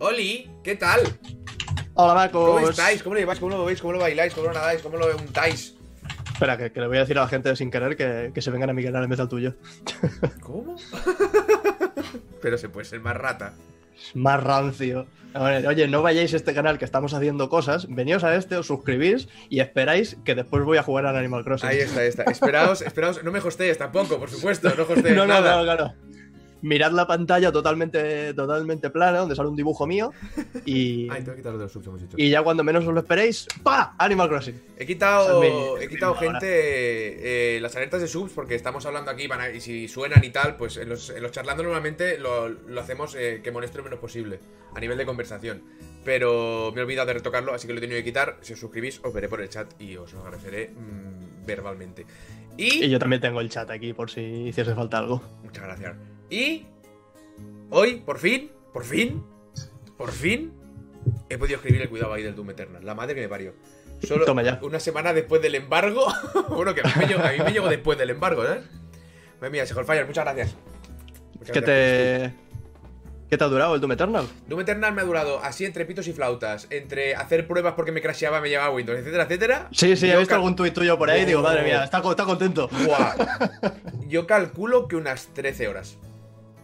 Oli, ¿qué tal? Hola, Marcos. ¿Cómo estáis? ¿Cómo lo lleváis? ¿Cómo lo veis? ¿Cómo lo bailáis? ¿Cómo lo nadáis? ¿Cómo lo untáis? Espera, que, que le voy a decir a la gente sin querer que, que se vengan a mi canal en vez del tuyo. ¿Cómo? Pero se puede ser más rata. Más rancio. Ver, Oye, no vayáis a este canal que estamos haciendo cosas, veníos a este, os suscribís y esperáis que después voy a jugar al Animal Crossing. Ahí está, ahí está. Esperaos, esperaos. No me hostees tampoco, por supuesto. No hostees no, no, nada. claro, claro. Mirad la pantalla totalmente, totalmente plana, donde sale un dibujo mío. Y, Ay, te voy a quitar lo de los subs, hemos dicho. y ya cuando menos os lo esperéis, ¡pa! Animal Crossing. He quitado, he quitado gente eh, las alertas de subs porque estamos hablando aquí van a- y si suenan y tal, pues en los, en los charlando normalmente lo, lo hacemos eh, que moleste lo menos posible a nivel de conversación. Pero me he olvidado de retocarlo, así que lo he tenido que quitar. Si os suscribís, os veré por el chat y os lo agradeceré mm, verbalmente. Y, Y yo también tengo el chat aquí por si hiciese falta algo. Muchas gracias. Y hoy, por fin, por fin, por fin, he podido escribir el cuidado ahí del Doom Eternal. La madre que me parió. Solo Toma ya. una semana después del embargo. bueno, que a mí, me llegó, a mí me llegó después del embargo, ¿sabes? Madre mía, Fire, muchas gracias. Muchas ¿Qué gracias. te. ¿Qué te ha durado el Doom Eternal? Doom Eternal me ha durado así entre pitos y flautas, entre hacer pruebas porque me crasheaba, me llevaba Windows, etcétera, etcétera. Sí, sí, he visto algún tuit tuyo por ahí y digo, Oh. madre mía, está, está contento. Buah. Yo calculo que unas 13 horas.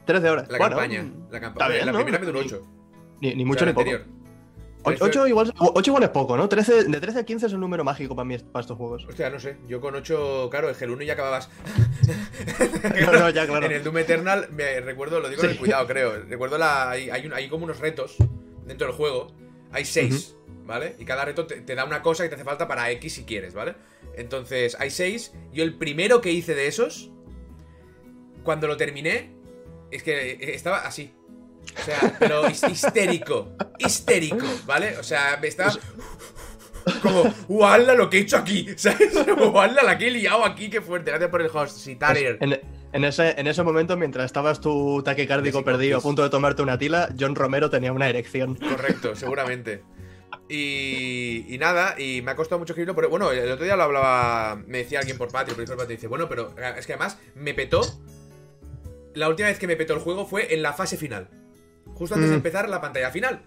13 horas. La Bueno, campaña. La, campaña. bien, la ¿no? primera me duró 8. Ni, ni mucho ni poco. 8, 8 igual, ocho igual es poco, ¿no? 13, de 13 a 15 es un número mágico para mí para estos juegos. Hostia, no sé. Yo con 8, claro, el 1 ya acababas. No, no, ya, claro. En el Doom Eternal, me recuerdo, lo digo en el Sí. cuidado, creo. Recuerdo la. Hay, hay, un- hay como unos retos dentro del juego. Hay 6, ¿vale? Y cada reto te, te da una cosa que te hace falta para X si quieres, ¿vale? Entonces, hay 6. Yo el primero que hice de esos, cuando lo terminé, es que estaba así. O sea, pero his- histérico. Histérico, ¿vale? O sea, me estaba. Como, ¡Uala lo que he hecho aquí! ¿Sabes? ¡Uala la que he liado aquí! ¡Qué fuerte! Gracias por el host, Sitarier. En, en ese, en ese momento, mientras estabas tu taquicárdico perdido a punto de tomarte una tila, John Romero tenía una erección. Correcto, seguramente. Y, y nada, y me ha costado mucho escribirlo. Pero bueno, el otro día lo hablaba. Me decía alguien por Patreon, por Patreon, dice, bueno, pero eh, es que además me petó. La última vez que me petó el juego fue en la fase final. Justo antes de Mm. empezar la pantalla final.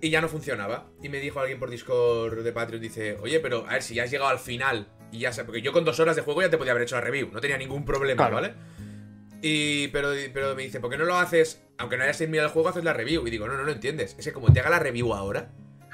Y ya no funcionaba. Y me dijo alguien por Discord de Patreon, dice, oye, pero a ver, si ya has llegado al final y ya sé, porque yo con dos horas de juego ya te podía haber hecho la review, no tenía ningún problema, Claro. ¿vale? Y pero, pero me dice, ¿por qué no lo haces? Aunque no hayas terminado el juego, haces la review. Y digo, no, no, no entiendes. Es que como te haga la review ahora,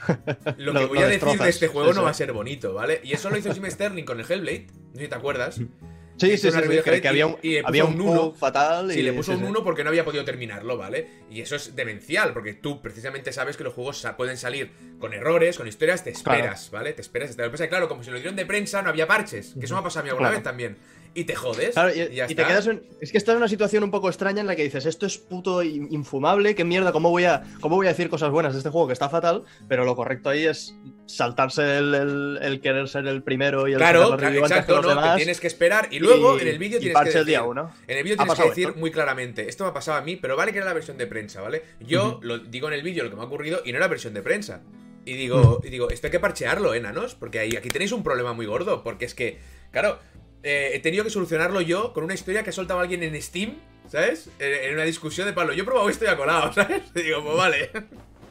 lo que Lo- voy lo a decir de este juego Eso no va a ser bonito, ¿vale? Y eso lo hizo Jim Sterling con el Hellblade, no sé si te acuerdas. Sí, sí, sí, sí, que, había un, y- había un fatal. Sí, y, le puso sí, un sí. 1 porque no había podido terminarlo, ¿vale? Y eso es demencial, porque tú precisamente sabes que los juegos pueden salir con errores, con historias, te esperas, ¿vale? Te esperas. Lo que pasa es que, claro, como si lo dieron de prensa, no había parches. Que eso me ha pasado a mí alguna Claro. vez también. Y te jodes. Claro, y, y ya y te quedas en- es que estás en una situación un poco extraña en la que dices, esto es puto in- infumable, qué mierda, ¿cómo voy a, cómo voy a decir cosas buenas de este juego que está fatal? Pero lo correcto ahí es saltarse el, el- el querer ser el primero y el Claro, claro, exacto, los no, demás. tienes que esperar y luego en el vídeo tienes que el día decir, uno. en el vídeo tienes que decir esto. muy claramente, esto me ha pasado a mí, pero vale que era la versión de prensa, ¿vale? Yo lo digo en el vídeo lo que me ha ocurrido y no era versión de prensa. Y digo, y digo, esto hay que parchearlo, enanos, porque ahí, aquí tenéis un problema muy gordo, porque es que, claro, eh, he tenido que solucionarlo yo con una historia que ha soltado alguien en Steam, ¿sabes? En, en una discusión de Pablo, yo he probado esto y ha colado, ¿sabes? Y digo, pues vale.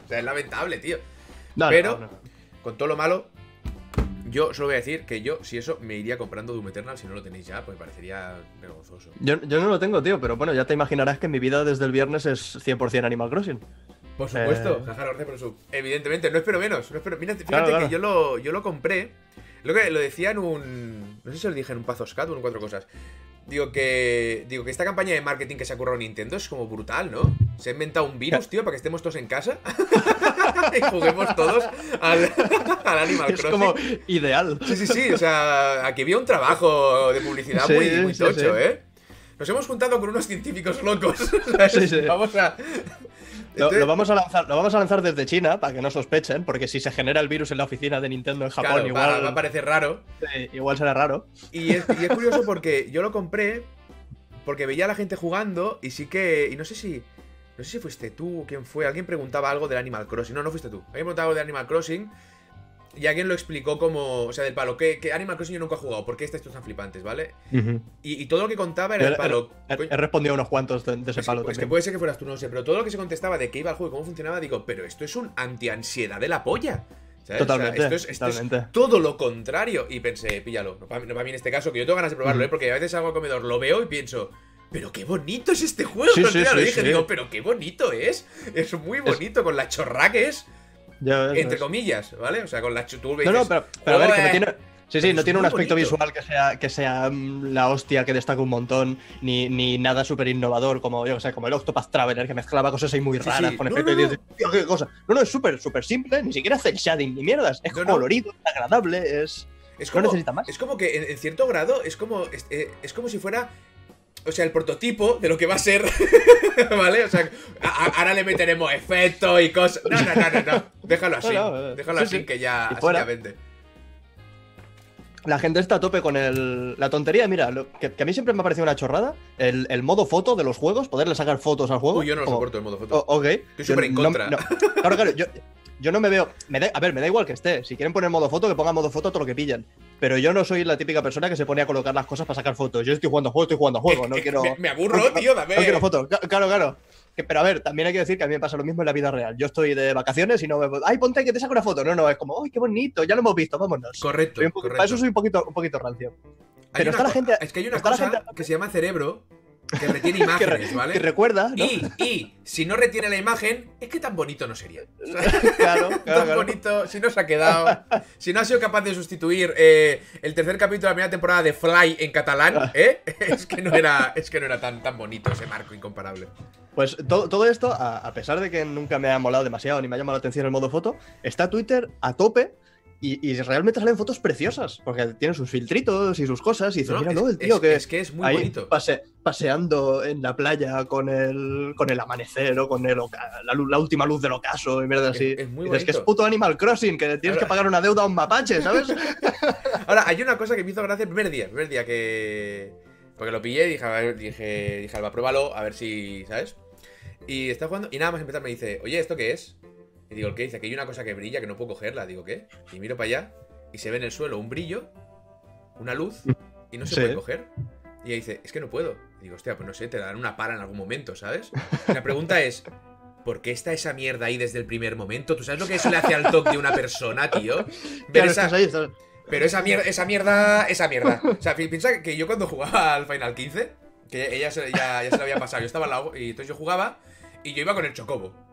o sea, es lamentable, tío. No, no, pero- no. Con todo lo malo, yo solo voy a decir que yo, si eso, me iría comprando Doom Eternal. Si no lo tenéis ya, pues me parecería vergonzoso. Yo, yo no lo tengo, tío, pero bueno, ya te imaginarás que mi vida desde el viernes es 100% Animal Crossing. Por supuesto, Eh. jaja, gracias por sub. Evidentemente, no espero menos. No espero... Mira, fíjate Claro, claro. que yo lo, yo lo compré. Lo que lo decía en un. No sé si lo dije en un Pazoscat o en cuatro cosas. Digo que. Digo que esta campaña de marketing que se ha currado Nintendo es como brutal, ¿no? Se ha inventado un virus, tío, para que estemos todos en casa. y juguemos todos al, al Animal Es Crossing. como ideal. Sí, sí, sí. O sea, aquí había un trabajo de publicidad Sí, muy, muy sí, tocho, sí. ¿eh? Nos hemos juntado con unos científicos locos. Sí, sí. Vamos a. Lo, vamos a lanzar, lo vamos a lanzar desde China para que no sospechen, porque si se genera el virus en la oficina de Nintendo en Japón, claro, igual, va, va a parecer raro. igual será raro. Y es, y es curioso porque yo lo compré porque veía a la gente jugando y sí que. Y no sé si. No sé si fuiste tú o quién fue. Alguien preguntaba algo del Animal Crossing. No, no fuiste tú. Alguien preguntaba algo del Animal Crossing. Y alguien lo explicó como, o sea, del palo, que, que Animal Crossing yo nunca he jugado, ¿por qué estos tan flipantes, ¿vale? Y, y todo lo que contaba era el palo. He, respondido a unos cuantos de, de ese es, palo que, es que también. puede ser que fueras tú, no sé, pero todo lo que se contestaba de qué iba el juego y cómo funcionaba, digo, pero esto es un anti-ansiedad de la polla. ¿sabes? Totalmente, esto, es, esto es totalmente. todo lo contrario. Y pensé, píllalo. No para, no para mí en este caso, que yo tengo ganas de probarlo. ¿eh? Porque a veces salgo al comedor, lo veo y pienso, pero qué bonito es este juego. Sí, ¿no? sí, Tío, lo sí, dije, sí. digo, pero qué bonito es. Es muy bonito, con la chorra que es, Ya ves, entre comillas, ¿vale? O sea, con la ch- tú No, no, pero, pero a ver, que no tiene. Sí, sí, no tiene un aspecto bonito. visual que sea, que sea mm, la hostia que destaca un montón, ni, ni nada súper innovador, como yo que sé, como el Octopath Traveler, que mezclaba cosas ahí muy Sí, raras sí. con No, efectos no, y dices, "Tío, qué cosa. No, no, es súper, súper simple, ni siquiera hace shading ni mierdas. Es No, no. colorido, es agradable, es. Es No como, necesita más. Es como que en, en cierto grado es como es, eh, es como si fuera o sea, el prototipo de lo que va a ser, ¿vale? O sea, a- a- ahora le meteremos efectos y cosas. No, no, no, no, no. Déjalo así. Déjalo sí, así sí. que ya así ya vende. La gente está a tope con el, la tontería. Mira, lo- que, que a mí siempre me ha parecido una chorrada. El, el modo foto de los juegos, poderle sacar fotos al juego. Uy, yo no lo como- soporto el modo foto. O- ok. Estoy súper en no- contra. no- claro, claro, yo, yo no me veo. me da- a ver, me da igual que esté. Si quieren poner modo foto, que pongan modo foto todo lo que pillan. Pero yo no soy la típica persona que se pone a colocar las cosas para sacar fotos. Yo estoy jugando a juego, estoy jugando a juego. No quiero. me, me aburro, no- tío, dame. No quiero fotos. Claro, claro. Pero a ver, también hay que decir que a mí me pasa lo mismo en la vida real. Yo estoy de vacaciones y no me. ¡Ay, ponte que te saco una foto! No, no, es como, ¡ay, qué bonito! Ya lo hemos visto, vámonos. Correcto, poco- correcto. para eso soy un poquito, un poquito rancio. Hay pero está la gente- Es que hay una cosa gente- que se llama cerebro que retiene imágenes, ¿vale? que recuerda, ¿no? Y, y si no retiene la imagen, es que tan bonito no sería. Claro, claro, tan claro. bonito, si no se ha quedado, si no ha sido capaz de sustituir eh, el tercer capítulo de la primera temporada de Fly en Ah. catalán, ¿eh? Es que no era, es que no era tan, tan bonito ese marco incomparable. Pues todo, todo esto, a, a pesar de que nunca me ha molado demasiado ni me ha llamado la atención el modo foto, está Twitter a tope y, y realmente salen fotos preciosas, porque tiene sus filtritos y sus cosas, y dices, No, míralo, es, el tío es- que es que es muy ahí bonito. pase- paseando en la playa con el, con el amanecer o con el oca- la, la última luz del ocaso y mierda así. es muy dices que es puto Animal Crossing, que tienes Ahora- que pagar una deuda a un mapache, ¿sabes? Ahora, hay una cosa que me hizo gracia el primer día, el primer día que... Porque lo pillé y dije, dije, dije, Alba, pruébalo, a ver si, ¿sabes? Y está jugando y nada más empezar me dice, oye, ¿esto qué es? Y digo, ¿qué? Dice, que hay una cosa que brilla que no puedo cogerla. Digo, ¿qué? Y miro para allá y se ve en el suelo un brillo, una luz, y no se Sí. puede coger. Y ella dice, es que no puedo. Y digo, hostia, pues no sé, te darán una para en algún momento, ¿sabes? Y la pregunta es, ¿por qué está esa mierda ahí desde el primer momento? ¿Tú sabes lo que eso le hace al toque de una persona, tío? Claro, esa- pero esa mierda, esa mierda, esa mierda. O sea, pi- piensa que yo cuando jugaba al Final 15, que ella se, ya, ya se lo había pasado, yo estaba al lado, y entonces yo jugaba y yo iba con el chocobo.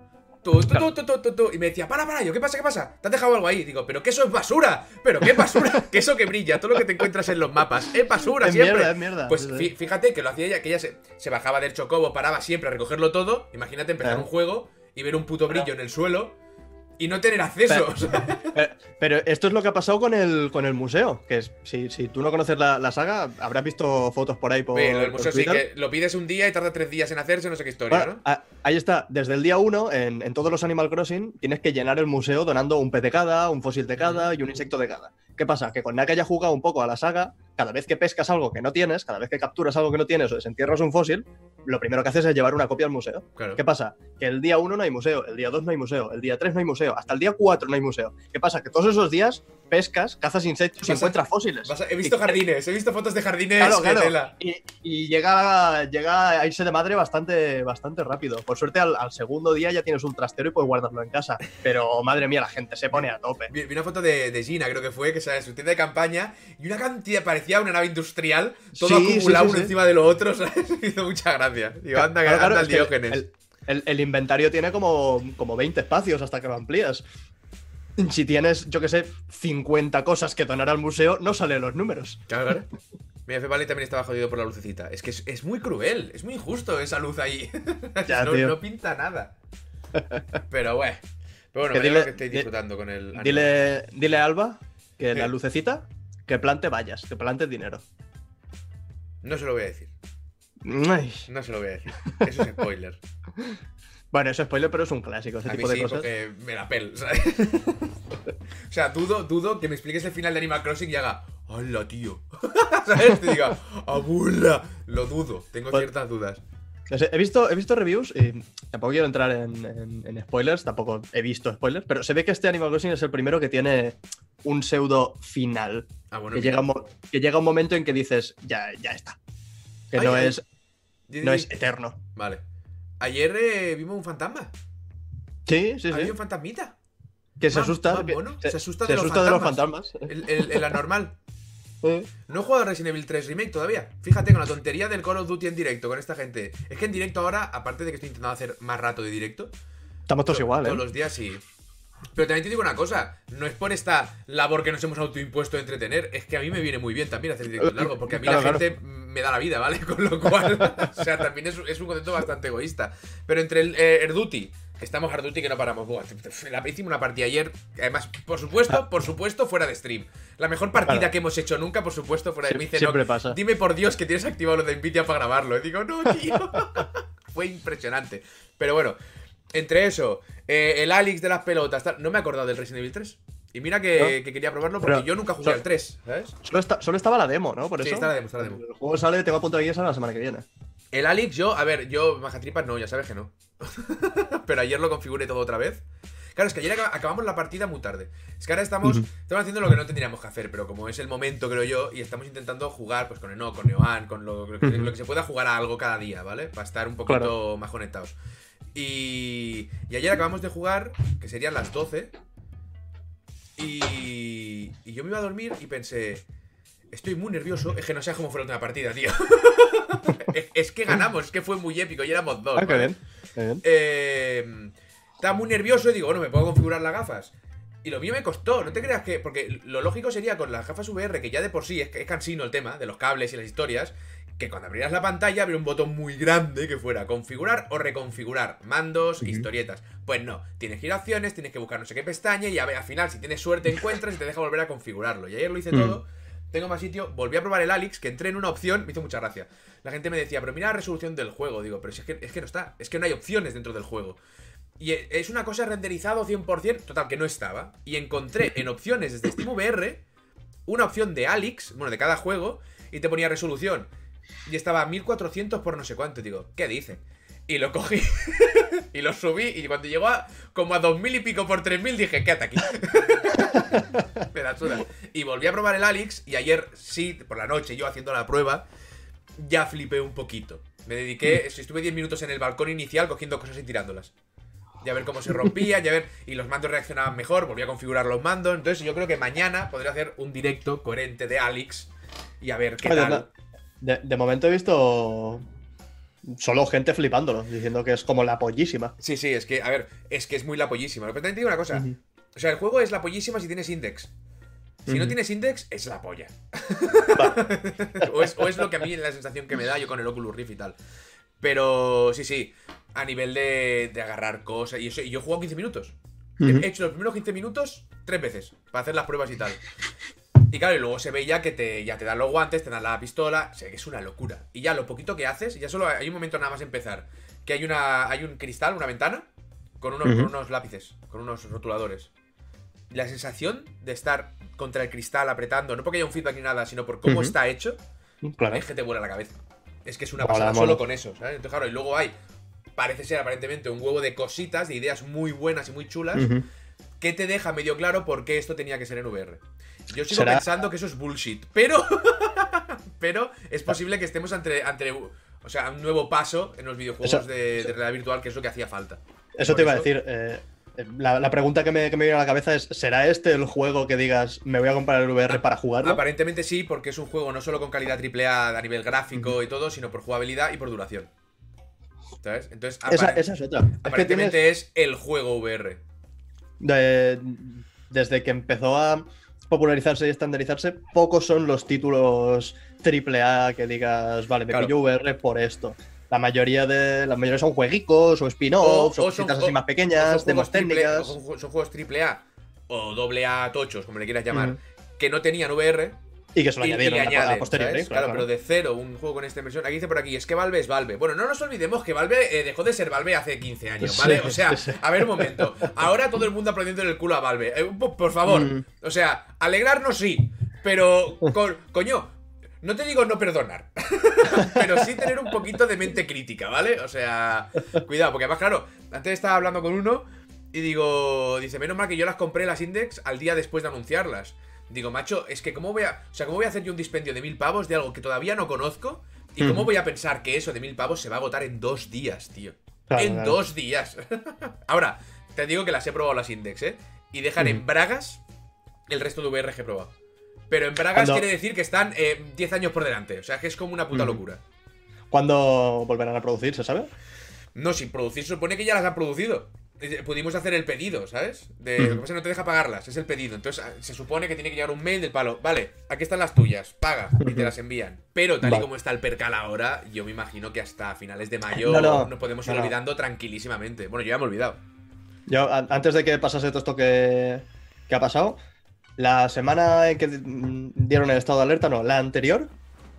Y me decía, para, para, yo, ¿qué pasa, qué pasa? ¿Te has dejado algo ahí? Digo, pero que eso es basura, pero qué basura, que eso que brilla, todo lo que te encuentras en los mapas, es basura Es siempre. mierda, es mierda. Pues fíjate que lo hacía ella, que ella se, se bajaba del chocobo, paraba siempre a recogerlo todo. Imagínate empezar Ah. un juego y ver un puto brillo en el suelo y no tener acceso. Pero, pero esto es lo que ha pasado con el, con el museo. Que es, si, si tú no conoces la, la saga, habrás visto fotos por ahí por. Del por museo sí que lo pides un día y tarda tres días en hacerse, no sé qué historia, Bueno, ¿no? a- ahí está. Desde el día 1, en, en todos los Animal Crossing, tienes que llenar el museo donando un pez de cada, un fósil de cada y un insecto de cada. ¿Qué pasa? Que con que haya jugado un poco a la saga, cada vez que pescas algo que no tienes, cada vez que capturas algo que no tienes o desentierras un fósil, lo primero que haces es llevar una copia al museo. Claro. ¿Qué pasa? Que el día 1 no hay museo, el día 2 no hay museo, el día 3 no hay museo, hasta el día 4 no hay museo. ¿Qué pasa? Que todos esos días pescas, cazas insectos y encuentras fósiles. A- he visto Y- jardines, he visto fotos de jardines Claro, de claro. tela. Y, y llega, llega a irse de madre bastante, bastante rápido. Por suerte, al, al segundo día ya tienes un trastero y puedes guardarlo en casa. Pero madre mía, la gente se pone a tope. Vi, vi una foto de, de Gina, creo que fue, que sale en su tienda de campaña y una cantidad, parecía una nave industrial, todo Sí, acumulado sí, uno encima de lo otro, ¿sabes? Hizo mucha gracia. Digo, anda, Claro, anda el Diógenes. el, el- el inventario tiene como, como 20 espacios hasta que lo amplías. Si tienes, yo que sé, 50 cosas que donar al museo, no salen los números. Claro, claro. Mira, Fevali también estaba jodido por la lucecita. Es que es, es muy cruel, es muy injusto esa luz ahí. Ya, no, pinta nada. Pero bueno. Pero bueno, Que me dile- que estéis di- disfrutando con el. anime. Dile, dile a Alba que Sí. la lucecita, que plante vallas, que plante dinero. No se lo voy a decir. Ay. No se lo voy a decir. Eso es spoiler. Bueno, eso es spoiler, pero es un clásico, ese A mí tipo de cosas. porque me la pel, ¿sabes? o sea, dudo, dudo que me expliques el final de Animal Crossing y haga ¡Hala, tío! ¿Sabes? Te diga ¡Abuela! Lo dudo, tengo Pues- ciertas dudas. No sé, he, visto, he visto reviews y tampoco quiero entrar en, en- en spoilers, tampoco he visto spoilers, pero se ve que este Animal Crossing es el primero que tiene un pseudo final. Ah, bueno. Que mira. llega, un que llega un momento en que dices, ya, ya está. Que Ay, no, ay. es, no es eterno. Vale. Ayer eh, vimos un fantasma. Sí, sí, Había sí. un fantasmita. Que se asusta. mono. se, Se asusta se de los asusta de los fantasmas. El, el, el anormal. Eh. No he jugado a Resident Evil 3 Remake todavía. Fíjate con la tontería del Call of Duty en directo con esta gente. Es que en directo ahora, aparte de que estoy intentando hacer más rato de directo, Estamos todos to- igual, todos ¿eh? los días sí. Pero también te digo una cosa, no es por esta labor que nos hemos autoimpuesto de entretener, es que a mí me viene muy bien también hacer directos largos, porque a mí Claro, la claro. gente me da la vida, ¿vale? Con lo cual, o sea, también es, es un concepto bastante egoísta. Pero entre el eh, Duty, estamos Hard Duty que no paramos, buah, la- hicimos una partida ayer, además, por supuesto, por supuesto, fuera de stream. La mejor partida Claro. que hemos hecho nunca, por supuesto, fuera de Sie- dice, siempre "No, pasa. Dime por Dios que tienes activado lo de Nvidia para grabarlo. Y digo, no, tío. Fue impresionante. Pero bueno, entre eso, eh, el Alex de las pelotas, tal, no me he acordado del Resident Evil 3. Y mira que, No. que quería probarlo porque Pero- yo nunca jugué al 3, ¿sabes? Solo, está- solo estaba la demo, ¿no? Por Sí, eso. está la demo, está la demo. El juego sale, tengo a punto de sale la semana que viene. El Alex, yo, a ver, yo, Majatripas no, ya sabes que no. Pero ayer lo configuré todo otra vez. Claro, es que ayer acab- acabamos la partida muy tarde. Es que ahora estamos, estamos haciendo lo que no tendríamos que hacer, pero como es el momento, creo yo, y estamos intentando jugar pues con Eno, con Neoan, con lo, lo que, Ujú. lo que se pueda jugar a algo cada día, ¿vale? Para estar un poquito Claro. más conectados. Y, y ayer acabamos de jugar, que serían las 12, y, y yo me iba a dormir y pensé, estoy muy nervioso, es que no sé cómo fue la última partida, tío. es, es que ganamos, es que fue muy épico y éramos dos. Ah, qué bien. qué bien. Eh, estaba muy nervioso y digo, bueno, me puedo configurar las gafas. Y lo mío me costó, no te creas que. Porque lo lógico sería con las gafas VR, que ya de por sí es, es cansino el tema de los cables y las historias, que cuando abrieras la pantalla habría un botón muy grande que fuera configurar o reconfigurar mandos, Ujú. historietas. Pues no, tienes que ir a opciones, tienes que buscar no sé qué pestaña y a ver, al final, si tienes suerte, encuentras y te deja volver a configurarlo. Y ayer lo hice Ujú. todo. Tengo más sitio, volví a probar el Alex, que entré en una opción, me hizo mucha gracia. La gente me decía, pero mira la resolución del juego. Digo, pero es que, es que no está, es que no hay opciones dentro del juego. Y e- es una cosa renderizado 100%, total, que no estaba. Y encontré en opciones desde SteamVR una opción de Alex, bueno, de cada juego, y te ponía resolución. Y estaba a 1400 por no sé cuánto. Digo, ¿qué dice? Y lo cogí y lo subí. Y cuando llegó a como a 2000 y pico por 3000, dije, quédate aquí. Me la suda. Y volví a probar el Alex. Y ayer, sí, por la noche, yo haciendo la prueba, ya flipé un poquito. Me dediqué, estuve 10 minutos en el balcón inicial cogiendo cosas y tirándolas. Y a ver cómo se rompía, y a ver. Y los mandos reaccionaban mejor, volví a configurar los mandos. Entonces yo creo que mañana podré hacer un directo coherente de Alex. Y a ver qué Oye, tal. De, de momento he visto solo gente flipándolo, diciendo que es como la pollísima. Sí, sí, es que, a ver, es que es muy la pollísima. Pero también te digo una cosa. O sea, el juego es la pollísima si tienes index. Si no tienes index, es la polla. o, es, o es lo que a mí es la sensación que me da yo con el Oculus Rift y tal. Pero sí, sí, a nivel de, de agarrar cosas. Y, eso- y yo he jugado 15 minutos. He hecho los primeros 15 minutos tres veces para hacer las pruebas y tal. Y claro, y luego se ve ya que te, ya te dan los guantes, te dan la pistola. O sea, que es una locura. Y ya lo poquito que haces, ya solo hay un momento nada más empezar. Que hay una hay un cristal, una ventana, con unos, con unos lápices, con unos rotuladores. La sensación de estar contra el cristal apretando, no porque haya un feedback ni nada, sino por cómo está hecho, Claro. es que te vuela la cabeza. Es que es una pasada solo con eso, ¿sabes? Entonces, claro, y luego hay, parece ser aparentemente un huevo de cositas, de ideas muy buenas y muy chulas, que te deja medio claro por qué esto tenía que ser en VR. Yo sigo Será- pensando que eso es bullshit, pero. pero es posible que estemos ante, ante. O sea, un nuevo paso en los videojuegos Eso- de, de realidad virtual, que es lo que hacía falta. Eso Por te iba a decir. eh, la, la pregunta que me, que me viene a la cabeza es: ¿será este el juego que digas me voy a comprar el VR para jugarlo? Aparentemente sí, porque es un juego no solo con calidad AAA a nivel gráfico y todo, sino por jugabilidad y por duración. ¿Sabes? Entonces, Esa, es otra. Es que aparentemente tienes, es el juego VR. de- desde que empezó a popularizarse y estandarizarse, pocos son los títulos AAA que digas, vale, me Claro. pillo VR por esto. La mayoría de la mayoría son jueguicos o spin-offs o, O- o son- cositas así o- más pequeñas, son triple- técnicas. son, ju- son juegos AAA o doble A tochos, como le quieras llamar, que no tenían VR Y que se lo y, añadieron a- posteriori. claro, Claro, pero de cero, un juego con esta inversión. Aquí dice por aquí, es que Valve es Valve. Bueno, no nos olvidemos que Valve eh, dejó de ser Valve hace 15 años, Sí, ¿vale? O sea, sí, a ver un momento. Ahora todo el mundo aprendiendo el culo a Valve. Eh, po- por favor. Mm. O sea, alegrarnos sí, pero co- coño, no te digo no perdonar, pero sí tener un poquito de mente crítica, ¿vale? O sea, cuidado, porque además, claro, antes estaba hablando con uno Y digo, dice, menos mal que yo las compré las Index al día después de anunciarlas. Digo, macho, es que cómo voy a. O sea, ¿cómo voy a hacer yo un dispendio de mil pavos de algo que todavía no conozco? ¿Y cómo voy a pensar que eso de mil pavos se va a agotar en dos días, tío? Claro, en claro. dos días. Ahora, te digo que las he probado las Index, ¿eh? Y dejan en bragas el resto de VR que he probado. Pero en bragas Cuando- quiere decir que están eh, 10 años por delante. O sea, que es como una puta locura. ¿Cuándo volverán a producir, se sabe? No, sin producir, supone que ya las han producido. Pudimos hacer el pedido, ¿sabes? De, Lo que pasa es que no te deja pagarlas, es el pedido. Entonces ah, se supone que tiene que llegar un mail del palo. Vale, aquí están las tuyas, paga y te las envían. Pero tal y como está el percal ahora, yo me imagino que hasta finales de mayo No, no. nos podemos ir No, olvidando tranquilísimamente. Bueno, yo ya me he olvidado. Yo, antes de que pasase todo esto que, que ha pasado, la semana en que mm, dieron el estado de alerta, no, la anterior,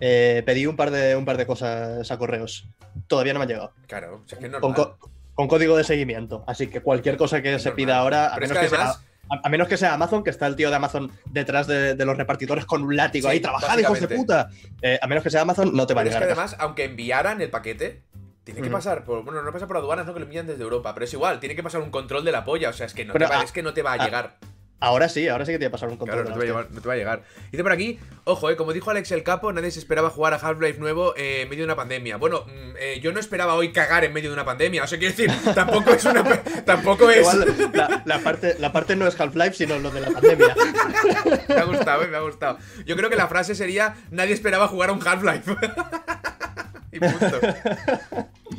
eh, pedí un par, de, un par de cosas a correos. Todavía no me han llegado. Claro, o sea, es que es normal. Con código de seguimiento. Así que cualquier cosa que se pida ahora, a menos que además- sea, a, a menos que sea Amazon, que está el tío de Amazon detrás de, de los repartidores con un látigo Sí, ahí, trabajad, hijos de puta. Eh, a menos que sea Amazon, no te va a Pero es que llegar. casa. además, aunque enviaran el paquete, tiene que Ujú. pasar por. Bueno, no pasa por aduanas, no que lo envían desde Europa, pero es igual, tiene que pasar un control de la polla. O sea, es que no, Pero te, va, a- es que no te va a a- llegar. Ahora sí, ahora sí que tiene que pasar un control. Claro, no te, va a la llevar- no te va a llegar. Dice por aquí, ojo, eh, como dijo Alex el Capo, nadie se esperaba jugar a Half-Life nuevo eh, en medio de una pandemia. Bueno, mm, eh, yo no esperaba hoy cagar en medio de una pandemia. O sea, quiero decir, tampoco es una. Tampoco es. Igual, la, la parte, la parte no es Half-Life, sino lo de la pandemia. Me ha gustado, eh, me ha gustado. Yo creo que la frase sería: Nadie esperaba jugar a un Half-Life. y punto.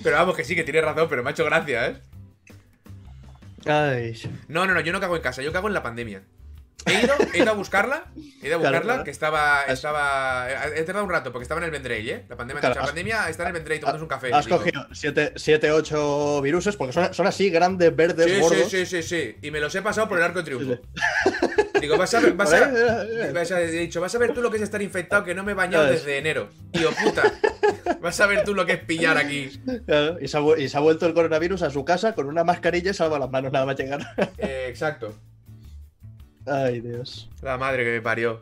Pero vamos, que sí, que tiene razón, pero me ha hecho gracia, ¿eh? No, no, no, yo no cago en casa, yo cago en la pandemia. He ido, he ido a buscarla, he ido a buscarla, claro. que estaba, Has- estaba, he tardado un rato porque estaba en el Vendrell, ¿eh? La pandemia, Claro, sea, la has- pandemia está en el Vendrell tomándose un café. Has cogido 7, 8 viruses, porque son, son así grandes, verdes, Sí, gordos. sí, sí, sí, sí, y me los he pasado por el arco de triunfo. Digo, vas a ver, vas a, ahí, vas a- he dicho, vas a ver tú lo que es estar infectado que no me he bañado desde enero. Tío puta, vas a ver tú lo que es pillar aquí. Claro, y, se ha, vu- y se ha vuelto el coronavirus a su casa con una mascarilla y salva las manos nada más llegar. Eh, exacto. Ay, Dios. La madre que me parió.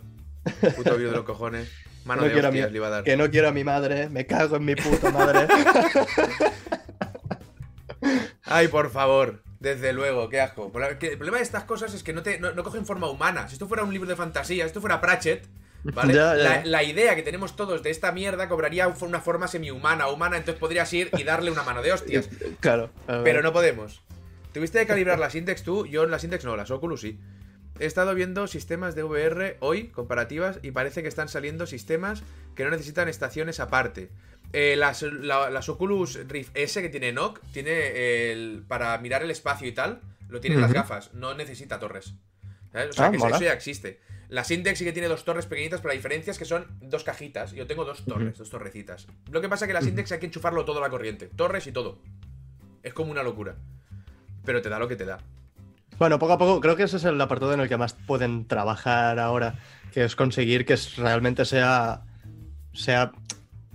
Puto virus de los cojones. Mano No de quiero a mi- hostias le iba a dar. Que no quiero a mi madre, me cago en mi puta madre. Ay, por favor. Desde luego, qué asco. El problema de estas cosas es que no, te, no, no cogen forma humana. Si esto fuera un libro de fantasía, si esto fuera Pratchett, ¿vale? Ya, ya, la, idea que tenemos todos de esta mierda cobraría un- una forma semi-humana, humana, entonces podrías ir y darle una mano de hostias. claro. Pero no podemos. ¿Tuviste que calibrar las Index tú? Yo las Index no, las Oculus sí. He estado viendo sistemas de VR hoy, comparativas, y parece que están saliendo sistemas que no necesitan estaciones aparte. Eh, las, la- las Oculus Rift S que tiene NOC, tiene el, para mirar el espacio y tal, lo tienen las Ujú. gafas, no necesita torres. ¿Sabes? O sea, Ah, que mola. eso ya existe. Las Index sí que tiene dos torres pequeñitas, pero la diferencia es que son dos cajitas. Yo tengo dos torres, dos torrecitas. Lo que pasa es que las Index hay que enchufarlo todo a la corriente. Torres y todo. Es como una locura. Pero te da lo que te da. Bueno, poco a poco, creo que ese es el apartado en el que más pueden trabajar ahora, que es conseguir que realmente sea, sea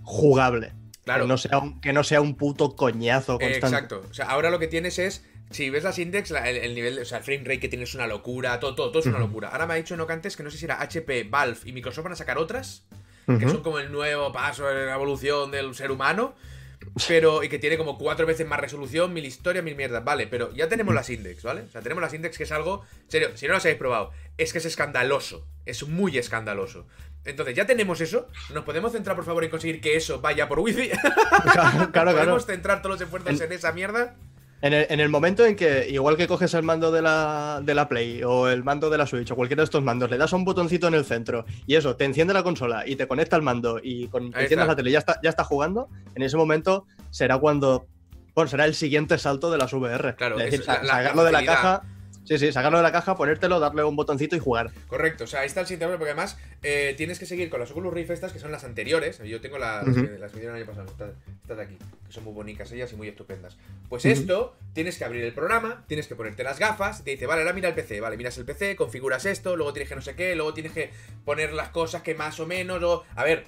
jugable. Claro. Que no sea un, que no sea un puto coñazo Eh, constante. exacto. O sea, ahora lo que tienes es. Si ves las index, la- el, el nivel, de- o sea, el frame rate que tienes es una locura, todo, todo, todo es una locura. Ahora me ha dicho Enoch antes que no sé si era HP, Valve y Microsoft van a sacar otras, que son como el nuevo paso en la evolución del ser humano, pero y que tiene como cuatro veces más resolución, mil historias, mil mierdas, vale, pero ya tenemos las index, ¿vale? O sea, tenemos las index que es algo, serio, si no las habéis probado, es que es escandaloso, es muy escandaloso. Entonces, ya tenemos eso, nos podemos centrar por favor en conseguir que eso vaya por wifi. Claro, claro. ¿Podemos centrar todos los esfuerzos En- en esa mierda? En el, en el momento en que, igual que coges el mando de la, de la Play o el mando de la Switch o cualquiera de estos mandos, le das a un botoncito en el centro y eso, te enciende la consola y te conecta al mando y con, enciendes la tele y ya está, ya está jugando, en ese momento será cuando. Bueno, será el siguiente salto de las VR. Claro, es decir, es la- sa- la- la sacarlo de la caja. Sí, sí, sacarlo de la caja, ponértelo, darle un botoncito y jugar. Correcto, o sea, ahí está el siguiente paso, porque además eh, tienes que seguir con las Oculus Rift estas, que son las anteriores. Yo tengo las, Ujú. que- las que me dieron el año pasado, estas, estas de aquí, que son muy bonitas ellas y muy estupendas. Pues esto, tienes que abrir el programa, tienes que ponerte las gafas, te dice, vale, ahora mira el PC, vale, miras el PC, configuras esto, luego tienes que no sé qué, luego tienes que poner las cosas que más o menos, o... A ver,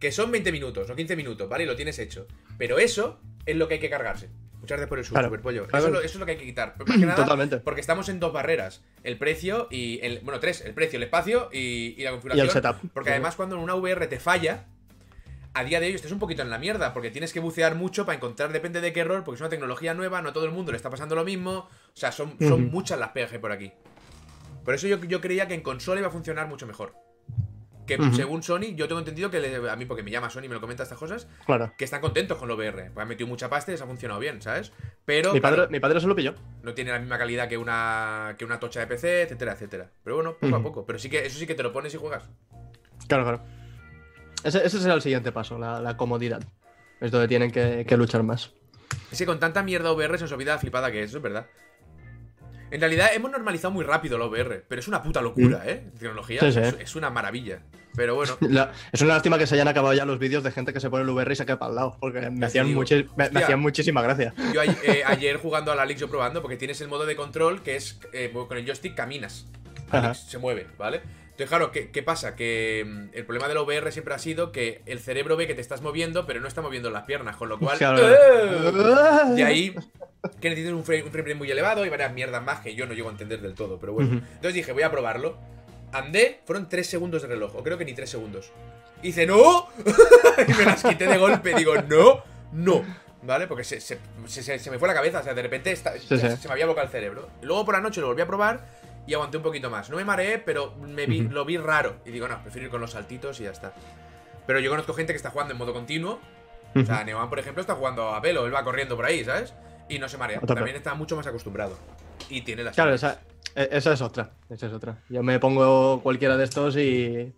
que son 20 minutos o 15 minutos, ¿vale? Y lo tienes hecho. Pero eso es lo que hay que cargarse. Muchas gracias por el superpollo. claro. Eso, es lo, eso es lo que hay que quitar. Más que nada, Totalmente. porque estamos en dos barreras. El precio y el. Bueno, tres. El precio, el espacio y, y la configuración. Y el setup. Porque además, cuando en una VR te falla, a día de hoy estás un poquito en la mierda, porque tienes que bucear mucho para encontrar, depende de qué error, porque es una tecnología nueva, no a todo el mundo le está pasando lo mismo. O sea, son, son muchas las hay por aquí. Por eso yo, yo creía que en consola iba a funcionar mucho mejor. Que según Sony, yo tengo entendido que le- a mí, porque me llama Sony y me lo comenta estas cosas, Claro. que están contentos con lo VR. Pues han metido mucha pasta y les ha funcionado bien, ¿sabes? Pero Mi padre, claro, mi padre se lo pilló. no tiene la misma calidad que una, que una tocha de PC, etcétera, etcétera. Pero bueno, poco a poco. Pero sí que eso sí que te lo pones y juegas. Claro, claro. Ese, ese será el siguiente paso, la, la comodidad. Es donde tienen que, que luchar más. Es que con tanta mierda VR se nos olvida la flipada que es, es verdad. En realidad hemos normalizado muy rápido la VR, pero es una puta locura, ¿eh? Tecnología. Sí, sí. Es, es una maravilla. Pero bueno, La- es una lástima que se hayan acabado ya los vídeos de gente que se pone el VR y se queda para el lado, porque me hacían, digo. muchi- me- me Hostia. hacían muchísima gracia. yo a- eh, ayer jugando a la yo probando, porque tienes el modo de control que es eh, con el joystick caminas. Alex se mueve, ¿vale? Entonces, claro, ¿qué, qué pasa? Que mm, el problema del VR siempre ha sido que el cerebro ve que te estás moviendo, pero no está moviendo las piernas, con lo cual. ¡eh! Y ahí que necesitas un frame, un frame rate muy elevado y varias mierdas más que yo no llego a entender del todo, pero bueno. Entonces dije, voy a probarlo. Andé, fueron 3 segundos de reloj, o creo que ni 3 segundos. Y dice, ¡no! y me las quité de golpe, digo, ¡no! ¡No! ¿Vale? Porque se, se- se- me fue la cabeza, o sea, de repente esta- Sí, sí. se me había bloqueado el cerebro. Luego por la noche lo volví a probar y aguanté un poquito más. No me mareé, pero me vi- lo vi raro. Y digo, no, prefiero ir con los saltitos y ya está. Pero yo conozco gente que está jugando en modo continuo. O sea, Neoman, por ejemplo, está jugando a pelo, él va corriendo por ahí, ¿sabes? Y no se marea. También está mucho más acostumbrado. Y tiene las. Claro, esa, e- esa es otra. Esa es otra. Yo me pongo cualquiera de estos y.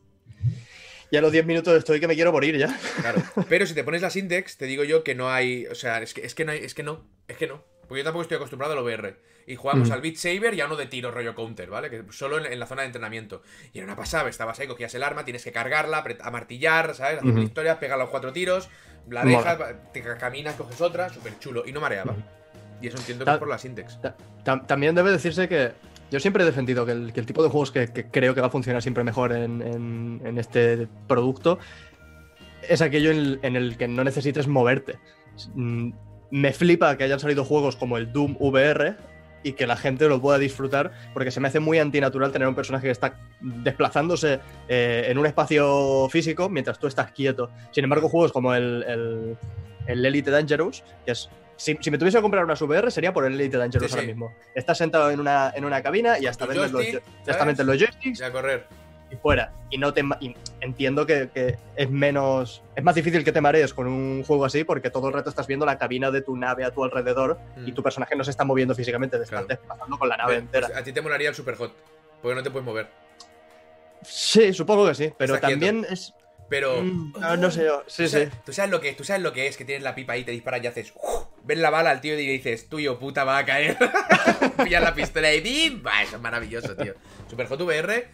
Y a los 10 minutos estoy que me quiero morir ya. Claro. Pero si te pones las index, te digo yo que no hay. O sea, es que, es que no hay. Es que no. Es que no. Porque yo tampoco estoy acostumbrado a lo VR. Y jugamos Mm. al Beat Saber y a uno de tiro rollo counter, ¿vale? Que solo en, en la zona de entrenamiento. Y era una pasada, estabas ahí, cogías el arma, tienes que cargarla, amartillar, ¿sabes? Hacer historias, pegar los cuatro tiros, la dejas, te ca- caminas, coges otra, súper chulo. Y no mareaba. Y eso entiendo que Ta- es por las index. Ta- tam- También debe decirse que yo siempre he defendido que el, que el tipo de juegos que, que creo que va a funcionar siempre mejor en, en- en este producto es aquello en, en el que no necesites moverte. Mm, Me flipa que hayan salido juegos como el Doom VR y que la gente lo pueda disfrutar porque se me hace muy antinatural tener un personaje que está desplazándose eh, en un espacio físico mientras tú estás quieto. Sin embargo, juegos como el, el, el Elite Dangerous, que es si, si me tuviese que comprar unas VR sería por el Elite Dangerous Sí, ahora mismo. Estás sentado en una, en una cabina y hasta metes los joysticks Y a correr. Y fuera. Y no te y entiendo que, que es menos. Es más difícil que te marees con un juego así porque todo el rato estás viendo la cabina de tu nave a tu alrededor y Mm. tu personaje no se está moviendo físicamente, te estás Claro. desplazando con la nave entera. pues, a ti te molaría el super hot. Porque no te puedes mover. Sí, supongo que sí, pero Está quieto. también es. Pero. Mm, no, no sé yo. Sí, ¿Tú sí. sabes, tú sabes lo que, tú sabes lo que es que tienes la pipa ahí, te disparas y haces. ¡uf! ves la bala al tío y dices, tuyo puta va a caer. Pillas la pistola y ¡bim! Bah, eso es maravilloso, tío. Super Hot VR.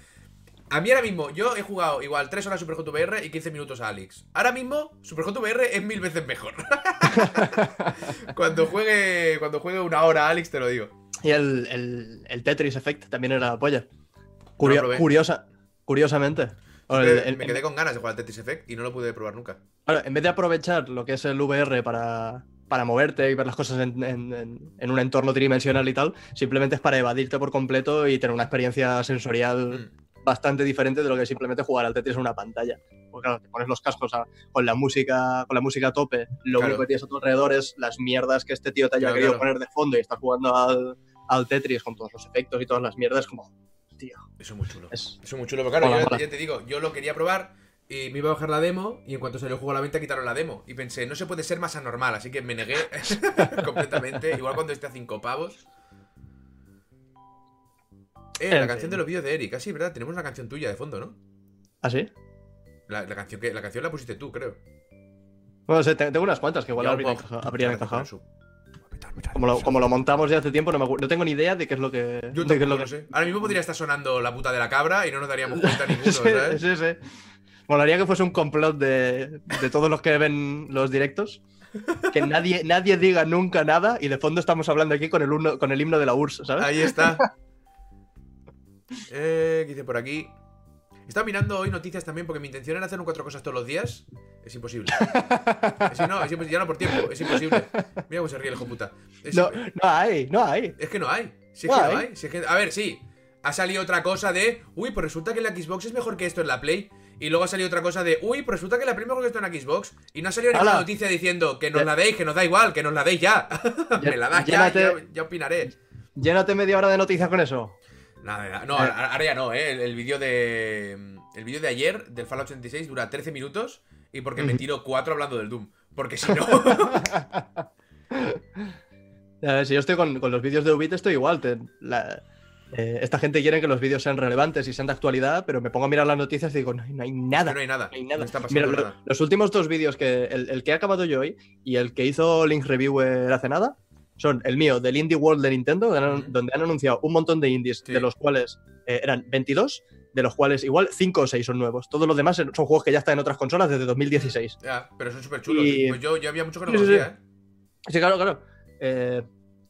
A mí ahora mismo, yo he jugado igual 3 horas Super Hot VR y 15 minutos a Alex. Ahora mismo, Super Hot VR es mil veces mejor. cuando juegue. Cuando juegue una hora a Alex, te lo digo. Y el, el- el Tetris Effect también era la polla. Curio- probé. curiosa, curiosamente. El- el- me quedé con ganas de jugar al Tetris Effect y no lo pude probar nunca. Claro, en vez de aprovechar lo que es el VR para, para moverte y ver las cosas en, en- en- en un entorno tridimensional y tal, simplemente es para evadirte por completo y tener una experiencia sensorial Mm. Bastante diferente de lo que simplemente jugar al Tetris en una pantalla. Porque claro, te pones los cascos a- con la música con la música a tope, lo Claro. único que tienes a tu alrededor es las mierdas que este tío te haya Claro, querido poner de fondo y estás jugando al, al Tetris con todos los efectos y todas las mierdas, como, tío, Eso es muy chulo. es... Eso es muy chulo, pero claro, Mola, yo mola. ya te digo, yo lo quería probar y me iba a bajar la demo y en cuanto salió el juego a la venta quitaron la demo. Y pensé, no se puede ser más anormal, así que me negué completamente. Igual cuando esté a 5 pavos. Eh, la canción de los vídeos de Eric, así, ¿verdad? Tenemos una canción tuya de fondo, ¿no? ¿Así? La, la canción que la canción la pusiste tú, creo. Bueno, sé, te- tengo unas cuantas que igual Ya, habrían, encaja- encajado. Como lo, como lo montamos ya hace tiempo, no, me no tengo ni idea de qué es lo que. Yo de qué es tampoco lo lo que- sé. Ahora mismo podría estar sonando la puta de la cabra y no nos daríamos cuenta ninguno, sí, ¿sabes? sí, sí. Molaría que fuese un complot de, de todos los que ven los directos. Que nadie, nadie diga nunca nada y de fondo estamos hablando aquí con el, himno- con el himno de la URSS, ¿sabes? Ahí está. Eh, ¿qué dice por aquí? He estado mirando hoy noticias también porque mi intención era hacer un cuatro cosas todos los días. Es imposible. Es, no, ya no por tiempo, es imposible. Mira cómo se ríe el hijo puta. Es, No, no hay, no hay. es que no hay. Si es No que no hay. hay. Si es que- a ver, sí. Ha salido otra cosa de. Uy, pues resulta que la Xbox es mejor que esto en la Play. Y luego ha salido otra cosa de, uy, pues resulta que la primera que está en Xbox. Y no ha salido ninguna noticia diciendo que nos Ya- la deis, que nos da igual, que nos la deis ya. Me la das ya, ya, ya opinaré. Llénate media hora de noticias con eso. Nada. No, ahora ahora ya no, ¿eh? El, el vídeo de. El vídeo de ayer del Fallout 86 dura 13 minutos y porque me tiro 4 hablando del Doom. Porque si no. Ya ves, si yo estoy con, con los vídeos de Ubit, estoy igual. te- la- eh, esta gente quiere que los vídeos sean relevantes y sean de actualidad, pero me pongo a mirar las noticias y digo, no, hay- no hay nada. no hay nada. No hay nada. No está pasando Mira, lo- los últimos dos vídeos que. El, el que he acabado yo hoy y el que hizo Link Reviewer hace nada son el mío del Indie World de Nintendo, donde han, anunciado un montón de indies, Sí. de los cuales eh, eran 22, de los cuales igual 5 o 6 son nuevos. Todos los demás son juegos que ya están en otras consolas desde 2016. Ya, pero son súper chulos. Y- Pues yo, yo había mucho que no Sí, sí, conocía, sí. ¿eh? Sí, claro, claro. Eh,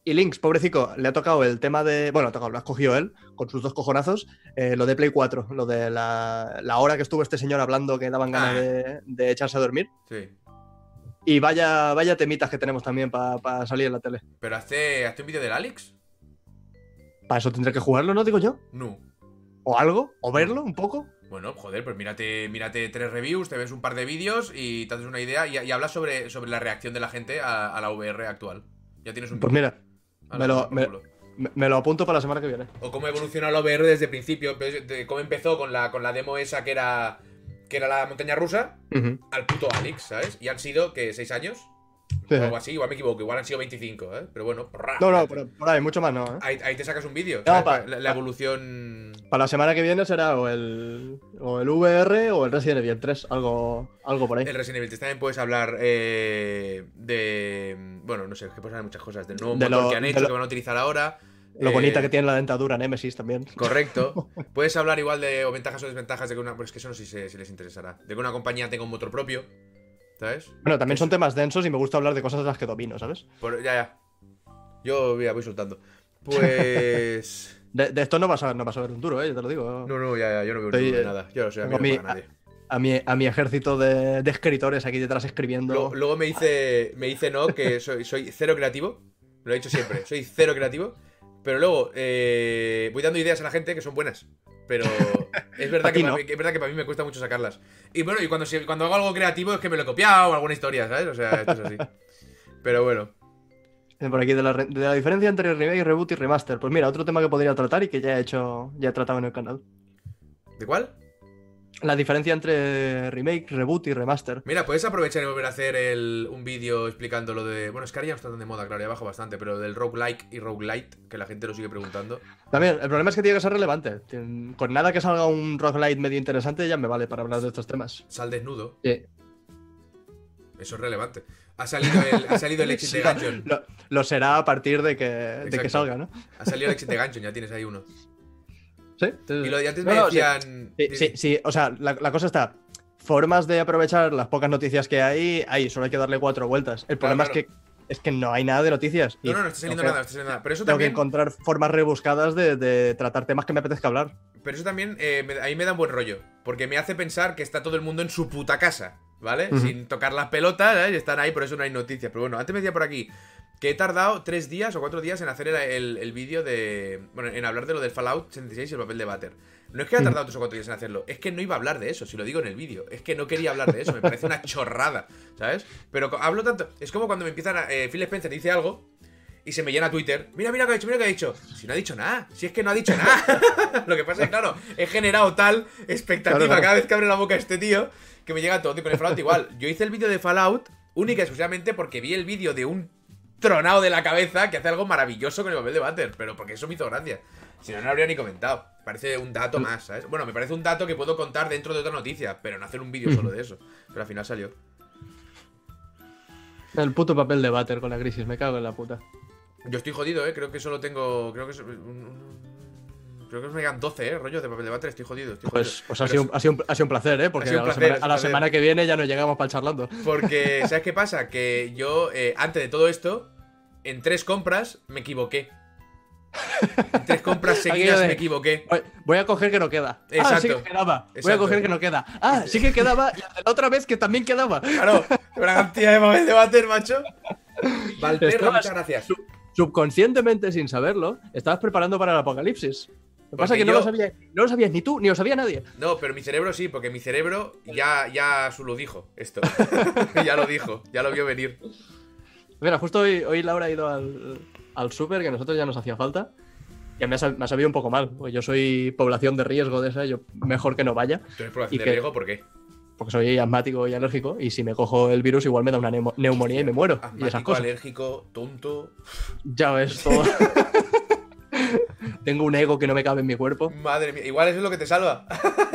y Links, pobrecito, le ha tocado el tema de. Bueno, ha tocado, lo ha escogido él, con sus dos cojonazos, eh, lo de Play 4, lo de la, la hora que estuvo este señor hablando que daban ganas Ah. de, de echarse a dormir. Sí. Y vaya, vaya temitas que tenemos también para salir en la tele. Pero hazte, hazte un vídeo del Alex. Para eso tendré que jugarlo, ¿no? Digo yo. No. O algo, o verlo un poco. Bueno, joder, pues mírate, mírate tres reviews, te ves un par de vídeos y te haces una idea y, y hablas sobre, sobre la reacción de la gente a, a la VR actual. Ya tienes un Pues mira, me lo- me- lo apunto para la semana que viene. O cómo ha evolucionado la VR desde el principio, de cómo empezó con la, con la demo esa que era, que era la montaña rusa, al puto Alex, ¿sabes? Y han sido, que ¿Seis años? Sí. O algo así, igual me equivoco, igual han sido 25, ¿eh? Pero bueno, prrra, No, no, por, por ahí, mucho más no. ¿eh? Ahí, ahí te sacas un vídeo, No, ¿sabes? pa- la, evolución... Para la semana que viene será o el, o el VR o el Resident Evil 3, algo, algo por ahí. El Resident Evil 3 también puedes hablar eh, de... Bueno, no sé, es que puedes hablar de muchas cosas. Del nuevo De motor lo- que han hecho, lo- que van a utilizar ahora. Lo eh, bonita que tiene la dentadura Nemesis también. Correcto. Puedes hablar igual de o ventajas o desventajas de que una... Pues es que eso no sé si, si les interesará. De que una compañía tenga un motor propio, ¿sabes? Bueno, también son temas densos y me gusta hablar de cosas de las que domino, ¿sabes? Por- ya, ya. Yo, mira, voy soltando. Pues... De, de esto no vas, a, no vas a ver un duro, ¿eh? Yo te lo digo. No, no, ya, ya, yo no veo Estoy, ningún de eh, nada. Yo no a no me mi- nadie. A mi, a mi ejército de, de escritores aquí detrás escribiendo. Luego, luego me dice, me dice no, que soy, soy cero creativo. Me lo he dicho siempre, soy cero creativo. Pero luego eh, voy dando ideas a la gente que son buenas. Pero es verdad, que, para mí, es verdad que para mí me cuesta mucho sacarlas. Y bueno, y cuando, cuando hago algo creativo es que me lo he copiado o alguna historia, ¿sabes? O sea, esto es así. Pero bueno. Por aquí, de la, re- de la diferencia entre remake, reboot y remaster. Pues mira, otro tema que podría tratar y que ya he hecho, ya he tratado en el canal. ¿De cuál? La diferencia entre remake, reboot y remaster. Mira, puedes aprovechar y volver a hacer el- un vídeo explicando lo de. Bueno, es que ahora ya no está tan de moda, claro, ya bajo bastante, pero del roguelike y roguelite, que la gente lo sigue preguntando. También, el problema es que tiene que ser relevante. Con nada que salga un roguelite medio interesante ya me vale para hablar de estos temas. Sal desnudo, Sí. eso es relevante. Ha salido el, ha salido el Exit de Gungeon. Lo, lo será a partir de que, de que salga, ¿no? Ha salido el Exit de Gungeon, ya tienes ahí uno. Sí. Y lo de antes No, me decían. Sí, sí, sí, o sea, la, la cosa está. Formas de aprovechar las pocas noticias que hay, hay, solo hay que darle cuatro vueltas. El problema claro. es que es que no hay nada de noticias. No, no, no está saliendo nada, no está saliendo nada. Pero eso Tengo que encontrar formas rebuscadas de, de tratar temas que me apetezca hablar. Pero eso también eh, me- ahí me da un buen rollo. Porque me hace pensar que está todo el mundo en su puta casa, ¿vale? Sin tocar las pelotas, ¿eh? Y están ahí, por eso no hay noticias. Pero bueno, antes me decía por aquí que he tardado tres días o cuatro días en hacer el, el- el vídeo de. Bueno, en hablar de lo del Fallout 76 y el papel de Butter. No es que haya Ujú. tardado tres o cuatro días en hacerlo, es que no iba a hablar de eso, si lo digo en el vídeo. Es que no quería hablar de eso, me parece una chorrada, ¿sabes? Pero hablo tanto. Es como cuando me empiezan a. eh, Phil Spencer dice algo. Y se me llena Twitter. Mira, mira lo que ha dicho, mira lo que ha dicho. Si no ha dicho nada. Si es que no ha dicho nada. lo que pasa es que, claro, he generado tal expectativa Claro, claro. cada vez que abre la boca este tío que me llega todo. Y con el Fallout igual. Yo hice el vídeo de Fallout única y exclusivamente porque vi el vídeo de un tronado de la cabeza que hace algo maravilloso con el papel de Butter. Pero porque eso me hizo gracia. Si no, no lo habría ni comentado. Parece un dato Mm. más, ¿sabes? Bueno, me parece un dato que puedo contar dentro de otra noticia, pero no hacer un vídeo solo de eso. Pero al final salió. El puto papel de Butter con la crisis, me cago en la puta. Yo estoy jodido, ¿eh? Creo que solo tengo. Creo que. Creo que me quedan 12, ¿eh? Rollos de papel de váter. Estoy jodido. Estoy Pues, jodido. pues ha, sido, un- ha, sido un, ha sido un placer, ¿eh? Porque a, la semana, a la que viene ya no llegamos para el charlando. Porque, ¿sabes qué pasa? Que yo, eh, antes de todo esto, en tres compras me equivoqué. En tres compras seguidas de- me equivoqué. Voy- a coger que no queda. Ah, sí Exacto. que quedaba. Voy a coger que no queda. Ah, sí que quedaba. Y la otra vez que también quedaba. Claro, una cantidad de papel de váter, macho. Muchas gracias. sub- subconscientemente, sin saberlo, estabas preparando para el apocalipsis. Lo que pasa es que no, lo sabía, no lo sabías ni tú, ni lo sabía nadie. No, pero mi cerebro sí, porque mi cerebro ya, ya su lo dijo esto. ya lo dijo, ya lo vio venir. Mira, justo hoy, hoy Laura ha ido al, al súper, que a nosotros ya nos hacía falta. Y me ha, me ha sabido un poco mal, porque yo soy población de riesgo de esa, yo mejor que no vaya, ¿Tú eres población ¿Y de riesgo? ¿Por qué? porque soy asmático y alérgico, y si me cojo el virus igual me da una neumonía y me muero. y esas cosas. alérgico, tonto. Ya ves todo. Tengo un ego que no me cabe en mi cuerpo. Madre mía, igual eso es lo que te salva.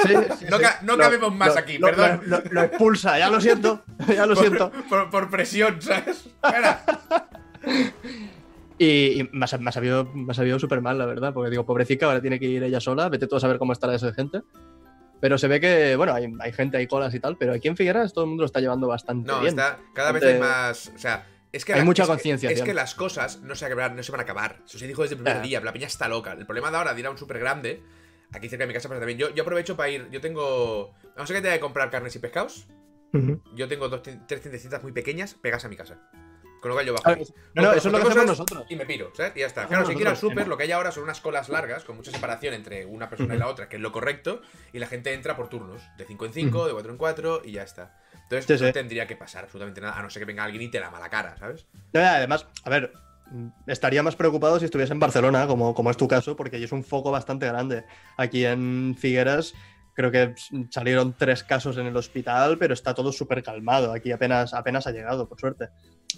Sí, sí, No sí. ca- no cabemos más aquí, perdón. Lo, lo expulsa, ya lo siento, ya lo siento. Por, por- por presión, ¿sabes? Espera. Y, y me, ha, me ha sabido, me ha sabido súper mal, la verdad, porque digo, pobrecita, ahora tiene que ir ella sola, vete tú a saber cómo estará esa gente. Pero se ve que, bueno, hay, hay gente, hay colas y tal, pero aquí en Figueras todo el mundo lo está llevando bastante No, bien. está, cada vez hay más. O sea, es que Hay la- mucha es que- concienciación. Es que las cosas no se, van a acabar, no se van a acabar. Eso se dijo desde el primer Ah. día. La peña está loca. El problema de ahora de ir a un súper grande, aquí cerca de mi casa, pero también. Yo, yo aprovecho para ir. Yo tengo. Vamos a que te de comprar carnes y pescados. Yo tengo dos, tres tiendecitas muy pequeñas pegas a mi casa. Con lo cual yo bajo. Ver, no, no, eso es lo que hacemos nosotros. Y me piro, ¿sabes? Y ya está. Hacemos Claro, si quiero al súper, en- lo que hay ahora son unas colas largas, con mucha separación entre una persona y la otra, que es lo correcto, y la gente entra por turnos, de 5 en 5, de 4 en 4, y ya está. Entonces Sí, no sí. tendría que pasar absolutamente nada, a no ser que venga alguien y te la mala cara, ¿sabes? No, además, a ver, estaría más preocupado si estuviese en Barcelona, como, como es tu caso, porque es un foco bastante grande. Aquí en Figueras creo que salieron tres casos en el hospital, pero está todo súper calmado. Aquí apenas, apenas ha llegado, por suerte.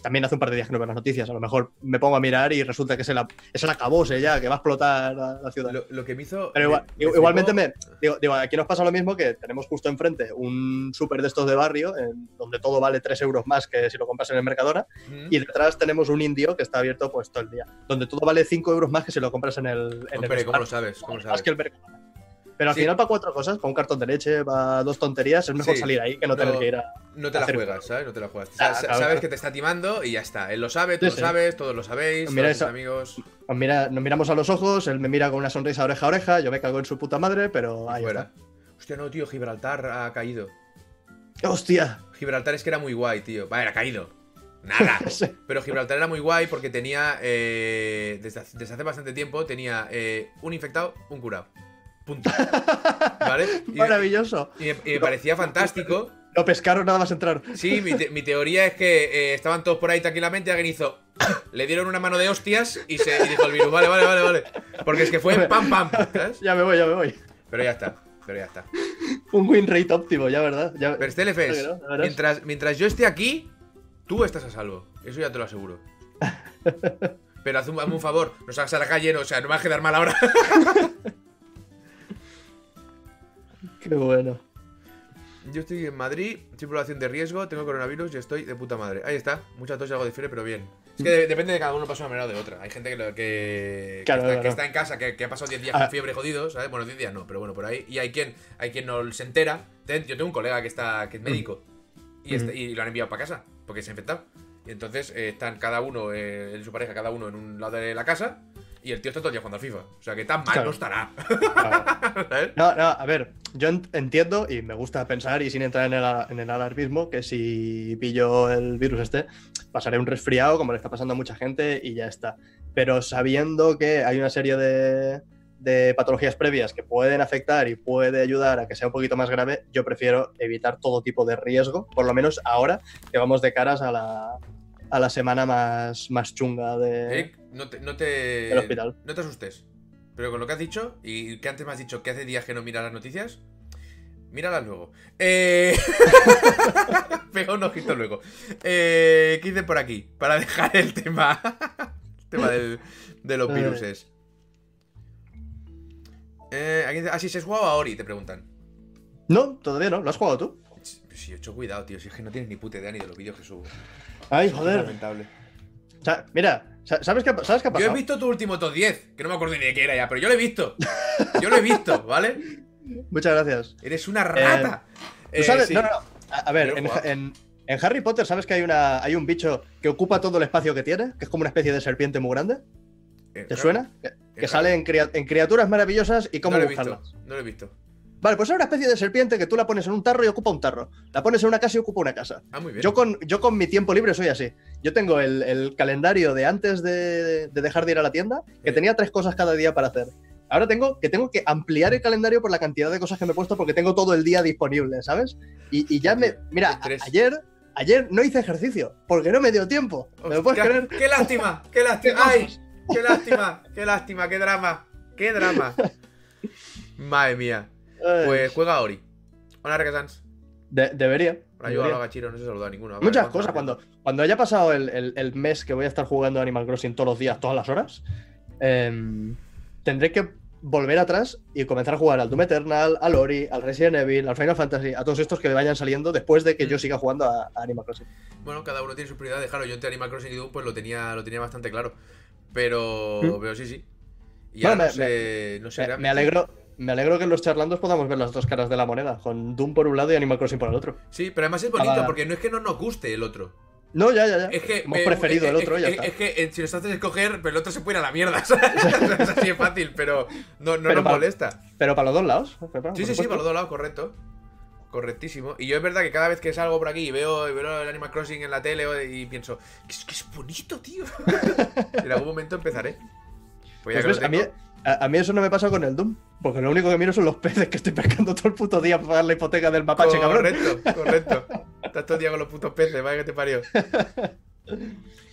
También hace un par de días que no veo las noticias. A lo mejor me pongo a mirar y resulta que es el, es el acabose ya, que va a explotar la, la ciudad. Lo, lo que me hizo. Pero igual- me- me igualmente me, digo, digo, aquí nos pasa lo mismo que tenemos justo enfrente un súper de estos de barrio, en donde todo vale 3 euros más que si lo compras en el Mercadona, Mm. y detrás tenemos un indio que está abierto pues todo el día, donde todo vale 5 euros más que si lo compras en el, en Hombre, el ¿cómo lo sabes? ¿Cómo lo Más sabes? que el Mercadona. Pero al Sí. final para cuatro cosas, para un cartón de leche, para dos tonterías, es mejor Sí. salir ahí que no, No, tener que ir a... No te la juegas, ¿sabes? No te la juegas. Ah, sabes claro. que te está timando y ya está. Él lo sabe, tú Sí, lo sabes, todos lo sabéis, Mira eso. amigos. Nos, mira- nos miramos a los ojos, él me mira con una sonrisa oreja a oreja, yo me cago en su puta madre, pero ahí Fuera. Hostia, no, tío, Gibraltar ha caído. está. ¡Hostia! Gibraltar es que era muy guay, tío. Vale, ha caído. Nada. Pero Gibraltar era muy guay porque tenía, eh, desde, hace- desde hace bastante tiempo, tenía eh, un infectado, un curado. Punto. ¿Vale? Y, Maravilloso. y me, y me parecía fantástico. Lo pescaron nada más entrar. Sí, mi, te- mi teoría es que eh, estaban todos por ahí tranquilamente alguien hizo... Le dieron una mano de hostias y, se, y dijo el virus, vale, vale, vale, vale. Porque es que fue pam, pam, ¿sabes? Ya me voy, ya me voy. Pero ya está, pero ya está. Un win rate óptimo, ya, ¿verdad? Ya... Pero Stelefes, no, mientras, mientras yo esté aquí, tú estás a salvo. Eso ya te lo aseguro. Pero un, hazme un favor, no salgas a la calle, no, o sea, no me vas a quedar mal ahora. Qué bueno. Yo estoy en Madrid, en población de riesgo, tengo coronavirus y estoy de puta madre. Ahí está, mucha tos y algo de fiebre, pero bien. Es que de- depende de cada uno pasa una manera o de otra. Hay gente que, lo- que, está, claro. que está en casa, que, que ha pasado 10 días Ah. con fiebre jodido, ¿sabes? Bueno, 10 días no, pero bueno, por ahí. Y hay quien, hay quien no se entera. Yo tengo un colega que está que es médico y, este- y lo han enviado para casa porque se ha infectado. Y entonces eh, están cada uno, eh, él y su pareja, cada uno en un lado de la casa y el tío está todo el día jugando al FIFA. O sea que tan mal Claro. no estará. No, no, a ver, yo ent- entiendo y me gusta pensar y sin entrar en el, en el alarmismo que si pillo el virus este, pasaré un resfriado como le está pasando a mucha gente y ya está. Pero sabiendo que hay una serie de, de patologías previas que pueden afectar y puede ayudar a que sea un poquito más grave, yo prefiero evitar todo tipo de riesgo, por lo menos ahora que vamos de caras a la, a la semana más, más chunga de, no te, no te, hospital. no te asustes. Pero con lo que has dicho, y que antes me has dicho que hace días que no miras las noticias, míralas luego. Eh... Pega un ojito luego. Eh... ¿Qué dicen por aquí? Para dejar el tema. el tema del- de los Eh. viruses. Eh, ah, si se has jugado a Ori, te preguntan. No, todavía no, ¿lo has jugado tú? Si he hecho cuidado, tío. Si es que no tienes ni puta idea ni de los vídeos que subo. Ay, Es joder. lamentable. O sea, mira, ¿sabes qué, ¿sabes qué ha Yo he pasado? visto tu último top 10, que no me acuerdo ni de qué era ya, pero yo lo he visto. Yo lo he visto, ¿vale? Muchas gracias. Eres una rata. ¿Tú Eh, sabes? sí. No, no, no. A, a ver, en, jugado. en- en Harry Potter, ¿sabes que hay, una, hay un bicho que ocupa todo el espacio que tiene? Que es como una especie de serpiente muy grande. Eh, ¿Te suena? Que, sale en, cria- en criaturas maravillosas y cómo no lo he visto. buscarlas. No lo he visto. Vale, pues es una especie de serpiente que tú la pones en un tarro y ocupa un tarro. La pones en una casa y ocupa una casa. Ah, muy bien. Yo con, yo con mi tiempo libre soy así. Yo tengo el, el calendario de antes de, de dejar de ir a la tienda, que tenía tres cosas cada día para hacer. Ahora tengo que tengo que ampliar el calendario por la cantidad de cosas que me he puesto porque tengo todo el día disponible, ¿sabes? Y, y ya me. Mira, a- ayer, ayer no hice ejercicio porque no me dio tiempo. ¿Me lo puedes creer? ¡Qué lástima! ¡Qué lástima! ¿Qué ¡Ay! ¡Qué lástima! ¡Qué lástima! ¡Qué drama! ¡Qué drama! Madre mía. Pues juega Ori. Hola, Rekasans. De- debería. Hola, Gachiro. No se saluda a ninguno. Vale, Muchas a cosas. Cuando, cuando haya pasado el, el- el mes que voy a estar jugando Animal Crossing todos los días, todas las horas, em, tendré que volver atrás y comenzar a jugar al Doom Eternal, al Ori, al Resident Evil, al Final Fantasy, a todos estos que vayan saliendo después de que yo Mm. siga jugando a, a Animal Crossing. Bueno, cada uno tiene sus prioridades. Claro, yo entre Animal Crossing y Doom pues lo tenía, lo tenía bastante claro. Pero, Mm. pero sí, sí. Y Bueno, ahora me- no sé, no sé Me, realmente- me alegro, me alegro que en los charlandos podamos ver las dos caras de la moneda, con Doom por un lado y Animal Crossing por el otro. Sí, pero además es bonito Ah, porque no es que no nos guste el otro. No, ya, ya, ya. Es que Hemos eh, preferido eh, el otro, eh, ya está. Es que eh, si nos haces escoger, pero el otro se puede ir a la mierda. ¿sabes? es así de fácil, pero no, no Pero nos para- molesta. Pero para los dos lados. por Sí, sí, sí, para los dos lados, correcto. Correctísimo. Y yo es verdad que cada vez que salgo por aquí y veo, y veo el Animal Crossing en la tele y pienso, que es, que es bonito, tío. en algún momento empezaré. Pues ya Pues que ves, lo a, mí, a, a mí eso no me pasa con el Doom, porque lo único que miro son los peces que estoy pescando todo el puto día para pagar la hipoteca del mapache, cabrón. Correcto, correcto. Estás todo el día con los putos peces, vaya que te parió.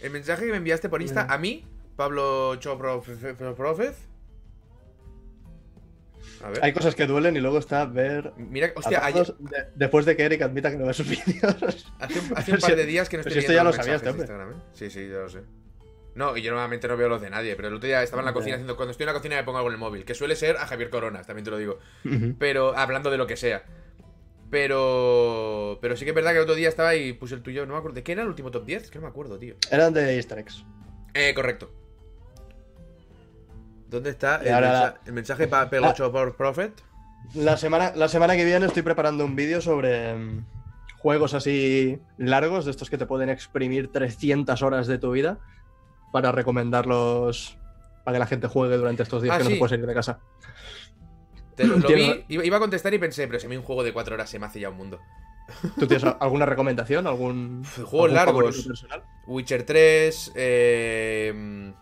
El mensaje que me enviaste por Insta, a mí, Pablo Choprofez. A ver. Hay cosas que duelen y luego está ver. Mira, hostia, a ayer, de- después de que Eric admita que no ve sus vídeos. hace, un, hace Pero un par de días que no pero estoy si esto ya lo de hombre. Instagram, ¿eh? Sí, sí, ya lo sé. No, y yo normalmente no veo los de nadie, pero el otro día estaba en la cocina haciendo. Cuando estoy en la cocina me pongo algo en el móvil, que suele ser a Javier Coronas, también te lo digo. Pero hablando de lo que sea. Pero. Pero sí que es verdad que el otro día estaba y puse el tuyo. No me acuerdo. ¿De qué era el último top 10? Es que no me acuerdo, tío. Eran de Easter eggs. Eh, correcto. ¿Dónde está el, ahora- mensa- el mensaje para Pelocho por Prophet? La semana, la semana que viene estoy preparando un vídeo sobre mm, juegos así largos, de estos que te pueden exprimir 300 horas de tu vida, para recomendarlos para que la gente juegue durante estos días Ah, que no sí. se puede salir de casa. Te lo, vi, iba, a contestar y pensé, pero si a mí un juego de 4 horas se me hace ya un mundo. ¿Tú tienes alguna recomendación? ¿Algún Juegos algún largos. favorito personal? Witcher 3. eh,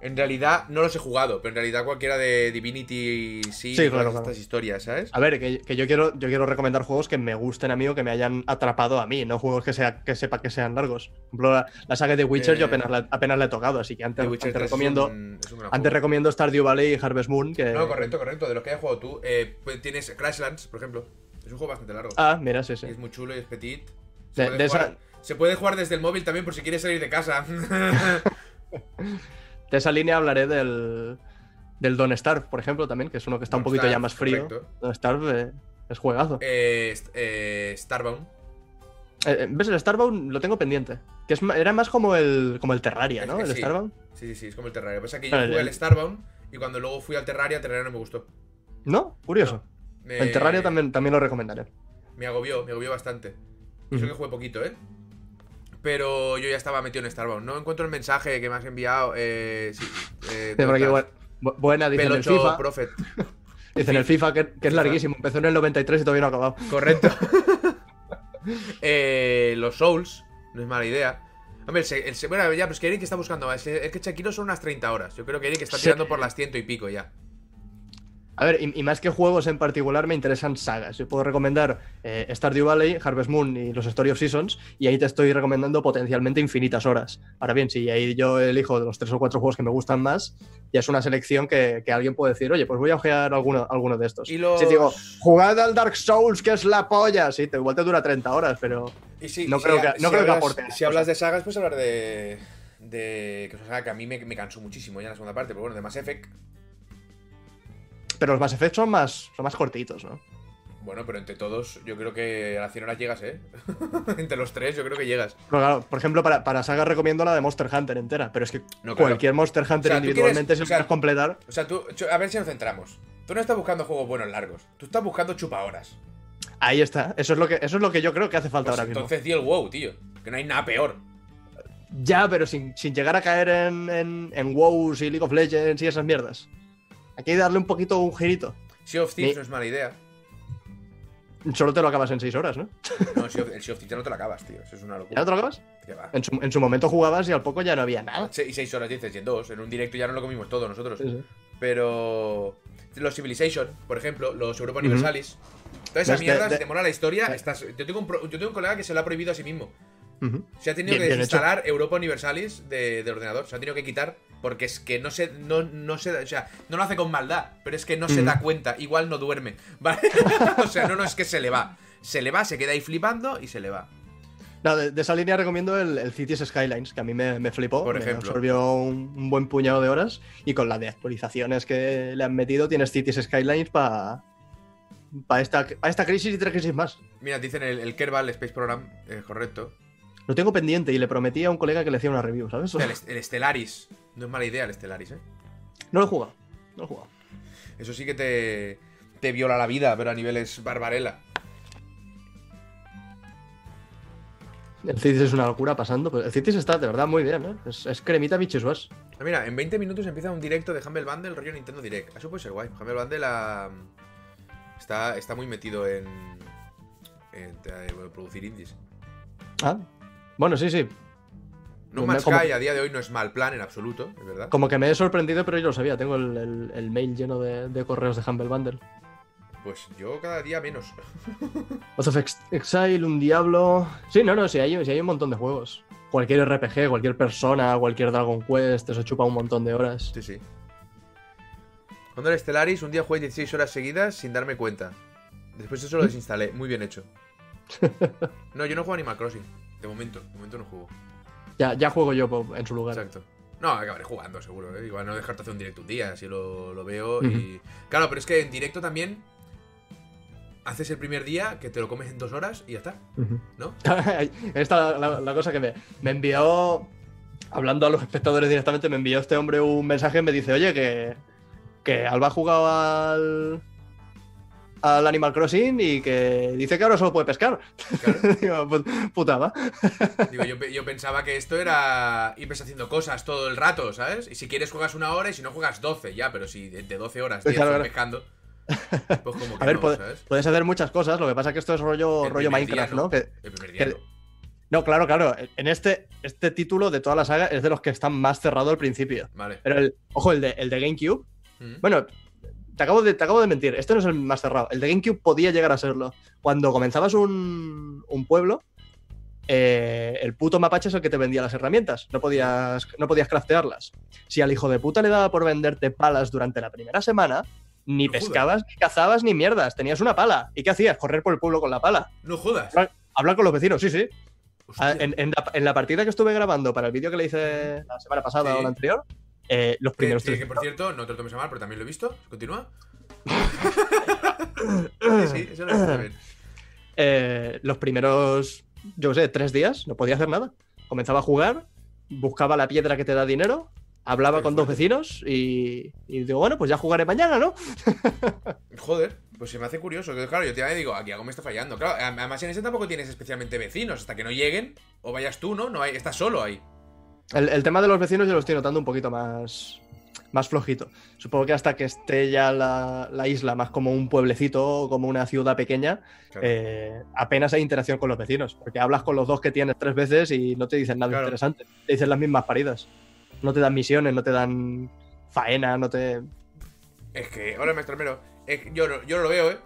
en realidad no los he jugado, pero en realidad cualquiera de Divinity sí, Sí, claro, estas claro. historias, ¿sabes? A ver, que, que yo quiero yo quiero recomendar juegos que me gusten a mí o que me hayan atrapado a mí, no juegos que sea que sepa que sean largos. Por ejemplo, la, la saga de Witcher Eh, yo apenas la, apenas la he tocado, así que antes, antes 3 recomiendo un, antes recomiendo Stardew Valley y Harvest Moon que No, correcto, correcto. De los que hayas jugado tú, eh, pues tienes Crashlands, por ejemplo. Es un juego bastante largo. Ah, mira, sí, sí. Es muy chulo y es petit. Se, De- puede de jugar, esa- se puede jugar desde el móvil también por si quieres salir de casa. De esa línea hablaré del, del Don't Starve, por ejemplo, también, que es uno que está un poquito ya más frío. correcto. Don't Starve eh, es juegazo. eh, eh, Starbound. ¿Ves? El Starbound lo tengo pendiente. Que es, era más como el, como el Terraria, ¿no? Es que El sí. Starbound. Sí, sí, sí, es como el Terraria. Pasa que yo jugué el- al Starbound y cuando luego fui al Terraria, el Terraria no me gustó. ¿No? Curioso. Me- El Terraria también, también lo recomendaré. Me agobió, me agobió bastante. Eso que jugué poquito, ¿eh? Pero yo ya estaba metido en Starbound. No encuentro el mensaje que me has enviado. Eh, sí, eh, buena, dicen el FIFA. Prophet. Dicen el FIFA, que, que es larguísimo. Empezó en el 93 y todavía no ha acabado. Correcto. Eh, los Souls, no es mala idea. Hombre, el, el bueno, ya, pues que Eric está buscando. Es que, es que Shakiro son unas 30 horas. Yo creo que Eric está Sí. tirando por las ciento y pico ya. A ver, y, y más que juegos en particular, me interesan sagas. Yo puedo recomendar eh, Stardew Valley, Harvest Moon y los Story of Seasons, y ahí te estoy recomendando potencialmente infinitas horas. Ahora bien, si ahí yo elijo de los tres o cuatro juegos que me gustan más, ya es una selección que, que alguien puede decir, oye, pues voy a ojear alguno, alguno de estos. Y los- Si digo, jugad al Dark Souls, que es la polla, sí, te, igual te dura 30 horas, pero Y sí, No si creo que- no si creo que hablas- aporte Si hablas de sagas, pues hablar de. de. que es una saga que a mí me, me cansó muchísimo ya en la segunda parte. Pero bueno, de Mass Effect. Pero los Mass Effect son más, son más cortitos, ¿no? Bueno, pero entre todos, yo creo que a las 100 horas llegas, ¿eh? entre los tres, yo creo que llegas. Pero claro, por ejemplo, para, para saga recomiendo la de Monster Hunter entera, pero es que No, claro. cualquier Monster Hunter O sea, tú individualmente, quieres- si o sea, completar, O sea, tú. A ver si nos centramos. Tú no estás buscando juegos buenos largos. Tú estás buscando chupa horas. ahí está. Eso es lo que, eso es lo que yo creo que hace falta Pues ahora mismo. entonces di el WoW, tío. Que no hay nada peor. Ya, pero sin, sin llegar a caer en, en, en WoWs y League of Legends y esas mierdas. Aquí hay que darle un poquito un girito. Sea of Thieves no es mala idea. Solo te lo acabas en 6 horas, ¿no? No, el Sea of Thieves ya no te lo acabas, tío. Eso es una ¿Ya locura. no te lo acabas? Que va. En su, en su momento jugabas y al poco ya no había nada. Y seis horas dices, y en dos. En un directo ya no lo comimos todo nosotros. Sí, sí. Pero. Los Civilization, por ejemplo, los Europa. Universalis. Toda esa Ves, de- mierda, de- si te mola la historia, de- estás. Yo tengo, un pro- yo tengo un colega que se lo ha prohibido a sí mismo. Se ha tenido Bien- que desinstalar Europa Universalis de, del ordenador. Se ha tenido que quitar porque es que no se, no, no se, o sea, no lo hace con maldad, pero es que no se Mm. da cuenta. Igual no duerme, ¿vale? o sea, no, no es que se le va. Se le va, se queda ahí flipando y se le va. No, de, de esa línea recomiendo el, el Cities Skylines, que a mí me, me flipó. Por me ejemplo. absorbió un, un buen puñado de horas. Y con la de actualizaciones que le han metido, tienes Cities Skylines para esta, pa esta crisis y tres crisis más. Mira, dicen el, el Kerbal Space Program, eh, correcto. Lo tengo pendiente y le prometí a un colega que le hacía una review, ¿sabes? El, el Stellaris. No es mala idea el Stellaris, ¿eh? No lo he jugado. No lo he jugado. Eso sí que te, te viola la vida, pero a niveles barbarela. El Cities es una locura pasando. Pero el Cities está de verdad muy bien, ¿eh? Es, es cremita bichos Ah, Mira, en 20 minutos empieza un directo de Humble Bundle, rollo Nintendo Direct. Eso puede ser guay. Humble Bundle ah, está, está muy metido en, en, eh, producir indies. Ah, bueno, sí, sí. No Man's como- Sky a día de hoy no es mal plan en absoluto, es verdad. Como que me he sorprendido, pero yo lo sabía. Tengo el, el- el mail lleno de, de correos de Humble Bundle. Pues yo cada día menos. Path of Ex- Exile, un Diablo. Sí, no, no, sí hay, sí hay un montón de juegos. Cualquier RPG, cualquier persona, cualquier Dragon Quest, eso chupa un montón de horas. Sí, sí. Cuando el Stellaris, un día jugué 16 horas seguidas sin darme cuenta. Después eso lo desinstalé. Muy bien hecho. No, yo no juego Animal Crossing. De momento, de momento no juego. Ya, ya juego yo en su lugar. Exacto. No, acabaré jugando, seguro. ¿eh? Igual no dejarte hacer un directo un día, así lo, lo veo. Y. Claro, pero es que en directo también. Haces el primer día que te lo comes en dos horas y ya está. ¿no? Esta es la, la cosa que me, me envió, hablando a los espectadores directamente, me envió este hombre un mensaje y me dice, oye, que, que Alba ha jugado al, al Animal Crossing y que dice que ahora solo puede pescar. Claro. Digo, "Put- puta va. Digo, yo, pe- yo pensaba que esto era. ibas haciendo cosas todo el rato, ¿sabes? Y si quieres juegas una hora y si no juegas 12, ya, pero si de de 12 horas 10 Claro, estás claro. pescando. Pues como que A ver, no, puede- ¿sabes? puedes hacer muchas cosas, lo que pasa es que esto es rollo, El rollo día, Minecraft, ¿no? Que- El primer día que- no. no, claro, claro. En este, este título de toda la saga es de los que están más cerrado al principio. Vale. Pero el, ojo, el de, el de GameCube, Mm. Bueno, te acabo, de, te acabo de mentir. Este no es el más cerrado. El de GameCube podía llegar a serlo. Cuando comenzabas un, un pueblo, eh, el puto mapache es el que te vendía las herramientas. No podías, no podías craftearlas. Si al hijo de puta le daba por venderte palas durante la primera semana, ni No jodas. pescabas, ni cazabas, ni mierdas. Tenías una pala. ¿Y qué hacías? Correr por el pueblo con la pala. No jodas. Hablar con los vecinos, sí, sí. Ah, En, en la, en la partida que estuve grabando para el vídeo que le hice la semana pasada Sí. o la anterior, eh, los Que, primeros sí, tres que por cierto, no te lo tomes a mal, pero también lo he visto. Continúa. sí, sí, eso lo eh, los primeros, yo qué sé, tres días, no podía hacer nada. Comenzaba a jugar, buscaba la piedra que te da dinero, hablaba con dos vecinos y, y digo, bueno, pues ya jugaré mañana, ¿no? Joder, pues se me hace curioso. Que, claro, yo te digo, aquí algo me está fallando. Claro, además en ese tampoco tienes especialmente vecinos. Hasta que no lleguen, o vayas tú, ¿no? no hay, estás solo ahí. El, el tema de los vecinos yo lo estoy notando un poquito más, más flojito. Supongo que hasta que esté ya la, la isla más como un pueblecito o como una ciudad pequeña, Claro. eh, apenas hay interacción con los vecinos. Porque hablas con los dos que tienes tres veces y no te dicen nada Claro. interesante. Te dicen las mismas paridas. No te dan misiones, no te dan faena, no te... Es que, hola, maestro. Es que yo, no- yo no lo veo, ¿eh?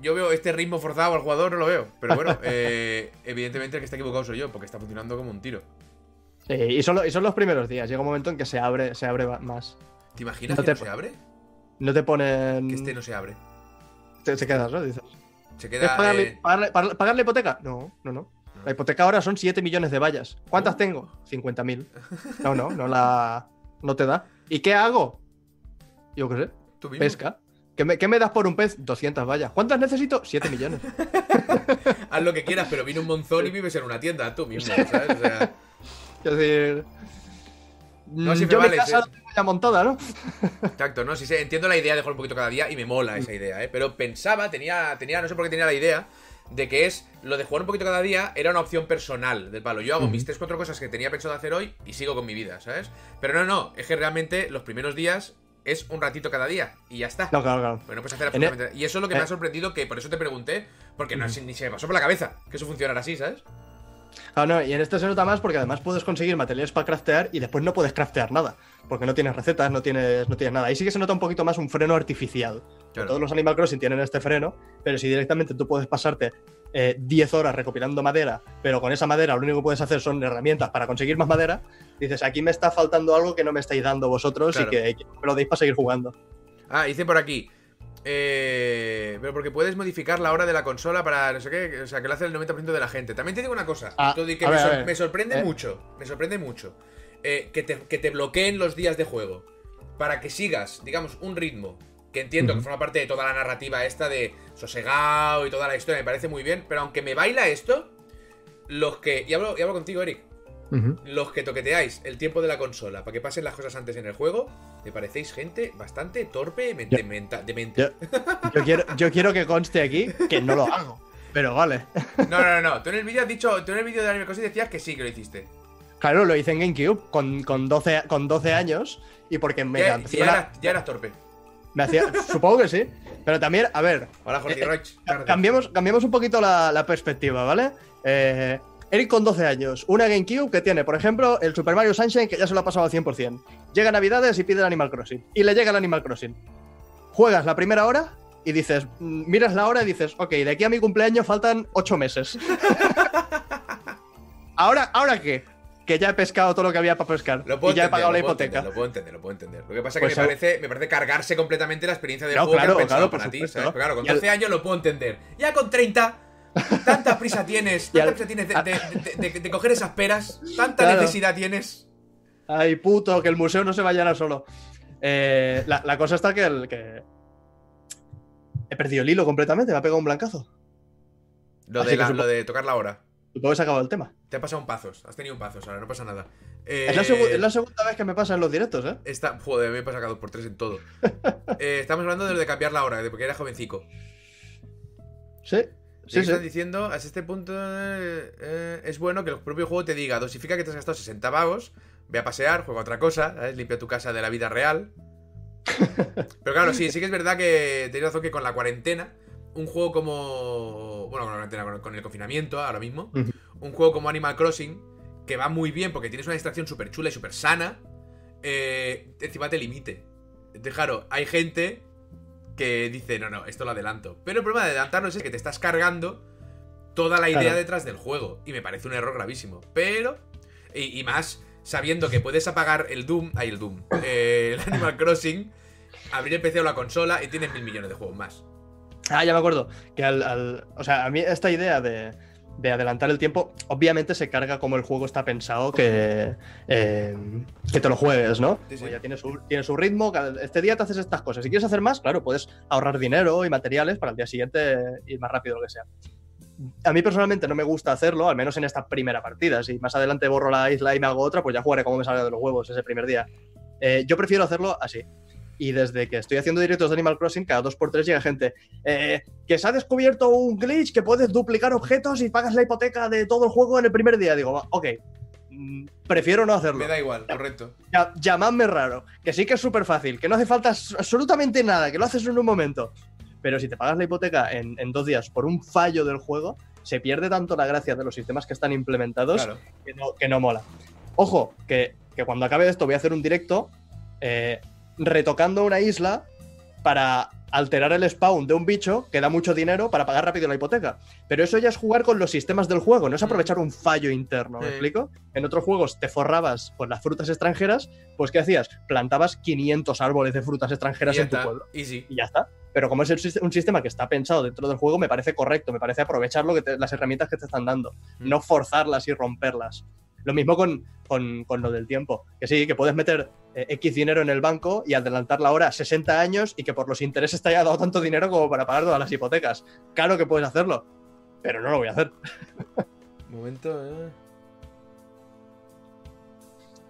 Yo veo este ritmo forzado al jugador, no lo veo. Pero bueno, eh, evidentemente el que está equivocado soy yo, porque está funcionando como un tiro. Sí, y, son, lo- y son los primeros días. Llega un momento en que se abre, se abre más. ¿Te imaginas No que te- no se abre? No te ponen... Que este no se abre. te, te quedas, ¿no? Dices. Se ¿Es queda. pagarle, eh, pagarle- pagar la hipoteca? No, no, no. La hipoteca ahora son 7 millones de vallas. ¿Cuántas Oh. tengo? 50.000. No, no, no la. No te da. ¿Y qué hago? Yo qué sé. tú mismo. Pesca. ¿Qué me, qué me das por un pez? 200 vallas. ¿Cuántas necesito? 7 millones. Haz lo que quieras, pero viene un monzón y vives en una tienda, tú mismo, ¿sabes? O sea, Es decir. No, mm, si me yo mi vales, casa eh. tengo ya montada, ¿no? exacto, ¿no? Sí, sí, entiendo la idea de jugar un poquito cada día y me mola esa idea, ¿eh? Pero pensaba, tenía, tenía, no sé por qué tenía la idea de que es lo de jugar un poquito cada día era una opción personal del palo. Yo hago mis 3-4 cosas que tenía pensado hacer hoy y sigo con mi vida, ¿sabes? Pero no, no, es que realmente los primeros días es un ratito cada día y ya está. No, claro, claro. Pues no puedes hacer En absolutamente nada. Y eso es lo que me eh. ha sorprendido, que por eso te pregunté, porque no, ni se me pasó por la cabeza que eso funcionara así, ¿sabes? Ah, no, y en este se nota más porque además puedes conseguir materiales para craftear y después no puedes craftear nada. Porque no tienes recetas, no tienes, no tienes nada. Ahí sí que se nota un poquito más un freno artificial. Claro. Todos los Animal Crossing tienen este freno, pero si directamente tú puedes pasarte eh, 10 horas recopilando madera, pero con esa madera lo único que puedes hacer son herramientas para conseguir más madera, dices, aquí me está faltando algo que no me estáis dando vosotros Claro. y que, que me lo deis para seguir jugando. Ah, dice por aquí. Eh, pero porque puedes modificar la hora de la consola para no sé qué, o sea, que lo hace el 90% de la gente. También te digo una cosa, Ah, que me, sor- sorprende Eh. mucho, me sorprende mucho eh, que, te, que te bloqueen los días de juego para que sigas, digamos, un ritmo que entiendo que forma parte de toda la narrativa esta de sosegado y toda la historia, me parece muy bien, pero aunque me baila esto, los que, y hablo, y hablo contigo, Eric, los que toqueteáis el tiempo de la consola para que pasen las cosas antes en el juego, me parecéis gente bastante torpe mente, menta- de mente. Yo, yo quiero, yo quiero que conste aquí que no lo hago. Pero vale. No, no, no. Tú en el vídeo has dicho, tú en el vídeo de Anime Crossing decías que sí que lo hiciste. Claro, lo hice en GameCube con, con, 12, con 12 años y porque me, Ya, ya eras, ya eras torpe. me hacía. Supongo que sí. Pero también, a ver, Hola, Jorge Eh, cambiemos un poquito la, la perspectiva, ¿vale? Eh, Eric con 12 años, una GameCube que tiene, por ejemplo, el Super Mario Sunshine que ya se lo ha pasado al 100%. Llega Navidades y pide el Animal Crossing. Y le llega el Animal Crossing. Juegas la primera hora y dices, mm, miras la hora y dices, ok, de aquí a mi cumpleaños faltan 8 meses. ¿Ahora, ¿Ahora qué? Que ya he pescado todo lo que había para pescar. Lo puedo y ya he pagado la hipoteca. entender, lo puedo entender, lo puedo entender. Lo que pasa es que Pues me, parece, me parece cargarse completamente la experiencia del No, juego claro, que pensado claro, para ti, claro, con Y al- 12 años lo puedo entender. Ya con 30, tanta prisa tienes, tanta al- prisa tienes de, de- de- de- de coger esas peras, tanta Claro. necesidad tienes. Ay, puto, que el museo no se vaya a solo. Eh, la, la cosa está que, el, que. He perdido el hilo completamente, me ha pegado un blancazo. Lo de, la- lo de tocar la hora. Supongo que se ha acabado el tema. Te ha pasado un pazos, has tenido un pazos, ahora no pasa nada. Es, la Eh, es la segunda vez que me pasa en los directos, ¿eh? Está, joder, me he pasado por tres en todo. Eh, estamos hablando de lo de cambiar la hora, de porque era jovencico. Sí, Sí, sí, estás diciendo, hasta este punto eh, eh, es bueno que el propio juego te diga, dosifica que te has gastado 60 pavos, ve a pasear, juega otra cosa, ¿sabes? limpia tu casa de la vida real. Pero claro, sí, sí que es verdad que tenéis razón que con la cuarentena, un juego como... Bueno, con la cuarentena, con, el confinamiento ahora mismo, un juego como Animal Crossing, que va muy bien porque tienes una distracción súper chula y súper sana, eh, encima te limite. Entonces, claro, hay gente que dice, no, no, esto lo adelanto. Pero el problema de adelantarlo es que te estás cargando toda la idea Claro. detrás del juego. Y me parece un error gravísimo. Pero, y, y más sabiendo que puedes apagar el Doom, ay, el Doom, eh, el Animal Crossing, abrir el PC o la consola y tienes mil millones de juegos más. Ah, ya me acuerdo. Que al, al- o sea, a mí esta idea de, de adelantar el tiempo, obviamente se carga como el juego está pensado que, eh, que te lo juegues, ¿no? Sí, sí. Pues ya tiene su, tiene su ritmo, este día te haces estas cosas. Si quieres hacer más, claro, puedes ahorrar dinero y materiales para el día siguiente ir más rápido lo que sea. A mí personalmente no me gusta hacerlo, al menos en esta primera partida. Si más adelante borro la isla y me hago otra, pues ya jugaré como me salga de los huevos ese primer día. Eh, yo prefiero hacerlo así. Y desde que estoy haciendo directos de Animal Crossing, cada dos por tres llega gente. eh, que se ha descubierto un glitch que puedes duplicar objetos y pagas la hipoteca de todo el juego en el primer día. Digo, ok. mm, Prefiero no hacerlo. Me da igual, correcto. Ya- llamadme raro. Que sí que es súper fácil. Que no hace falta absolutamente nada. Que lo haces en un momento. Pero si te pagas la hipoteca en, en dos días por un fallo del juego, se pierde tanto la gracia de los sistemas que están implementados Claro. que no, que no mola. Ojo, que, que cuando acabe esto voy a hacer un directo eh, retocando una isla para alterar el spawn de un bicho que da mucho dinero para pagar rápido la hipoteca. Pero eso ya es jugar con los sistemas del juego, no es aprovechar un fallo interno, ¿me Sí. explico? En otros juegos te forrabas con las frutas extranjeras, pues ¿qué hacías? Plantabas 500 árboles de frutas extranjeras en tu está. pueblo. Easy. Y ya está. Pero como es un sistema que está pensado dentro del juego, me parece correcto, me parece aprovechar lo que te- las herramientas que te están dando, Mm. no forzarlas y romperlas. Lo mismo con, con- con lo del tiempo. Que sí, que puedes meter eh, X dinero en el banco y adelantar la hora a 60 años y que por los intereses te haya dado tanto dinero como para pagar todas las hipotecas. Claro que puedes hacerlo, pero no lo voy a hacer. Momento, eh.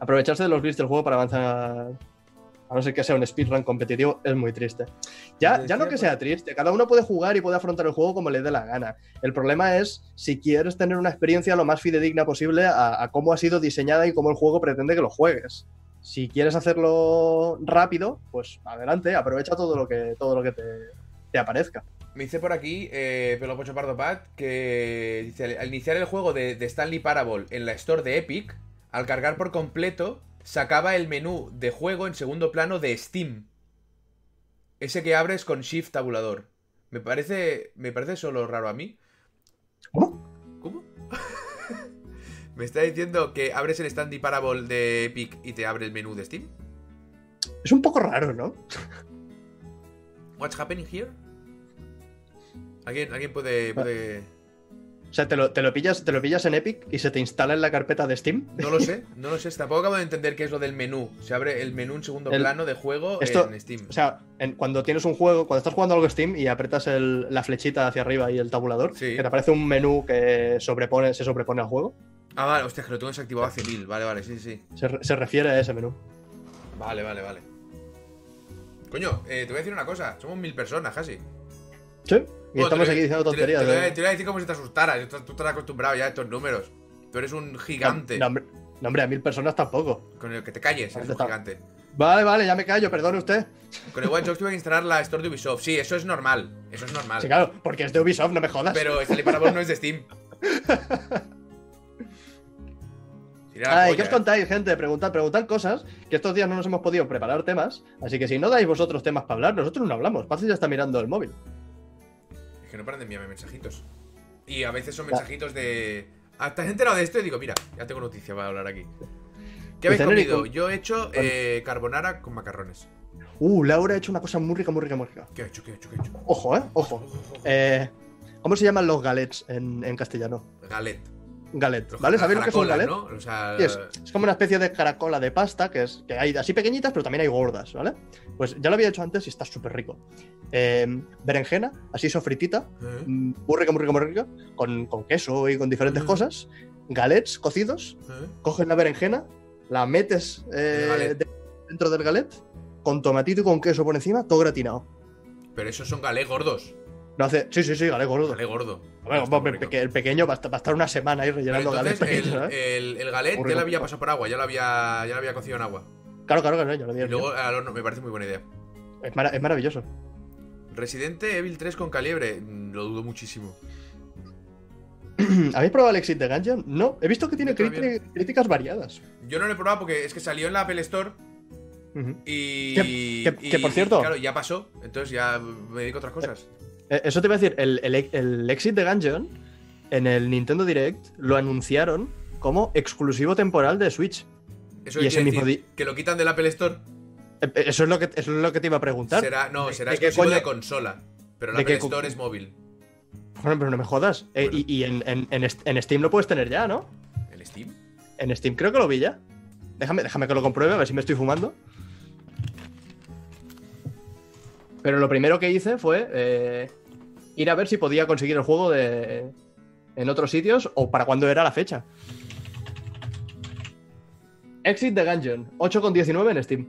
Aprovecharse de los glitches del juego para avanzar. A no ser que sea un speedrun competitivo, es muy triste. Ya, ya no que sea triste, cada uno puede jugar y puede afrontar el juego como le dé la gana. El problema es si quieres tener una experiencia lo más fidedigna posible a, a cómo ha sido diseñada y cómo el juego pretende que lo juegues. Si quieres hacerlo rápido, pues adelante, aprovecha todo lo que, todo lo que te, te aparezca. Me dice por aquí, eh, Pelo Pocho Pardo Pat, que dice, al iniciar el juego de, de Stanley Parable en la store de Epic, al cargar por completo, sacaba el menú de juego en segundo plano de Steam. Ese que abres con Shift tabulador. Me parece. Me parece solo raro a mí. ¿Cómo? ¿Me está diciendo que abres el Stanley Parable de Epic y te abre el menú de Steam? Es un poco raro, ¿no? What's happening here? ¿Alguien, alguien puede, puede... O sea, te lo, te lo pillas, te lo pillas en Epic y se te instala en la carpeta de Steam. No lo sé, no lo sé. Tampoco acabo de entender qué es lo del menú. Se abre el menú en segundo El- plano de juego Esto- en Steam. O sea, en- cuando tienes un juego, cuando estás jugando algo Steam y apretas el- la flechita hacia arriba y el tabulador, Sí. que te aparece un menú que sobrepone, se sobrepone al juego, Ah, vale, hostia, que lo tengo desactivado hace mil. Vale, vale, sí, sí. se, re- se refiere a ese menú. Vale, vale, vale. Coño, eh, te voy a decir una cosa. Somos mil personas casi. Sí. Y Bueno, estamos aquí diciendo te- tonterías. Te, lo voy a- ¿eh? te voy a decir como si te asustaras. Tú, estás acostumbrado ya a estos números. Tú eres un gigante. No, hombre, no, hombre, a mil personas tampoco. Con el que te calles, eres ¿Dónde un está? gigante. Vale, vale, ya me callo, perdone usted. Con el Watch Dogs tuve que instalar la Store de Ubisoft. Sí, eso es normal. Eso es normal. Sí, claro, porque es de Ubisoft, no me jodas. Pero Stanley Parable no es de Steam. Ay, polla, ¿qué os eh. contáis, gente? Preguntad, preguntad cosas, que estos días no nos hemos podido preparar temas, así que si no dais vosotros temas para hablar, nosotros no hablamos. Paz ya está mirando el móvil. Es que no paran de enviarme mensajitos. Y a veces son mensajitos de. Ah, ¿te has enterado de esto? Y digo, mira, ya tengo noticia para hablar aquí. ¿Qué habéis comido? Yo he hecho eh, carbonara con macarrones. Uh, Laura ha hecho una cosa muy rica, muy rica, muy rica. ¿Qué he hecho? ¿Qué he hecho? ¿Qué he hecho? Ojo, eh, ojo. Eh, ¿Cómo se llaman los galets en, en castellano? Galet. Galet, Los ¿vale? ¿Sabéis lo que es un galet? ¿no? O sea, Sí, es, es como una especie de caracola de pasta que, es, que hay así pequeñitas, pero también hay gordas, ¿vale? Pues ya lo había hecho antes y está súper rico. Eh, berenjena, así sofritita, ¿eh? mm, muy rica, muy rica, muy rica, con, con queso y con diferentes Mm. cosas. Galets cocidos, ¿eh? coges la berenjena, la metes eh, de- dentro del galet, con tomatito y con queso por encima, todo gratinado. Pero esos son galé gordos. No hace. Sí, sí, sí, galet gordo. Galé gordo. Bueno, el, pequeño va a, estar, va a estar una semana ahí rellenando entonces, pequeños, el, el, el galet ya lo había pasado por agua, ya lo había, ya lo había cocido en agua. Claro, claro, claro, yo lo. Y luego al horno, me parece muy buena idea. Es, mara- es maravilloso. Residente Evil 3 con calibre, mm, lo dudo muchísimo. ¿Habéis probado el Exit de Gungeon? No, he visto que tiene críticas variadas. Yo no lo he probado porque es que salió en la Apple Store y. Que- que- y- que, por cierto- Claro, ya pasó, entonces ya me dedico a otras cosas. Eh, Eso te iba a decir, el, el- el Exit de Gungeon en el Nintendo Direct lo anunciaron como exclusivo temporal de Switch. Eso y ese mismo decir que lo quitan del Apple Store. Eh, eh, Eso es lo que, eso es lo que te iba a preguntar. Será, no, ¿De- será de qué exclusivo coño? de consola. Pero el ¿De Apple qué Store es móvil. Bueno, pero no me jodas. Eh, y y en, en- en en Steam lo puedes tener ya, ¿no? ¿El Steam? En Steam creo que lo vi ya. Déjame, déjame que lo compruebe, a ver si me estoy fumando. Pero lo primero que hice fue eh, ir a ver si podía conseguir el juego de, en otros sitios o para cuándo era la fecha. Exit the Gungeon, 8,19 en Steam.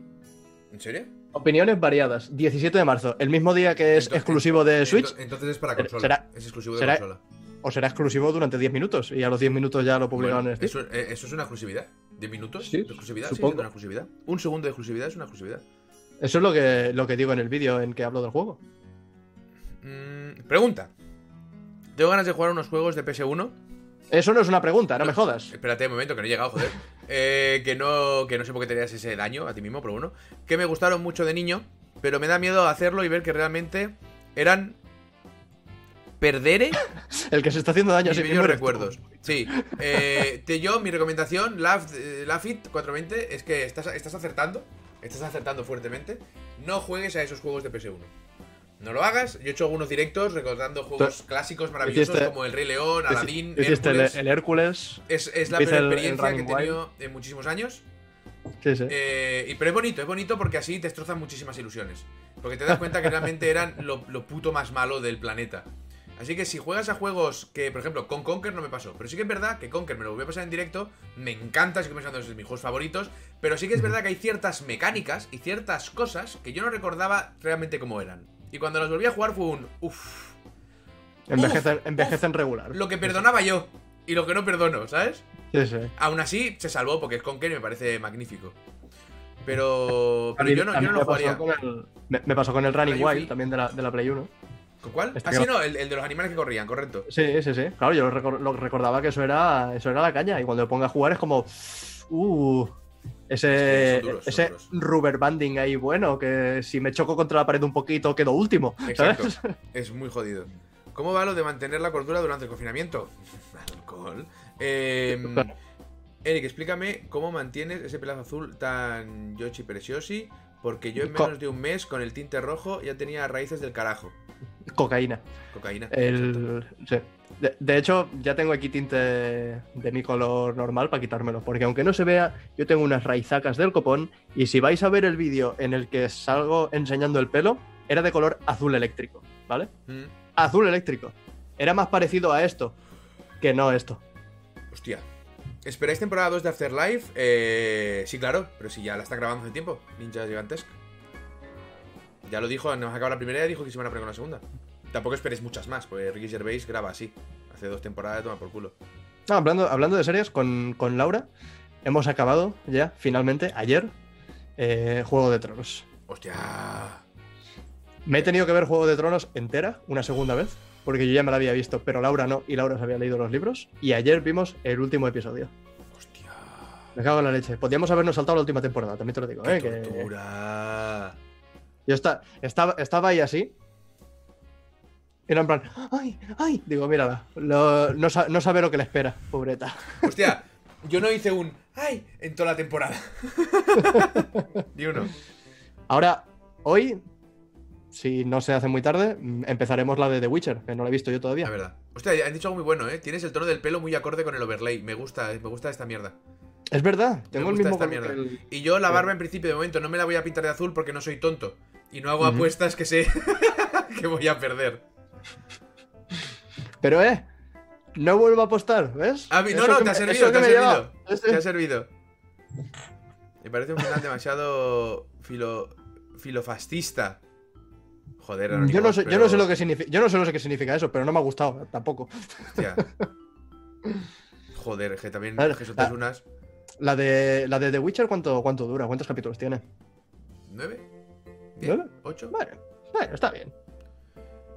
¿En serio? Opiniones variadas, 17 de marzo, el mismo día que es Entonces- exclusivo de Switch, Ento- Entonces es para consola. será- es exclusivo de será- consola. o será exclusivo durante 10 minutos y a los 10 minutos ya lo publicaron Bueno, en Steam. eso, eh, eso es una exclusivid. ¿10 minutos Sí, de exclusividad? Supongo. una exclusividad. Un segundo de exclusividad es una exclusividad. Eso es lo que, lo que digo en el vídeo en que hablo del juego. Pregunta. Tengo ganas de jugar unos juegos de PS1. Eso no es una pregunta, no me jodas. Espérate un momento, que no he llegado, joder. Eh, que, no, que no sé por qué tenías ese daño a ti mismo, pero bueno. Que me gustaron mucho de niño, pero me da miedo hacerlo y ver que realmente eran. Perdere El que se está haciendo daño a sí mismo recuerdos. Sí. Eh, te, yo, mi recomendación, Laugh, eh, Laughit 420, es que estás, estás acertando. Estás acertando fuertemente. No juegues a esos juegos de PS1. No lo hagas. Yo he hecho algunos directos recordando juegos clásicos maravillosos hiciste- como El Rey León, Aladdin, el, Hércules. el Hércules. Es, es la el experiencia que he tenido en muchísimos años. Sí, sí. Eh, y, pero es bonito, es bonito porque así te destrozan muchísimas ilusiones. Porque te das cuenta que realmente eran lo, lo puto más malo del planeta. Así que si juegas a juegos que, por ejemplo, con Conker no me pasó. Pero sí que es verdad que Conker me lo voy a pasar en directo. Me encanta, sigo pensando que es de mis juegos favoritos. Pero sí que es verdad que hay ciertas mecánicas y ciertas cosas que yo no recordaba realmente cómo eran. Y cuando las volví a jugar fue un. Uff. envejecen uf, envejecen regular. Lo que perdonaba yo. Y lo que no perdono, ¿sabes? Sí, sí. Aún así, se salvó porque el Conker me parece magnífico. Pero. Pero mí- yo no, yo no lo jugaría. el- me, me pasó con el Running Wild, también de la, de la Play 1. ¿Con cuál? Este ah, que sí, no, el, el de los animales que corrían, correcto. Sí, sí, sí. Claro, yo lo, recor- lo recordaba que eso era, eso era la caña. Y cuando me ponga a jugar es como. Uh. Ese, duros, ese rubber banding ahí bueno, que si me choco contra la pared un poquito quedo último. Exacto. ¿sabes? Es muy jodido. ¿Cómo va lo de mantener la cordura durante el confinamiento? Alcohol. Eh, Eric, explícame cómo mantienes ese pelazo azul tan yochi preciosi. Porque yo en menos de un mes con el tinte rojo ya tenía raíces del carajo. Cocaína. Cocaína. El, sí. de, de hecho, ya tengo aquí tinte de mi color normal para quitármelo. Porque aunque no se vea, yo tengo unas raizacas del copón. Y si vais a ver el vídeo en el que salgo enseñando el pelo, era de color azul eléctrico. ¿Vale? Mm, Azul eléctrico. Era más parecido a esto que no esto. Hostia. ¿Esperáis temporada 2 de Afterlife? Eh, sí, claro, pero si ya la están grabando hace tiempo. Ninja Gigantesque. Ya lo dijo, nos acaba la primera y dijo que se iban a poner con la segunda. Tampoco esperéis muchas más, porque Ricky Gervais graba así. Hace dos temporadas de toma por culo. No, hablando, hablando de series, con, con Laura hemos acabado ya, finalmente, ayer, eh, Juego de Tronos. Hostia. Me he tenido que ver Juego de Tronos entera una segunda vez, porque yo ya me la había visto, pero Laura no, y Laura se había leído los libros. Y ayer vimos el último episodio. Hostia. Me cago en la leche. Podríamos habernos saltado la última temporada, también te lo digo. Qué ¿eh? Que. Yo esta- estaba, estaba ahí así. Y era en plan, ¡ay! ¡ay! Digo, mírala, lo- no, no sabe lo que le espera, pobreta. Hostia, yo no hice un ¡ay! en toda la temporada. Ni uno. Ahora, hoy, si no se hace muy tarde, mm, empezaremos la de The Witcher, que no la he visto yo La todavía. verdad. Hostia, han dicho algo muy bueno, ¿eh? Tienes el tono del pelo muy acorde con el overlay. Me gusta, me gusta esta mierda. Es verdad, tengo el gusta mismo esta mierda. el- Y yo la barba en principio de momento no me la voy a pintar de azul porque no soy tonto. Y no hago apuestas que sé que voy a perder. Pero, eh, no vuelvo a apostar, ¿ves? Ah, mi- no, Eso no, te ha servido, te ha servido. Te ha servido. Me parece un final demasiado filo, filofascista. Joder, Yo no, sé, yo, pero- no sé lo que significa, yo no sé lo que significa eso, pero no me ha gustado tampoco. Hostia. Joder, que también A ver, soltas ah. unas. La de, la de The Witcher, ¿cuánto, ¿cuánto dura? ¿Cuántos capítulos tiene? ¿Nueve? ¿Diez? ¿Nueve? ¿Ocho? Bueno, está bien.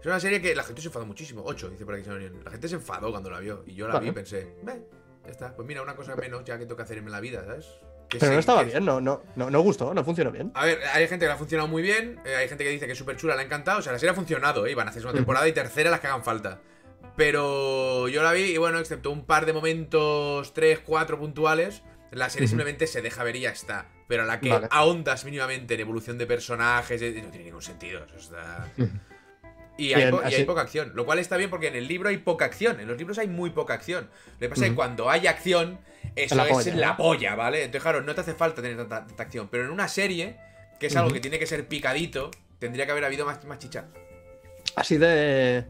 Es una serie que la gente se enfadó muchísimo. Ocho, dice por aquí Sonion. La gente se enfadó cuando la vio. Y yo la vi y Vale. pensé, "Ve, ya está. Pues mira, una cosa menos ya que tengo que hacer en la vida, ¿sabes? Que Pero sí, no estaba que- bien, no, no, no, no gustó, no funcionó bien. A ver, hay gente que le ha funcionado muy bien, eh, hay gente que dice que es súper chula, le ha encantado. O sea, la serie ha funcionado, ¿eh? Y van a hacer una temporada y tercera las que hagan falta. Pero yo la vi y bueno, excepto un par de momentos, tres, cuatro puntuales, la serie simplemente se deja ver y ya está. Pero a la que Vale. ahondas mínimamente en evolución de personajes, eh, no tiene ningún sentido. Eso está... Y hay, y poca acción, lo cual está bien porque en el libro hay poca acción. En los libros hay muy poca acción. Lo que pasa es que cuando hay acción, eso La es polla, la ¿no? polla, ¿vale? Entonces, claro, no te hace falta tener tanta, tanta acción. Pero en una serie, que es algo que tiene que ser picadito, tendría que haber habido más, más chicha. Así de.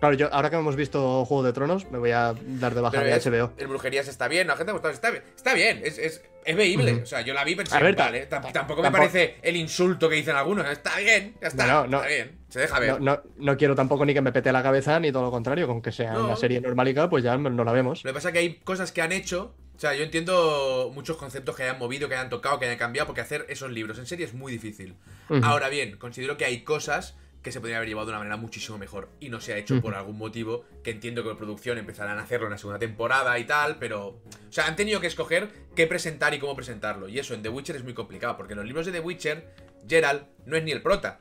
Claro, yo ahora que hemos visto Juego de Tronos, me voy a dar de baja de HBO. el Brujerías está bien, la gente ha gustado, está bien. Está bien, es, es, es veíble. O sea, yo la vi A ver, vale, tampoco me parece el insulto que dicen algunos. Está bien, ya está. No, no. Está bien, se deja ver. No, no, quiero tampoco ni que me pete la cabeza, ni todo lo contrario, con que sea una serie normalica, pues ya no la vemos. Lo que pasa es que hay cosas que han hecho. O sea, yo entiendo muchos conceptos que hayan movido, que hayan tocado, que hayan cambiado, porque hacer esos libros en serie es muy difícil. Ahora bien, considero que hay cosas que se podrían haber llevado de una manera muchísimo mejor y no se ha hecho por algún motivo que entiendo que la producción empezarán a hacerlo en la segunda temporada y tal, pero o sea, han tenido que escoger qué presentar y cómo presentarlo y eso en The Witcher es muy complicado porque en los libros de The Witcher Geralt no es ni el prota,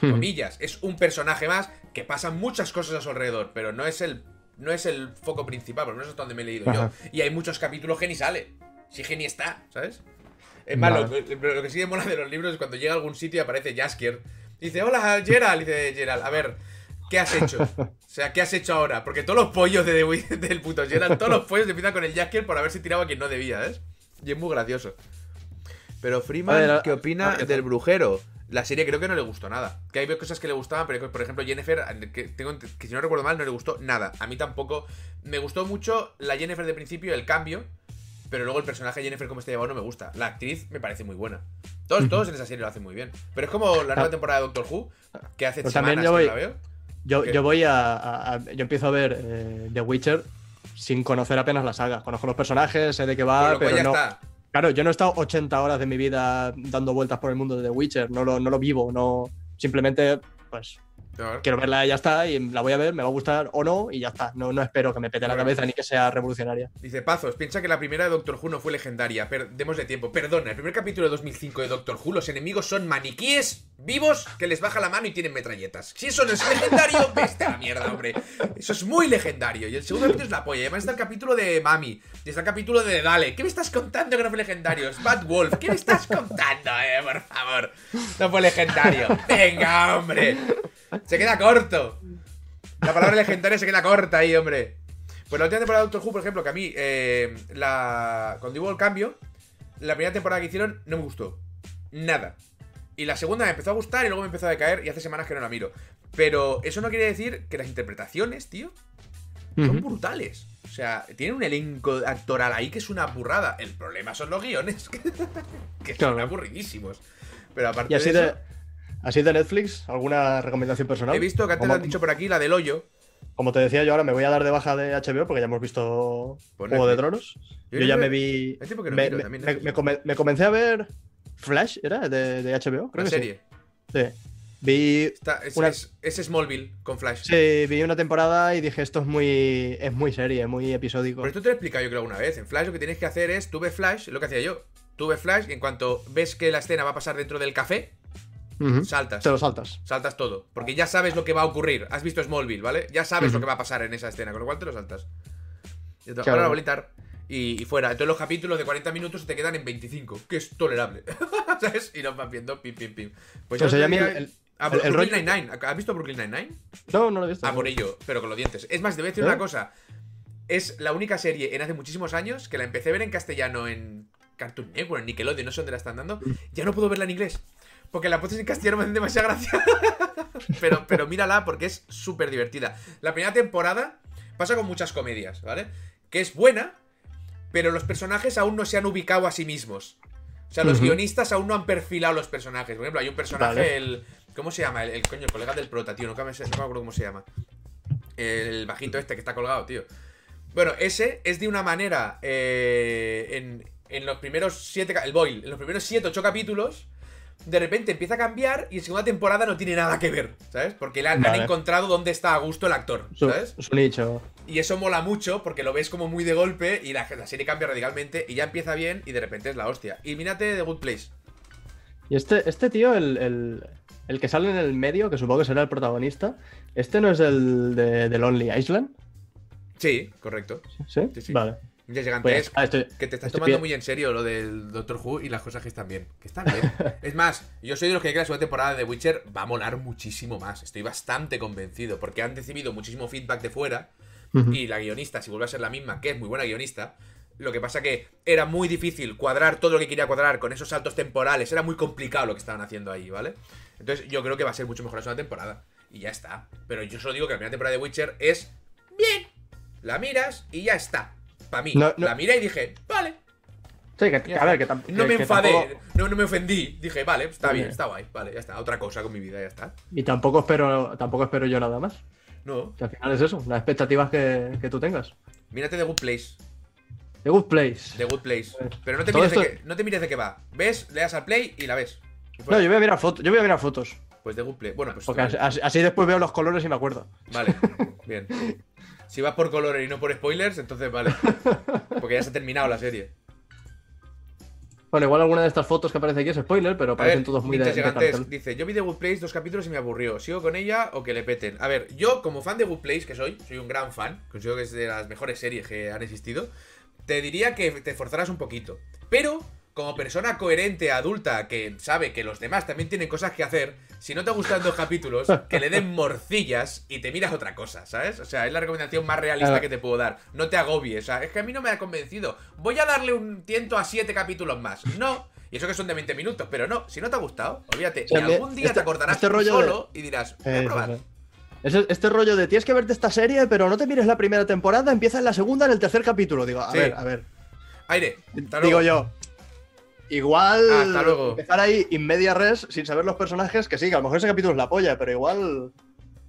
comillas, es un personaje más que pasan muchas cosas a su alrededor, pero no es el no es el foco principal, por lo menos hasta donde me he leído Ajá. yo. Y hay muchos capítulos que ni sale. Si que ni está, ¿sabes? Es más, lo, Vale. lo- lo que sí mola de los libros es cuando llega a algún sitio y aparece Jaskier. Dice, hola, Gerald. Dice, Gerald, a ver, ¿qué has hecho? O sea, ¿qué has hecho ahora? Porque todos los pollos de The del puto Gerald, todos los pollos empiezan con el Jaskier por haberse tirado a quien no debía, ¿ves? Y es muy gracioso. Pero Freeman, ver, ¿qué opina a ver, ¿qué del brujero? La serie creo que no le gustó nada. Que hay cosas que le gustaban, pero por ejemplo Jennifer, que, tengo, que si no recuerdo mal, no le gustó nada. A mí tampoco. Me gustó mucho la Jennifer de principio, el cambio. Pero luego el personaje de Jennifer como está llevado no me gusta. La actriz me parece muy buena. Todos, todos en esa serie lo hacen muy bien. Pero es como la nueva temporada de Doctor Who, que hace Pues semanas yo voy- la veo. Yo, yo voy a, a- a- Yo empiezo a ver eh, The Witcher sin conocer apenas la saga. Conozco los personajes, sé de qué va, pero ya no. está. Claro, yo no he estado 80 horas de mi vida dando vueltas por el mundo de The Witcher, no lo, no lo vivo, no. Simplemente, pues. Claro. Quiero verla, ya está, y la voy a ver, me va a gustar o no, y ya está. No, no espero que me pete la cabeza ni que sea revolucionaria. Dice Pazos, piensa que la primera de Doctor Who no fue legendaria. Per démosle tiempo. Perdona, el primer capítulo de 2005 de Doctor Who, los enemigos son maniquíes vivos que les baja la mano y tienen metralletas. Si eso no es legendario, vete a la mierda, hombre. Eso es muy legendario. Y el segundo capítulo es la polla. Además está el capítulo de Mami. Y está el capítulo de Dale. ¿Qué me estás contando que no fue legendario? Es Bad Wolf. ¿Qué me estás contando, eh? Por favor. No fue legendario. Venga, hombre. Se queda corto. La palabra legendaria se queda corta ahí, hombre. Pues la última temporada de Doctor Who, por ejemplo, que a mí, eh, la... cuando hubo el cambio, la primera temporada que hicieron no me gustó. Nada. Y la segunda me empezó a gustar y luego me empezó a decaer y hace semanas que no la miro. Pero eso no quiere decir que las interpretaciones, tío, son brutales. O sea, tienen un elenco actoral ahí que es una burrada. El problema son los guiones, que, son aburridísimos. Pero aparte Y así de de, eso, así de Netflix, ¿alguna recomendación personal? he visto que antes lo han dicho por aquí, la del hoyo. como te decía yo ahora, me voy a dar de baja de HBO porque ya hemos visto Por Juego de. Tronos. Yo Yo, ya me vi. No me, miro me- también me- come- me comencé a ver Flash, ¿era? De, de HBO, creo La que serie. sí. Sí. Vi, Está- es, Una- es- es Smallville con Flash. sí, vi una temporada y dije, esto es muy, es muy serie, muy episódico. Pero esto te lo he explicado yo creo alguna vez. En Flash lo que tienes que hacer es, tú ves Flash, lo que hacía yo. Tú ves Flash y en cuanto ves que la escena va a pasar dentro del café, Saltas. Te lo saltas. Saltas todo. Porque ya sabes lo que va a ocurrir. Has visto Smallville, ¿vale? Ya sabes lo que va a pasar en esa escena, con lo cual te lo saltas. Y entonces, Claro. ahora bolitar y, y fuera. Entonces los capítulos de 40 minutos se te quedan en 25, que es tolerable. ¿Sabes? Y los vas viendo, pim, pim, pim. Pues O sea, ya mí día- el- el- Ah, el- el Brooklyn rollo- Nine-Nine. ¿Has visto Brooklyn Nine-Nine? No, no lo he visto. Ah, por ello, pero con los dientes. Es más, te voy a decir ¿Eh? una cosa. Es la única serie en hace muchísimos años que la empecé a ver en castellano en Cartoon Network, en Nickelodeon, no sé dónde la están dando. Ya no puedo verla en inglés. Porque la pones en castellano me hace demasiada gracia. pero, pero mírala porque es súper divertida. La primera temporada pasa con muchas comedias, ¿vale? Que es buena, pero los personajes aún no se han ubicado a sí mismos. O sea, los guionistas aún no han perfilado los personajes. Por ejemplo, hay un personaje, Vale. el. ¿Cómo se llama? El, el coño, el colega del prota, tío. No me, no me acuerdo cómo se llama. El bajito este que está colgado, tío. Bueno, ese es de una manera. eh, en, en los primeros siete. El Boyle, en los primeros siete, ocho capítulos. De repente empieza a cambiar y en segunda temporada no tiene nada que ver, ¿sabes? Porque le han, encontrado dónde está a gusto el actor, Su, ¿sabes? su nicho. Y eso mola mucho porque lo ves como muy de golpe y la, la serie cambia radicalmente y ya empieza bien y de repente es la hostia. Y mírate The Good Place. Y este, este tío, el, el, el que sale en el medio, que supongo que será el protagonista, ¿este no es el de, de Lonely Island? Sí, correcto. ¿Sí? Sí, sí. Vale. Ya llegante Pues, ah, estoy- que te estás tomando muy en serio lo del Doctor Who y las cosas que están bien. Que están bien. es más, yo soy de los que creen que la segunda temporada de Witcher va a molar muchísimo más. Estoy bastante convencido porque han recibido muchísimo feedback de fuera y la guionista, si vuelve a ser la misma, que es muy buena guionista, lo que pasa que era muy difícil cuadrar todo lo que quería cuadrar con esos saltos temporales, era muy complicado lo que estaban haciendo ahí, ¿vale? Entonces yo creo que va a ser mucho mejor la segunda temporada y ya está. Pero yo solo digo que la primera temporada de Witcher es bien. La miras y ya está. Para mí, No, no. la miré y dije, vale. Sí, que, que a ver, que, No me que enfadé, tampoco- no, no me ofendí. Dije, vale, está bien, bien. está guay, vale, ya está. Otra cosa con mi vida, ya está. Y tampoco espero, tampoco espero yo nada más. No, Que al final es eso, las expectativas que, que tú tengas. mírate The Good Place. The Good Place. The Good Place. Pues, Pero no te, mires de qué, no te mires de qué va. Ves, le das al play y la ves. Y. No, yo voy a mirar fotos. Yo voy a mirar fotos. Pues The Good Place. Bueno, pues. Porque así después veo los colores y me acuerdo. Vale, bien. Si vas por colores y no por spoilers, entonces vale. Porque ya se ha terminado la serie. Bueno, igual alguna de estas fotos que aparece aquí es spoiler, pero parecen ver, todos muy de, Gigantes dice, yo vi The Good Place dos capítulos y me aburrió. ¿Sigo con ella o que le peten? A ver, yo como fan de Good Place, que soy, soy un gran fan, considero que es de las mejores series que han existido, te diría que te esforzaras un poquito. Pero, como persona coherente, adulta, que sabe que los demás también tienen cosas que hacer, si no te gustan dos capítulos, que le den morcillas y te miras otra cosa, ¿sabes? O sea, es la recomendación más realista que te puedo dar. No te agobies, o sea, es que a mí no me ha convencido. Voy a darle un tiento a siete capítulos más. No. Y eso que son de 20 minutos, pero no, si no te ha gustado, olvídate. y algún día este- te acordarás este de- solo y dirás, voy a Eh, probar. este rollo de tienes que verte esta serie, pero no te mires la primera temporada, empieza en la segunda, en el tercer capítulo. Digo, a Sí. ver, a ver. Aire, Digo yo. Igual Ah, hasta luego. empezar ahí in media res sin saber los personajes, que sí, que a lo mejor ese capítulo es la polla, pero igual.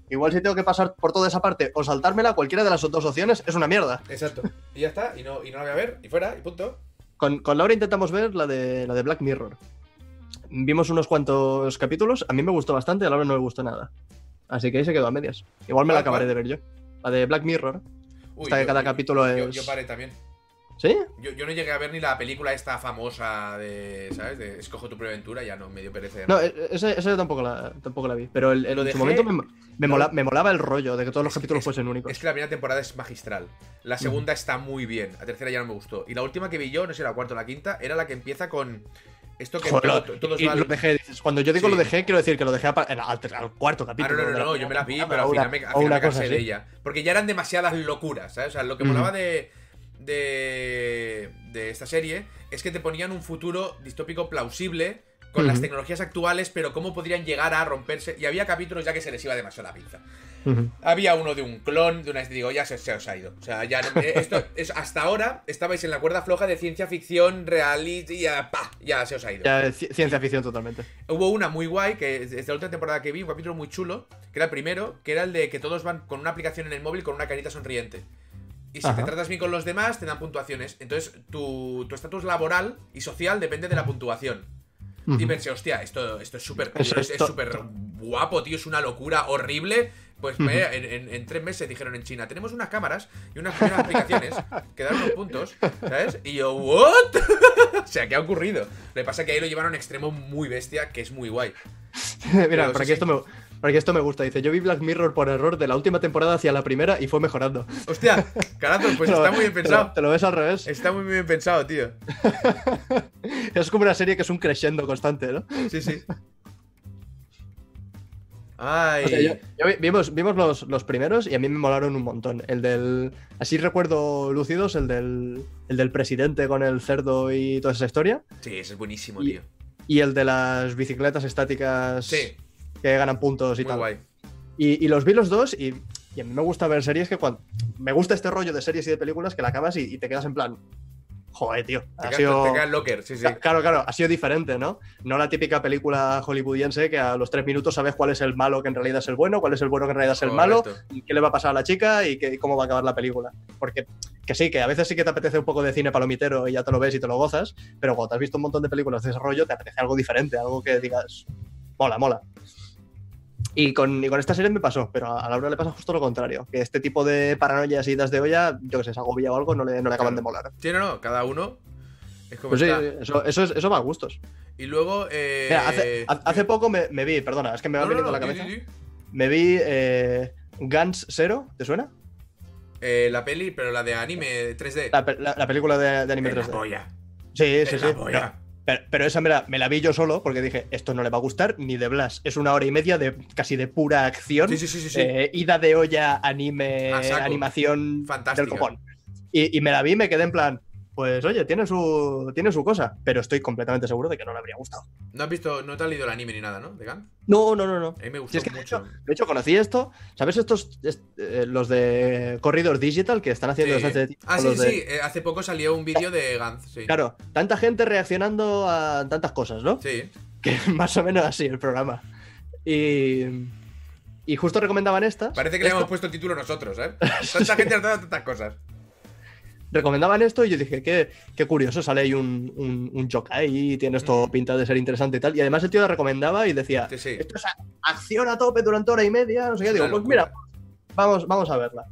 Igual si tengo que pasar por toda esa parte o saltármela, cualquiera de las dos opciones es una mierda. Exacto. Y ya está, y no, y no la voy a ver, y fuera, y punto. Con, con Laura intentamos ver la de, la de Black Mirror. Vimos unos cuantos capítulos, a mí me gustó bastante, a Laura no le gustó nada. Así que ahí se quedó a medias. Igual me la ¿Cuál, acabaré de ver yo. La de Black Mirror. Uy, Hasta que cada capítulo yo- es- Yo paré también. ¿Sí? Yo, yo no llegué a ver ni la película esta famosa de, ¿sabes? De Escoge tu propia aventura, ya no, me dio pereza. No, e- ese yo tampoco la, tampoco la vi. Pero el- el- en su dejé- momento me, me lo- mola- me molaba el rollo de que todos los capítulos es- fuesen únicos. Es que la primera temporada es magistral. La segunda está muy bien. La tercera ya no me gustó. Y la última que vi yo, no sé, la cuarta o la quinta, era la que empieza con esto que Joder, todo- todos y lo dejé, dices, cuando yo digo Sí. lo dejé, quiero decir que lo dejé al, al cuarto Ah, capítulo. no, no, no, la no, yo me la vi, pero al final me, al final una me cansé de ella. Porque ya eran demasiadas locuras, ¿sabes? O sea, lo que Ujú. molaba de, de, de esta serie es que te ponían un futuro distópico plausible con las tecnologías actuales, pero cómo podrían llegar a romperse. Y había capítulos ya que se les iba demasiado la pinza. Había uno de un clon, de una. Digo, ya se, se os ha ido. O sea, ya no. eh, Esto es, hasta ahora estabais en la cuerda floja de ciencia ficción, reality, y ya, ya se os ha ido. Ya, ci- ciencia ficción totalmente. Hubo una muy guay, que es de la última temporada que vi, un capítulo muy chulo, que era el primero, que era el de que todos van con una aplicación en el móvil con una carita sonriente. Y si te tratas bien con los demás, te dan puntuaciones. Entonces, tu tu estatus laboral y social depende de la puntuación. Y Ujú. pensé, hostia, esto, esto es súper Eso es súper guapo, tío, es una locura horrible. Pues me- en, en- en tres meses dijeron en China, tenemos unas cámaras y unas, y unas aplicaciones que dan unos puntos, ¿sabes? Y yo, ¿what? o sea, ¿qué ha ocurrido? Lo que pasa es que ahí lo llevaron a un extremo muy bestia, que es muy guay. Mira, Pero por aquí, esto me, por aquí esto me gusta. Dice, yo vi Black Mirror por error de la última temporada hacia la primera y fue mejorando. Hostia, carajo, pues está muy bien te lo- pensado. Te lo, ves al revés. Está muy bien pensado, tío. Es como una serie que es un crescendo constante, ¿no? Sí, sí. Ay. O sea, yo- yo vi- vimos vimos los, los primeros y a mí me molaron un montón. El del. Así recuerdo lúcidos, el del, el del presidente con el cerdo y toda esa historia. Sí, ese es buenísimo, Y- tío. Y el de las bicicletas estáticas Sí, que ganan puntos y muy tal. guay. Y, y los vi los dos y, y a mí me gusta ver series que cuando. Me gusta este rollo de series y de películas que la acabas y, y te quedas en plan. Joder, tío. Te Ha quedas, sido... te locker, sí, sí. Claro, claro, ha sido diferente, ¿no? No la típica película hollywoodiense que a los tres minutos sabes cuál es el malo que en realidad es el bueno, cuál es el bueno que en realidad es el malo, y qué le va a pasar a la chica y, qué- y cómo va a acabar la película. Porque que sí, que a veces sí que te apetece un poco de cine palomitero y ya te lo ves y te lo gozas, pero cuando te has visto un montón de películas de desarrollo te apetece algo diferente, algo que digas, mola, mola. Y con, y con esta serie me pasó, pero a Laura le pasa justo lo contrario, que este tipo de paranoias y idas de olla, yo que sé, se agobia o algo, no le, no le acaban Claro. de molar. Sí, no, no, cada uno es como Pues sí, eso, eso, es- eso va a gustos. Y luego. Eh... Mira, hace, ha- hace poco me, me vi, perdona, es que me va No, no, viniendo no, a la cabeza. di, di. Me vi eh, Guns Zero, ¿te suena? Eh, la peli, pero la de anime 3D. La, pe- la- la película de, de anime Es la 3D. polla. Sí, Es sí, la sí. polla. Pero, pero esa me la, me la vi yo solo porque dije, esto no le va a gustar ni de Blas. Es una hora y media de casi de pura acción. Sí, sí, sí, eh, ida de olla, anime, animación Fantástica. del copón. Y, y me la vi y me quedé en plan, pues oye, tiene su, tiene su cosa, pero estoy completamente seguro de que no le habría gustado. No has visto, no te has leído el anime ni nada, ¿no? De Gun. No, no, no, no. A mí me gustó Si es que de mucho. hecho, de hecho, conocí esto. ¿Sabes estos, est- eh, los de Corridor Digital que están haciendo Sí. desde hace tiempo? Ah, sí, de- sí. eh, hace poco salió un vídeo de Gantz, sí. Claro, tanta gente reaccionando a tantas cosas, ¿no? Sí. Que más o menos así el programa. Y, y justo recomendaban estas. Parece que le hemos puesto el título nosotros, ¿eh? Tanta gente ha dado tantas cosas. Recomendaban esto y yo dije, qué, qué curioso, sale ahí un, un, un y tiene esto Mm. pinta de ser interesante y tal. Y además el tío la recomendaba y decía, Sí, sí. esto es acción a tope durante hora y media, no sé qué. Digo, pues mira, vamos, vamos a verla.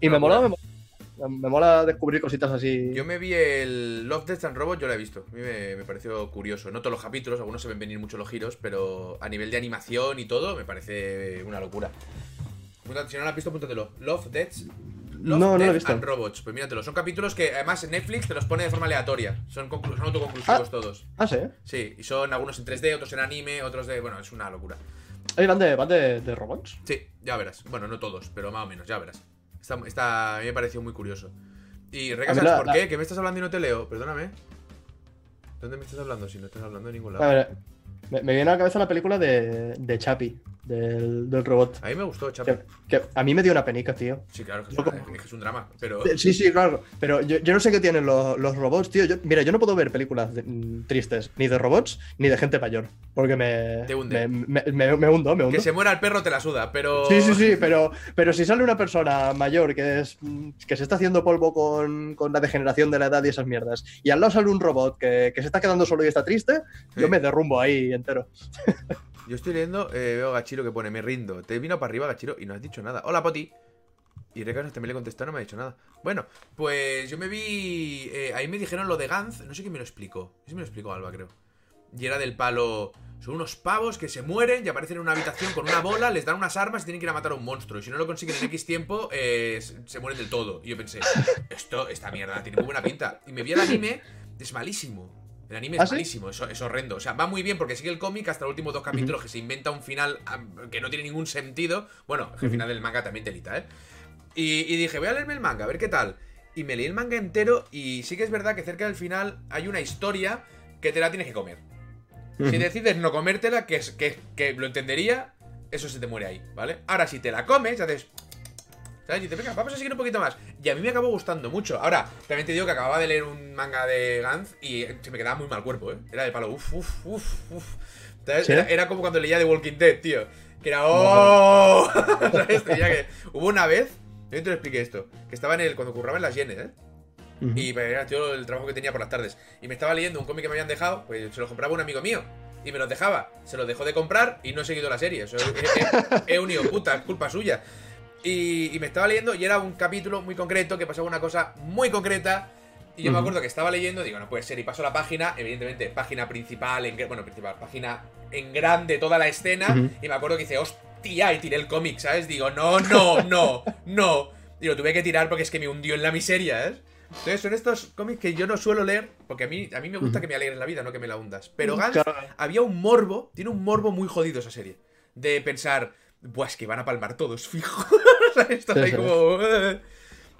Y me mola, me mola, me mola descubrir cositas así. Yo me vi el Love, Death and Robots, yo lo he visto. A mí me, me pareció curioso. No todos los capítulos, algunos se ven venir mucho los giros, pero a nivel de animación y todo, me parece una locura. Si no lo has visto, apúntatelo. Love, Death. Love, No, no lo he visto. and Robots. Pues míratelo. Son capítulos que además en Netflix te los pone de forma aleatoria. Son, son autoconclusivos Ah. todos. Ah, sí. Sí, y son algunos en 3D, otros en anime, otros de. Bueno, es una locura. Van de, van de, de robots. Sí, ya verás. Bueno, no todos, pero más o menos, ya verás. Está, está- a mí me pareció muy curioso. Y Reca, A mí ¿sabes la- por la- qué? ¿Que me estás hablando y no te leo? Perdóname. ¿Dónde me estás hablando? Si no estás hablando de ningún A lado. ver, me, me viene a la cabeza la película de, de Chapi, del, del robot. A mí me gustó, chapo. Que, que a mí me dio una penica, tío. Sí, claro, que es, una- es que es un drama, pero... Sí, sí, claro. Pero yo, yo no sé qué tienen los, los robots, tío. Yo- mira, yo no puedo ver películas de- mm, tristes, ni de robots, ni de gente mayor. Porque me. Te hunde. Me, me- me- me hundo, me hundo. Que se muera el perro te la suda, pero... Sí, sí, sí, pero, pero si sale una persona mayor que, es, mm, que se está haciendo polvo con, con la degeneración de la edad y esas mierdas, y al lado sale un robot que, que se está quedando solo y está triste, yo me derrumbo ahí entero. Yo estoy leyendo, eh, veo a Gachiro que pone, me rindo. Te vino para arriba, Gachiro, y no has dicho nada. Hola, Poti. Y Recanos también le contestó, no me ha dicho nada. Bueno, pues yo me vi. eh, ahí me dijeron lo de Gantz, no sé quién me lo explicó. Sí me lo explicó Alba, creo. Y era del palo. Son unos pavos que se mueren y aparecen en una habitación con una bola, les dan unas armas y tienen que ir a matar a un monstruo. Y si no lo consiguen en X tiempo, eh, se mueren del todo. Y yo pensé, esto, esta mierda, tiene muy buena pinta. Y me vi el anime, es malísimo. El anime es ¿Ah, sí? malísimo, es, horrendo. O sea, va muy bien porque sigue el cómic hasta los últimos dos capítulos que se inventa un final que no tiene ningún sentido. Bueno, el final del manga también telita, ¿eh? Y, y dije, voy a leerme el manga, a ver qué tal. Y me leí el manga entero y sí que es verdad que cerca del final hay una historia que te la tienes que comer. Si decides no comértela, que, es, que, que lo entendería, eso se te muere ahí, ¿vale? Ahora, si te la comes, haces... ¿Sabes? Y dices, venga, vamos a seguir un poquito más. Y a mí me acabó gustando mucho. Ahora, también te digo que acababa de leer un manga de Gantz y se me quedaba muy mal cuerpo, ¿eh? Era de palo, uff, uff, uff, uff. ¿Sí? Era, era como cuando leía The Walking Dead, tío. Que era, ¡oh! ¿Sabes? Que... Hubo una vez, yo te lo expliqué esto, que estaba en el... cuando curraba en las yenes, ¿eh? Y pues, era yo el trabajo que tenía por las tardes. Y me estaba leyendo un cómic que me habían dejado, pues se lo compraba un amigo mío. Y me los dejaba. Se los dejó de comprar y no he seguido la serie. Eso unido puta, es culpa suya. Y, y me estaba leyendo y era un capítulo muy concreto que pasaba una cosa muy concreta. Y yo me acuerdo que estaba leyendo, digo, no puede ser. Y paso la página, evidentemente, página principal, en, bueno, principal, página en grande, toda la escena. Y me acuerdo que dice, hostia, y tiré el cómic, ¿sabes? Digo, no, no, no, no. Y lo tuve que tirar porque es que me hundió en la miseria, ¿eh? Entonces son estos cómics que yo no suelo leer, porque a mí, a mí me gusta que me alegres la vida, no que me la hundas. Pero Claro. había un morbo, tiene un morbo muy jodido esa serie. De pensar, buah, es que van a palmar todos, fijo. Sí, ahí como... "Eh".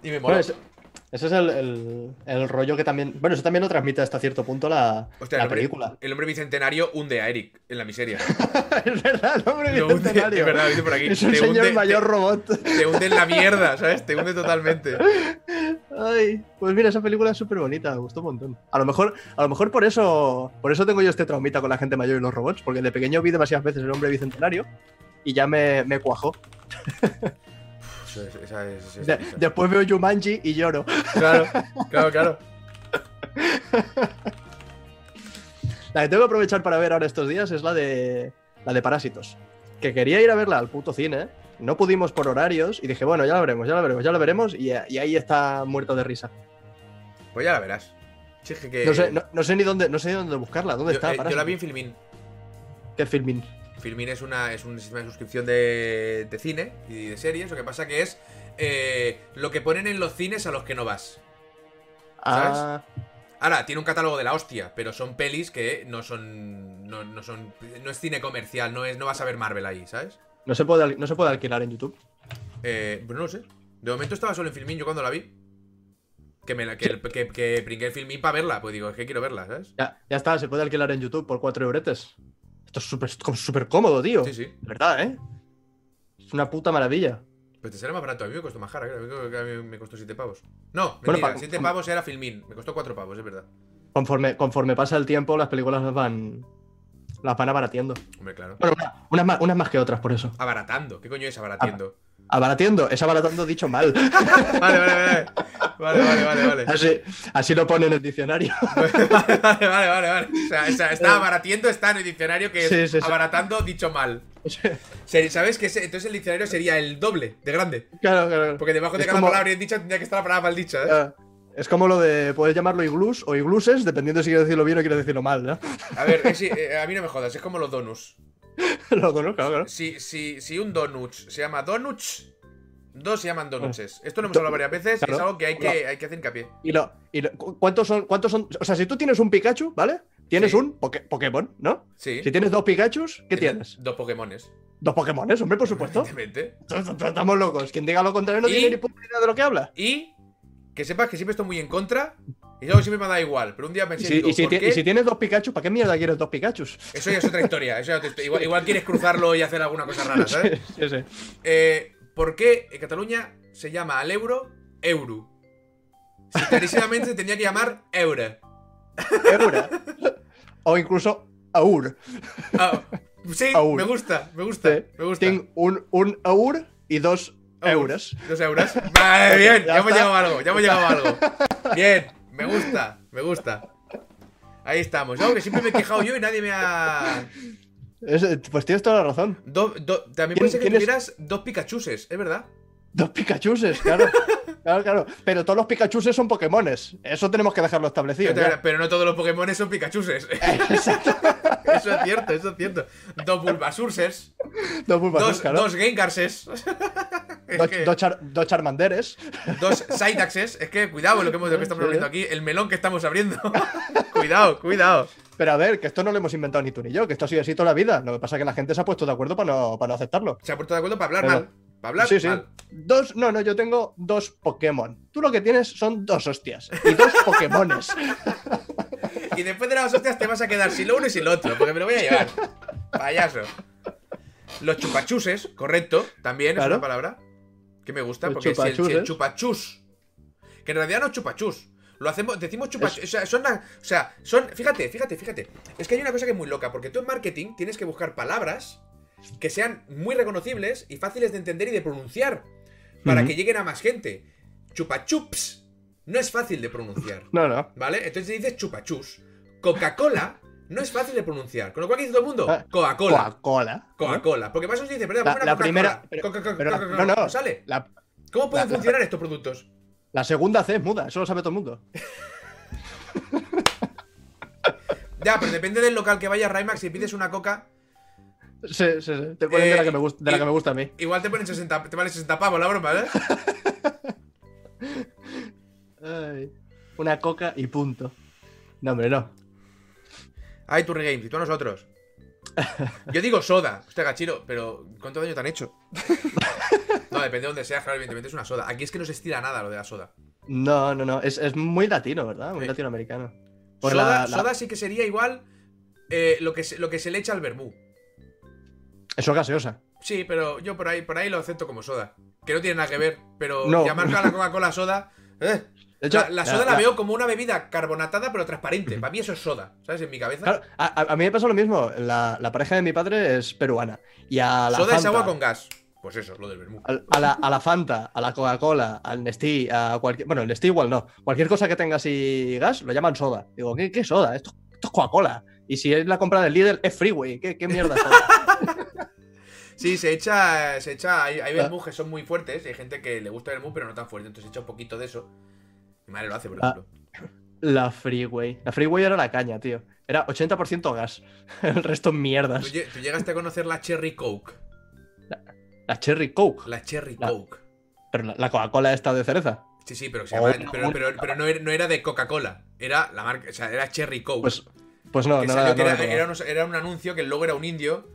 Y me mola. Ese, es el, el- el rollo que también. Bueno, eso también lo transmite hasta cierto punto la, Hostia, la el hombre- película. El hombre bicentenario hunde a Eric en la miseria. es verdad, el hombre Lo hunde- bicentenario. es verdad, dice por aquí. Es un te señor hunde- mayor te- robot. Te hunde en la mierda, ¿sabes? Te hunde totalmente. Ay, pues mira, esa película es súper bonita, me gustó un montón. A lo mejor, a lo mejor por eso, por eso tengo yo este traumita con la gente mayor y los robots, porque de pequeño vi demasiadas veces el hombre bicentenario y ya me, me cuajó. Eso es- esa es- esa es- De- esa. después veo Jumanji y lloro. Claro, claro, claro. La que tengo que aprovechar para ver ahora estos días es la de la de Parásitos. Que quería ir a verla al puto cine, no pudimos por horarios y dije, bueno, ya la veremos, ya la veremos, ya la veremos y, y ahí está muerto de risa. Pues ya la verás. Es que- No sé, no, no sé ni dónde, no sé ni dónde buscarla, ¿dónde yo, está? eh, yo la vi en Filmin. ¿Qué filming? Filmin es, una, es un sistema de suscripción de, de cine y de series. Lo que pasa que es eh, lo que ponen en los cines a los que no vas. Ah, Ahora, tiene un catálogo de la hostia, pero son pelis que no son. No, no son. No es cine comercial, no es. No vas a ver Marvel ahí, ¿sabes? no se puede, no se puede alquilar en YouTube. Eh, pues no lo sé. De momento estaba solo en Filmin yo cuando la vi. Que me la, que, que, que pringué el Filmin para verla. Pues digo, es que quiero verla, ¿sabes? Ya, ya está, se puede alquilar en YouTube por 4 euretes. Esto es súper súper cómodo, tío. Sí, sí. De verdad, ¿eh? Es una puta maravilla. Pues te sale más barato. A mí me costó más cara, a mí me costó 7 pavos. No, mentira, pa- 7 pavos era Filmin. Me costó 4 pavos, es verdad. Conforme, conforme pasa el tiempo, las películas las van, las van abaratiendo. Hombre, claro. Bueno, una- unas más, unas más que otras, por eso. Abaratando. ¿Qué coño es abaratiendo? Abaratiendo, es abaratando dicho mal. Vale, vale, vale. Vale, vale, vale, vale. Así, así lo pone en el diccionario. Vale, vale, vale, vale. O sea, o sea, está abaratiendo, está en el diccionario que es Sí, sí, sí. abaratando dicho mal. ¿Sabes que entonces el diccionario sería el doble de grande? claro, claro. Porque debajo de Es cada como- palabra bien dicha tendría que estar la palabra mal dicha, ¿eh? Ah, Es como lo de, puedes llamarlo iglús o igluses, dependiendo si quieres decirlo bien o quieres decirlo mal, ¿no? A ver, eh, eh, a mí no me jodas, es como los donuts. lo conozco, claro, claro. Si, si, si un donut se llama donuts, dos se llaman donuts. Esto lo hemos Do- hablado varias veces, claro. es algo que hay que, hay que hacer hincapié. Y lo, y lo- ¿cuántos son, cuántos son? O sea, si tú tienes un Pikachu, ¿vale? Tienes Sí. un Poké- Pokémon, ¿no? Sí. Si tienes dos Pikachus, ¿qué tienes? Dos Pokémones. Dos Pokémones, hombre, por supuesto. Evidentemente. Estamos locos. Quien diga lo contrario no Y- tiene ni puta idea de lo que habla. Y que sepas que siempre estoy muy en contra. Y que siempre me da igual. Pero un día pensé, y si y si tienes dos Pikachu, ¿para qué mierda quieres dos Pikachus? Eso ya es otra historia. Eso ya te igual, igual quieres cruzarlo y hacer alguna cosa rara, ¿sabes? Sí, sí. Eh, ¿Por qué en Cataluña se llama al euro euro? Si clarísimamente se tenía que llamar euro. Eura. o incluso Aur. Ah, sí, Aur. me gusta, me gusta, Sí. me gusta. Tengo un, un Aur y dos Aur. euros. Dos euros. Vale, bien, Ya hemos llegado a algo, ya hemos llegado a algo. Bien, me gusta, me gusta. Ahí estamos. Que siempre me he quejado yo y nadie me ha. Es- pues tienes toda la razón. Do- do- también ¿Quién- puede ser que tuvieras dos Pikachuses, es verdad. Dos Pikachuses, claro. claro, claro. Pero todos los Pikachuses son Pokémones. Eso tenemos que dejarlo establecido. Pero, no todos los Pokémon son Pikachuses. Exacto. eso es cierto, eso es cierto. Dos Bulbasurses, Dos dos, claro. dos Gengarses, es Dos, que- dos Char- dos Charmanderes. dos Psydaxes. Es que cuidado lo que, hemos, lo que estamos abriendo aquí, el melón que estamos abriendo. cuidado, cuidado. Pero a ver, que esto no lo hemos inventado ni tú ni yo, que esto ha sido así toda la vida. Lo que pasa es que la gente se ha puesto de acuerdo para no, para no aceptarlo. Se ha puesto de acuerdo para hablar Pero- mal. Para hablar sí, sí. mal. Dos, no, no, yo tengo dos Pokémon. Tú lo que tienes son dos hostias. Y dos Pokémones. Y después de las hostias te vas a quedar sin lo uno y sin lo otro, porque me lo voy a llevar. Payaso. Los chupachuses, correcto, también es Claro. una palabra que me gusta, porque si el, si el chupachus, que en realidad no es chupachus, lo hacemos, decimos chupachus, o sea, son, o sea, son, fíjate, fíjate, fíjate, es que hay una cosa que es muy loca, porque tú en marketing tienes que buscar palabras que sean muy reconocibles y fáciles de entender y de pronunciar, para que lleguen a más gente. Chupachups no es fácil de pronunciar. No, no. ¿Vale? Entonces dices chupachus. Coca-Cola no es fácil de pronunciar. Con lo cual, ¿qué dice todo el mundo? Ah, Coca-Cola. Coca-Cola. Coca-Cola. Porque más os dice, perdón, La- una la primera- pero- pero no, no. sale? La, ¿Cómo pueden la- funcionar estos productos? La segunda C es muda, eso lo sabe todo el mundo. Ya, pero depende del local que vayas, Raymax. Si pides una coca, Sí, sí, sí. Te ponen de, Eh, la que me gusta, de la que me gusta a mí. igual te ponen 60, te vale 60 pavos la broma, ¿eh? Ay, una coca y punto. No, hombre, no. Ay, tu Games, y tú a nosotros. Yo digo soda. Hostia, gachiro, pero ¿cuánto daño te han hecho? No, depende de donde seas, claro, evidentemente es una soda. Aquí es que no se estira nada lo de la soda. No, no, no. Es, es muy latino, ¿verdad? Muy Sí. latinoamericano. Soda, la- la- soda sí que sería igual eh, lo, que se, lo que se le echa al vermú. Eso es gaseosa. Sí, pero yo por ahí, por ahí lo acepto como soda. Que no tiene nada que ver, pero No. llamar a la Coca-Cola soda. eh. De hecho, la, la soda la- veo como una bebida carbonatada pero transparente. Para mí eso es soda, ¿sabes? En mi cabeza. Claro, a, mí me pasa lo mismo. La, la pareja de mi padre es peruana. Y a la soda es agua con gas. Pues eso, lo del vermú. A la, a la Fanta, a la Coca-Cola, al Nestí, a cualquier. Bueno, el Nestí igual no. Cualquier cosa que tenga así gas, lo llaman soda. Digo, ¿qué, qué soda? Esto, esto es Coca-Cola. Y si es la compra del Lidl, es Freeway. ¿Qué, qué mierda es soda? Sí, se echa, se echa, hay, hay Ah. vermú que son muy fuertes, hay gente que le gusta el vermú pero no tan fuerte, entonces se echa un poquito de eso. Mi madre lo hace, por Ah. ejemplo. La Freeway. La Freeway era la caña, tío. Era 80% gas. El resto mierdas. ¿Tú, lle- tú llegaste a conocer la Cherry Coke. La Cherry Coke. La Cherry La- Coke. Pero la, la Coca-Cola esta de cereza. Sí, sí, pero, se llama- pero, pero- pero no, era, no era de Coca-Cola. Era la marca, o sea, era Cherry Coke. Pues, pues no, no, la- no era, la era un, era un anuncio que el logo era un indio.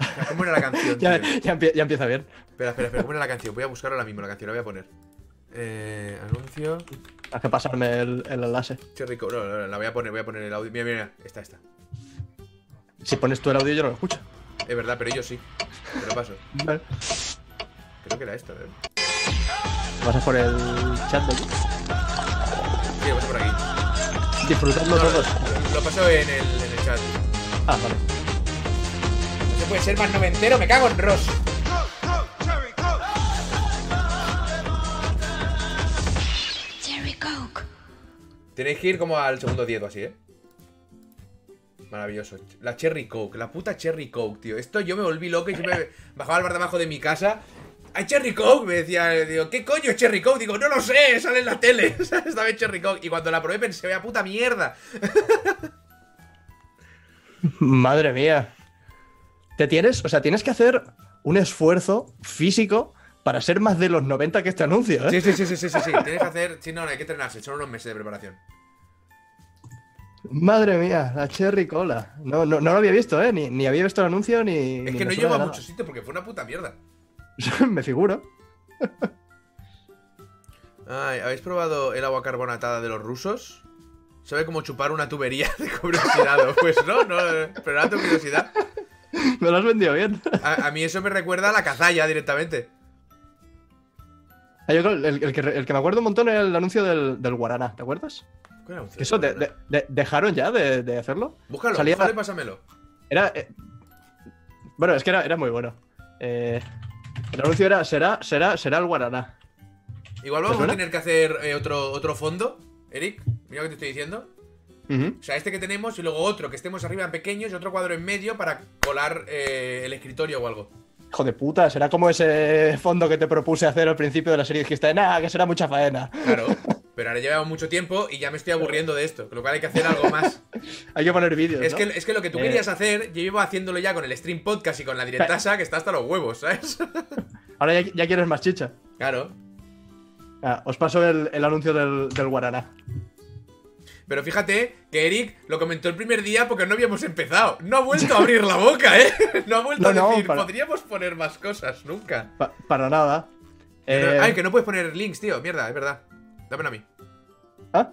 O sea, ¿Cómo era la canción? ya, ya ya empieza bien. Espera, espera, espera, ¿cómo era la canción? Voy a buscar ahora mismo la canción, la voy a poner. Eh, anuncio. Hay que pasarme el, el enlace. Cherry Coke. No, no, no, la voy a poner, voy a poner el audio. Mira, mira, mira. Esta, esta. Si pones tú el audio, yo no lo escucho. Es verdad, pero yo sí. Te lo paso. Vale. Creo que era esta, ¿eh? Vas a por el chat de aquí. Sí, lo paso por aquí. No, no, todos. lo paso en el, en el chat. Ah, vale. No se puede ser más noventero, me cago en Ross. Cherry Coke. Tenéis que ir como al segundo 10 o así, ¿eh? Maravilloso. La Cherry Coke, la puta Cherry Coke, tío. Esto yo me volví loco y siempre bajaba al bar de abajo de mi casa. ¡Hay Cherry Coke! Me decía, digo, ¿qué coño es Cherry Coke? Digo, no lo sé, sale en la tele. Esta vez Cherry Coke. Y cuando la probé pensé, vaya puta mierda. Madre mía. Te tienes, o sea, tienes que hacer un esfuerzo físico para ser más de los 90 que este anuncio, ¿eh? Sí, sí, sí, sí, sí, sí, sí. Tienes que hacer. Sí, no, no, hay que entrenarse. Son unos meses de preparación. Madre mía, la Cherry Cola. No, no, no lo había visto, ¿eh? Ni, ni había visto el anuncio ni. Es ni que no llevo a de muchos sitios porque fue una puta mierda. me figuro. Ay, ¿habéis probado el agua carbonatada de los rusos? ¿Sabe cómo chupar una tubería de cobre oxidado? Pues no, no, pero era tu curiosidad. Me lo has vendido bien. A, a mí eso me recuerda a la cazalla directamente. Ah, creo- el, el que, el que me acuerdo un montón era el anuncio del, del Guaraná, ¿te acuerdas? ¿Cuál era un Que eso de- de- de- dejaron ya de, de hacerlo. Búscalo, salía- búscalo y pásamelo. Era. eh, bueno, es que era, era muy bueno. Eh, el anuncio era: será, será, será el Guaraná. Igual ¿Te vamos a tener que hacer eh, otro, otro fondo, Eric. Mira lo que te estoy diciendo. O sea, este que tenemos y luego otro que estemos arriba en pequeños y otro cuadro en medio para colar eh, el escritorio o algo. Hijo de puta, será como ese fondo que te propuse hacer al principio de la serie y dijiste, nah, que será mucha faena. Claro. Pero ahora llevamos mucho tiempo y ya me estoy aburriendo de esto. Con lo cual hay que hacer algo más. Hay que poner vídeos. Es ¿no? que, es que lo que tú Eh. querías hacer, yo llevo haciéndolo ya con el stream podcast y con la directasa, que está hasta los huevos, ¿sabes? Ahora ya, ya quieres más chicha. Claro. Ah, os paso el, el anuncio del, del Guaraná. Pero fíjate que Eric lo comentó el primer día porque no habíamos empezado. No ha vuelto a abrir la boca, ¿eh? No ha vuelto No, a no, decir, para- podríamos poner más cosas, nunca. Pa- para nada. Pero- Eh, Ay, que no puedes poner links, tío. Mierda, es verdad. Dámelo a mí. ah,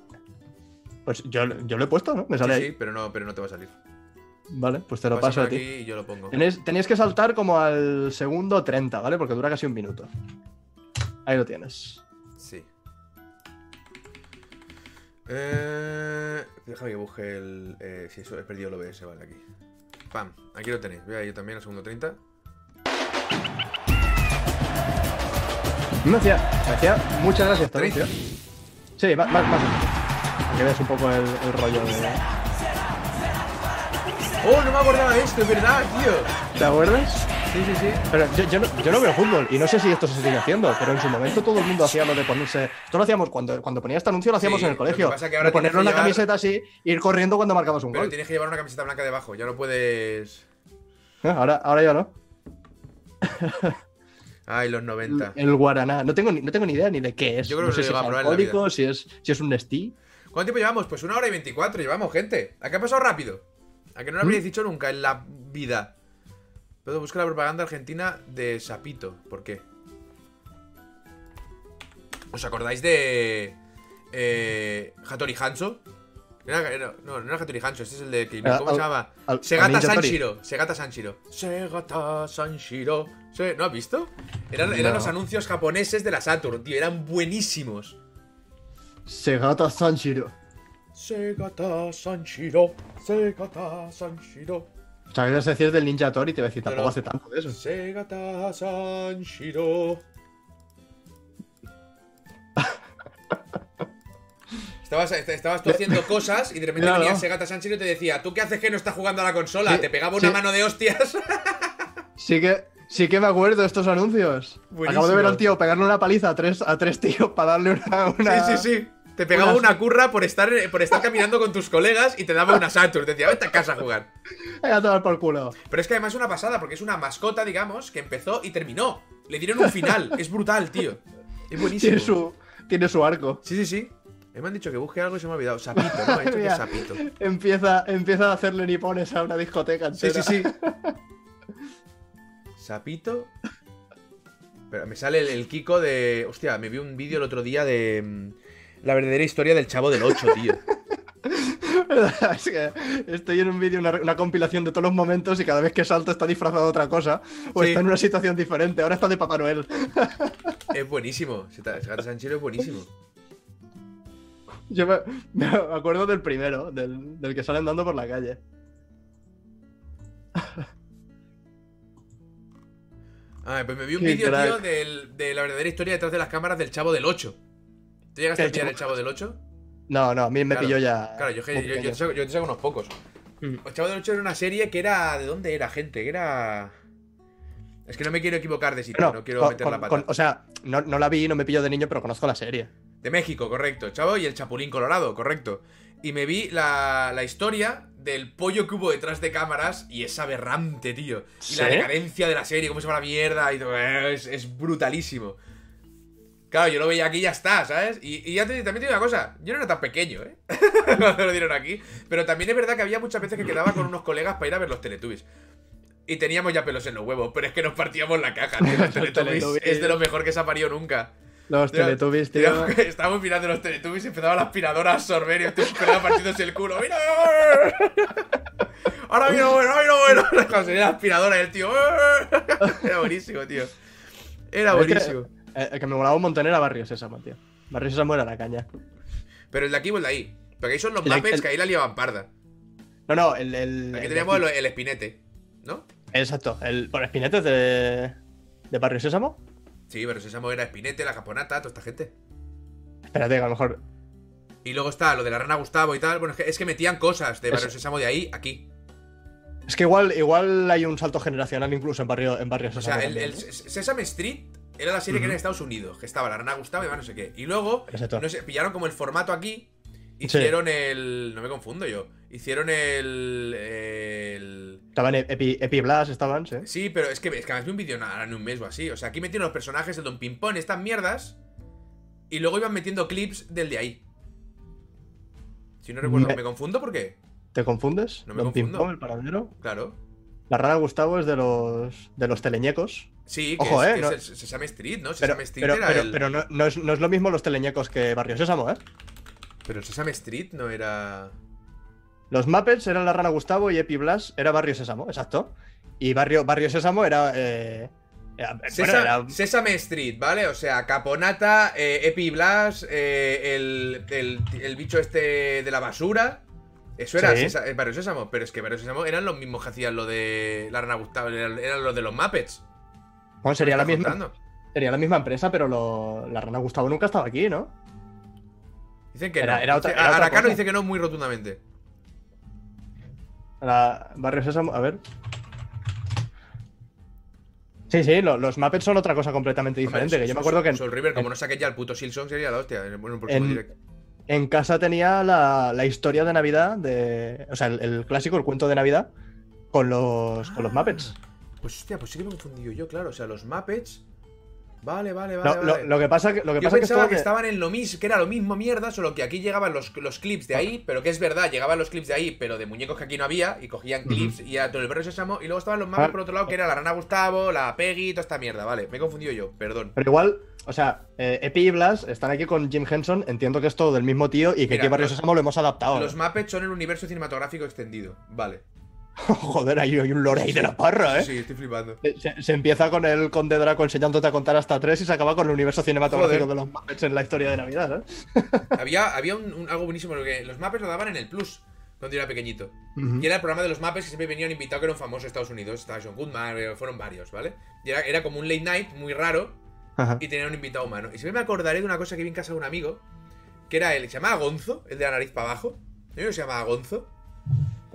Pues yo, yo lo he puesto, ¿no? Me Sí, sale ahí. sí, pero no, pero no te va a salir. Vale, pues te lo Pásame paso a ti. aquí y yo lo pongo. Tenéis, tenéis que saltar como al segundo 30, ¿vale? Porque dura casi un minuto. Ahí lo tienes. Sí. Eh, déjame que busque el. Eh, si eso he perdido el OBS, vale, aquí. Pam, aquí lo tenéis. Voy a yo también al segundo 30. Me hacía, me hacía muchas gracias, Tony, 30. tío. Sí, más, más, más. Para que veas un poco el, el rollo de. ¡Oh, no me acordaba de esto! ¡Es verdad, tío! ¿Te acuerdas? Sí, sí, sí. Pero yo, yo no, yo no veo fútbol y no sé si esto se sigue haciendo, pero en su momento todo el mundo hacía lo de ponerse. Esto lo hacíamos cuando, cuando ponía este anuncio, lo hacíamos Sí, en el lo que colegio. pasa que ahora de ponerle tienes una llevar- camiseta así e ir corriendo cuando marcabas un Pero gol. tienes que llevar una camiseta blanca debajo, ya no puedes. Eh, Ahora, ahora ya no. Ay, los 90. El guaraná. No tengo, ni, no tengo ni idea ni de qué es. Yo creo no que sé si es alcohólico, si es, si es un Nestí. ¿Cuánto tiempo llevamos? Pues una hora y 24, llevamos, gente. ¿A qué ha pasado rápido? ¿A que no lo ¿Mm? habríais dicho nunca en la vida? Puedo buscar la propaganda argentina de Sapito. ¿Por qué? ¿Os acordáis de. Eh, Hattori Hanzo? No, no era Hattori Hanzo, este es el de. Ah, ¿Cómo al- se llama? al- Segata. Sanshiro. Segata Sanshiro. Segata Sanshiro. ¿No has visto? Eran, eran No. los anuncios japoneses de la Saturn, tío. Eran buenísimos. Segata Sanshiro. Segata Sanshiro. Segata Sanshiro. O sea, querías decir del Ninja Tori, te iba a decir, tampoco hace tanto de eso. Segata Sanshiro. Estabas, est- estabas tú haciendo cosas y de repente Claro. venía Segata Sanshiro y te decía, ¿tú qué haces que no estás jugando a la consola? Sí, te pegaba una sí. mano de hostias. Sí que, sí que me acuerdo de estos anuncios. Buenísimo. Acabo de ver al tío pegarle una paliza a tres, a tres tíos para darle una. una- Sí, sí, sí. Te pegaba Una- una curra por estar, por estar caminando con tus colegas y te daba una Saturn. Te decía, vete a casa a jugar. Venga, a tomar por culo. Pero es que además es una pasada, porque es una mascota, digamos, que empezó y terminó. Le dieron un final. es brutal, tío. Es buenísimo. Tiene su, tiene su arco. Sí, sí, sí. Eh, Me han dicho que busque algo y se me ha olvidado. Sapito, ¿no? Dicho que es sapito. Empieza, empieza a hacerle nipones a una discoteca Sí, entera. sí, sí. Sapito. Pero me sale el, el Kiko de. Hostia, me vi un vídeo el otro día de. mm, La verdadera historia del chavo del 8, tío. es que estoy en un vídeo, una, una compilación de todos los momentos y cada vez que salto está disfrazado de otra cosa o Sí. está en una situación diferente. Ahora está de Papá Noel. Es buenísimo. Segata Sanchiro es buenísimo. Yo me, me acuerdo del primero, del, del que sale andando por la calle. Ah, pues me vi un vídeo, tío, del- de la verdadera historia detrás de las cámaras del chavo del 8. ¿Tú llegaste a pillar Chavo- el chavo del 8? No, no, a mí me Claro, pilló ya. Claro, yo, yo, yo, te saco, yo te saco unos pocos. Mm. El Chavo del 8 era una serie que era. ¿De dónde era, gente? Que era. Es que no me quiero equivocar de sitio, Bueno, no quiero con- meter con- la pata. con- o sea, no, no la vi, no me pilló de niño, pero conozco la serie. De México, correcto. Chavo y el Chapulín Colorado, correcto. Y me vi la, la historia del pollo que hubo detrás de cámaras y es aberrante, tío. Y la decadencia de la serie, cómo se va la mierda y todo. eh, Es, es brutalísimo. Claro, yo lo veía aquí y ya está, ¿sabes? Y, y ya te- también te digo una cosa, yo no era tan pequeño, ¿eh? Cuando lo dieron aquí. Pero también es verdad que había muchas veces que quedaba con unos colegas para ir a ver los Teletubbies. Y teníamos ya pelos en los huevos, pero es que nos partíamos la caja, tío. Los Los Teletubbies Teletubbies. es de lo mejor que se ha parido nunca. Los Tío, Teletubbies, tío, tío. Estábamos mirando los Teletubbies y empezaba la aspiradora a absorber y el tío esperaba partiéndose el culo. ¡Mira! Ahora viene lo bueno, ahora viene lo bueno. La aspiradora y el tío. Era buenísimo, tío. Era Es que- buenísimo. eh, el que me molaba un montón era Barrio Sésamo, tío. Barrio Sésamo era la caña. Pero el de aquí o el de ahí. Porque ahí son los El Muppets el- que ahí la liaban parda. No, no, el. el Aquí el teníamos el, el espinete. ¿No? Exacto, el. Por Espinetes de. ¿De Barrio Sésamo? Sí, pero Sésamo era espinete, la japonata, toda esta gente. Espérate, que a lo mejor. Y luego está lo de la rana Gustavo y tal. Bueno, es que, es que metían cosas de Barrio. Sésamo de ahí aquí. Es que igual, igual hay un salto generacional incluso en barrio, en barrios O sea, el, el. S- Sesame Street era la serie que era en Estados Unidos, que estaba la rana Gustavo y más no sé qué. Y luego, Exacto. no sé, pillaron como el formato aquí. Hicieron el. No me confundo yo. Hicieron el. el Estaban Epi, Epi Blast, estaban, sí. Sí, pero es que, es que además vi un vídeo en un mes o así. O sea, aquí metieron los personajes del Don Pimpón, estas mierdas. Y luego iban metiendo clips del de ahí. Si no recuerdo, Me- ¿me confundo por qué? ¿Te confundes? No me Don confundo. Pimpón, el paradero. Claro. La rana Gustavo es de los de los teleñecos. Sí, que Ojo, es, eh, que no- es el Sesame Street, ¿no? Pero, Sesame Street pero, era pero- el. pero no, no es, no es lo mismo los teleñecos que Barrio Sésamo, ¿eh? Pero el Sesame Street no era. Los Muppets eran la rana Gustavo y Epi Blast era Barrio Sésamo, exacto. Y Barrio, Barrio Sésamo era. eh, era- bueno, Sesa- era- Sesame Street, ¿vale? O sea, Caponata, eh, Epi Blas, eh, el, el- el bicho este de la basura. Eso era Sí. Eh, Barrio Sésamo, pero es que Barrio Sésamo eran los mismos que hacían lo de la rana Gustavo, eran, eran los de los Muppets. bueno, sería, ¿Me la misma, contando? sería la misma empresa, pero lo- la rana Gustavo nunca estaba aquí, ¿no? Dicen que Era- no. era otra- otra Aracano cosa. dice que no muy rotundamente. La Barrio Sésamo, a ver. Sí, sí, lo- los Muppets son otra cosa completamente diferente. Hombre, que yo me acuerdo que en, Soul River, como en- no saque ya el puto Silson, sería la hostia. Bueno, en En- casa tenía la, la historia de Navidad, de, o sea, el, el clásico, el cuento de Navidad, con los, con los Muppets. Pues hostia, pues sí que me he confundido yo, claro. O sea, los Muppets. Vale, vale, vale. lo, vale. lo que pasa, que- lo que Yo pasa que pensaba estaban en lo mismo, que era lo mismo mierda, solo que aquí llegaban los, los clips de ahí, pero que es verdad, llegaban los clips de ahí, pero de muñecos que aquí no había, y cogían clips y a todo el barrio Sésamo, y luego estaban los mapas por otro lado, que era la rana Gustavo, la Peggy, toda esta mierda, vale, me he confundido yo, perdón. Pero igual, o sea, eh, Epi y Blas están aquí con Jim Henson. Entiendo que es todo del mismo tío y que Mira, aquí Barrio Sésamo lo hemos adaptado. Los. Muppets son el universo cinematográfico extendido, vale. Joder, hay, hay un lore ahí de la parra, ¿eh? Sí, estoy flipando. Se, se empieza con el Conde Draco enseñándote a contar hasta tres y se acaba con el universo cinematográfico Joder. de los Muppets en la historia de Navidad, ¿eh? había había un, un- algo buenísimo, porque los Muppets lo daban en el Plus, cuando yo era pequeñito. Y era el programa de los Muppets que siempre venía un invitado que era un famoso de Estados Unidos, estaba John Goodman, eh, fueron varios, ¿vale? Y era, era como un late night muy raro, Ajá. y tenía un invitado humano. Y siempre me acordaré de una cosa que vi en casa de un amigo, que era él, se llamaba Gonzo, el de la nariz para abajo. Que se llamaba Gonzo,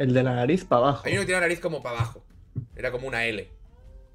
El de la nariz para abajo. hay uno que tiene la nariz como para abajo. Era como una L.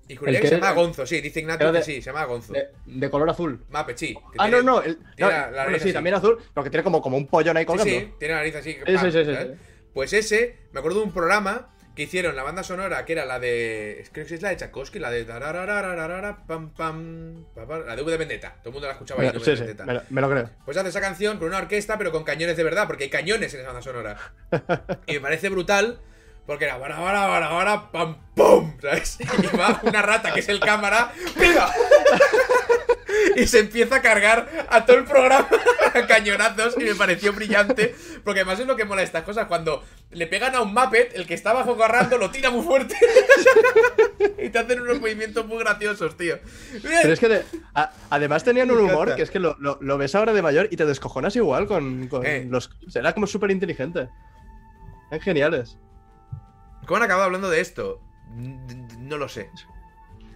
Y el que que se llama Gonzo, sí, dice Ignacio que sí, se llama Gonzo. De, de color azul. Muppet, sí. Ah, tiene- no, no. El, tiene no, la- la bueno, sí, así. también azul, pero que tiene como, como un pollón ahí Sí, colgando. sí, tiene la nariz así. Sí, sí, sí, sí, sí. Pues ese, me acuerdo de un programa que hicieron la banda sonora, que era la de. Creo que es la de Tchaikovsky, la de. pam, pam, pa, pa, La de V de Vendetta. Todo el mundo la escuchaba ahí, sí, sí, me lo, me lo creo. Pues hace esa canción con una orquesta, pero con cañones de verdad, porque hay cañones en esa banda sonora. Y me parece brutal, porque era bara, bara, bara, bara, pam, pum, ¿sabes? Y va una rata, que es el cámara, ¡pega! Y se empieza a cargar a todo el programa a cañonazos y me pareció brillante, porque además es lo que mola estas cosas, cuando le pegan a un Muppet, el que está abajo agarrando lo tira muy fuerte y te hacen unos movimientos muy graciosos, tío. Pero es que de- a- además tenían un humor que es que lo, lo- lo ves ahora de mayor y te descojonas igual con, con Eh. los. Era como súper inteligente. Eran geniales. ¿Cómo han acabado hablando de esto? No lo sé.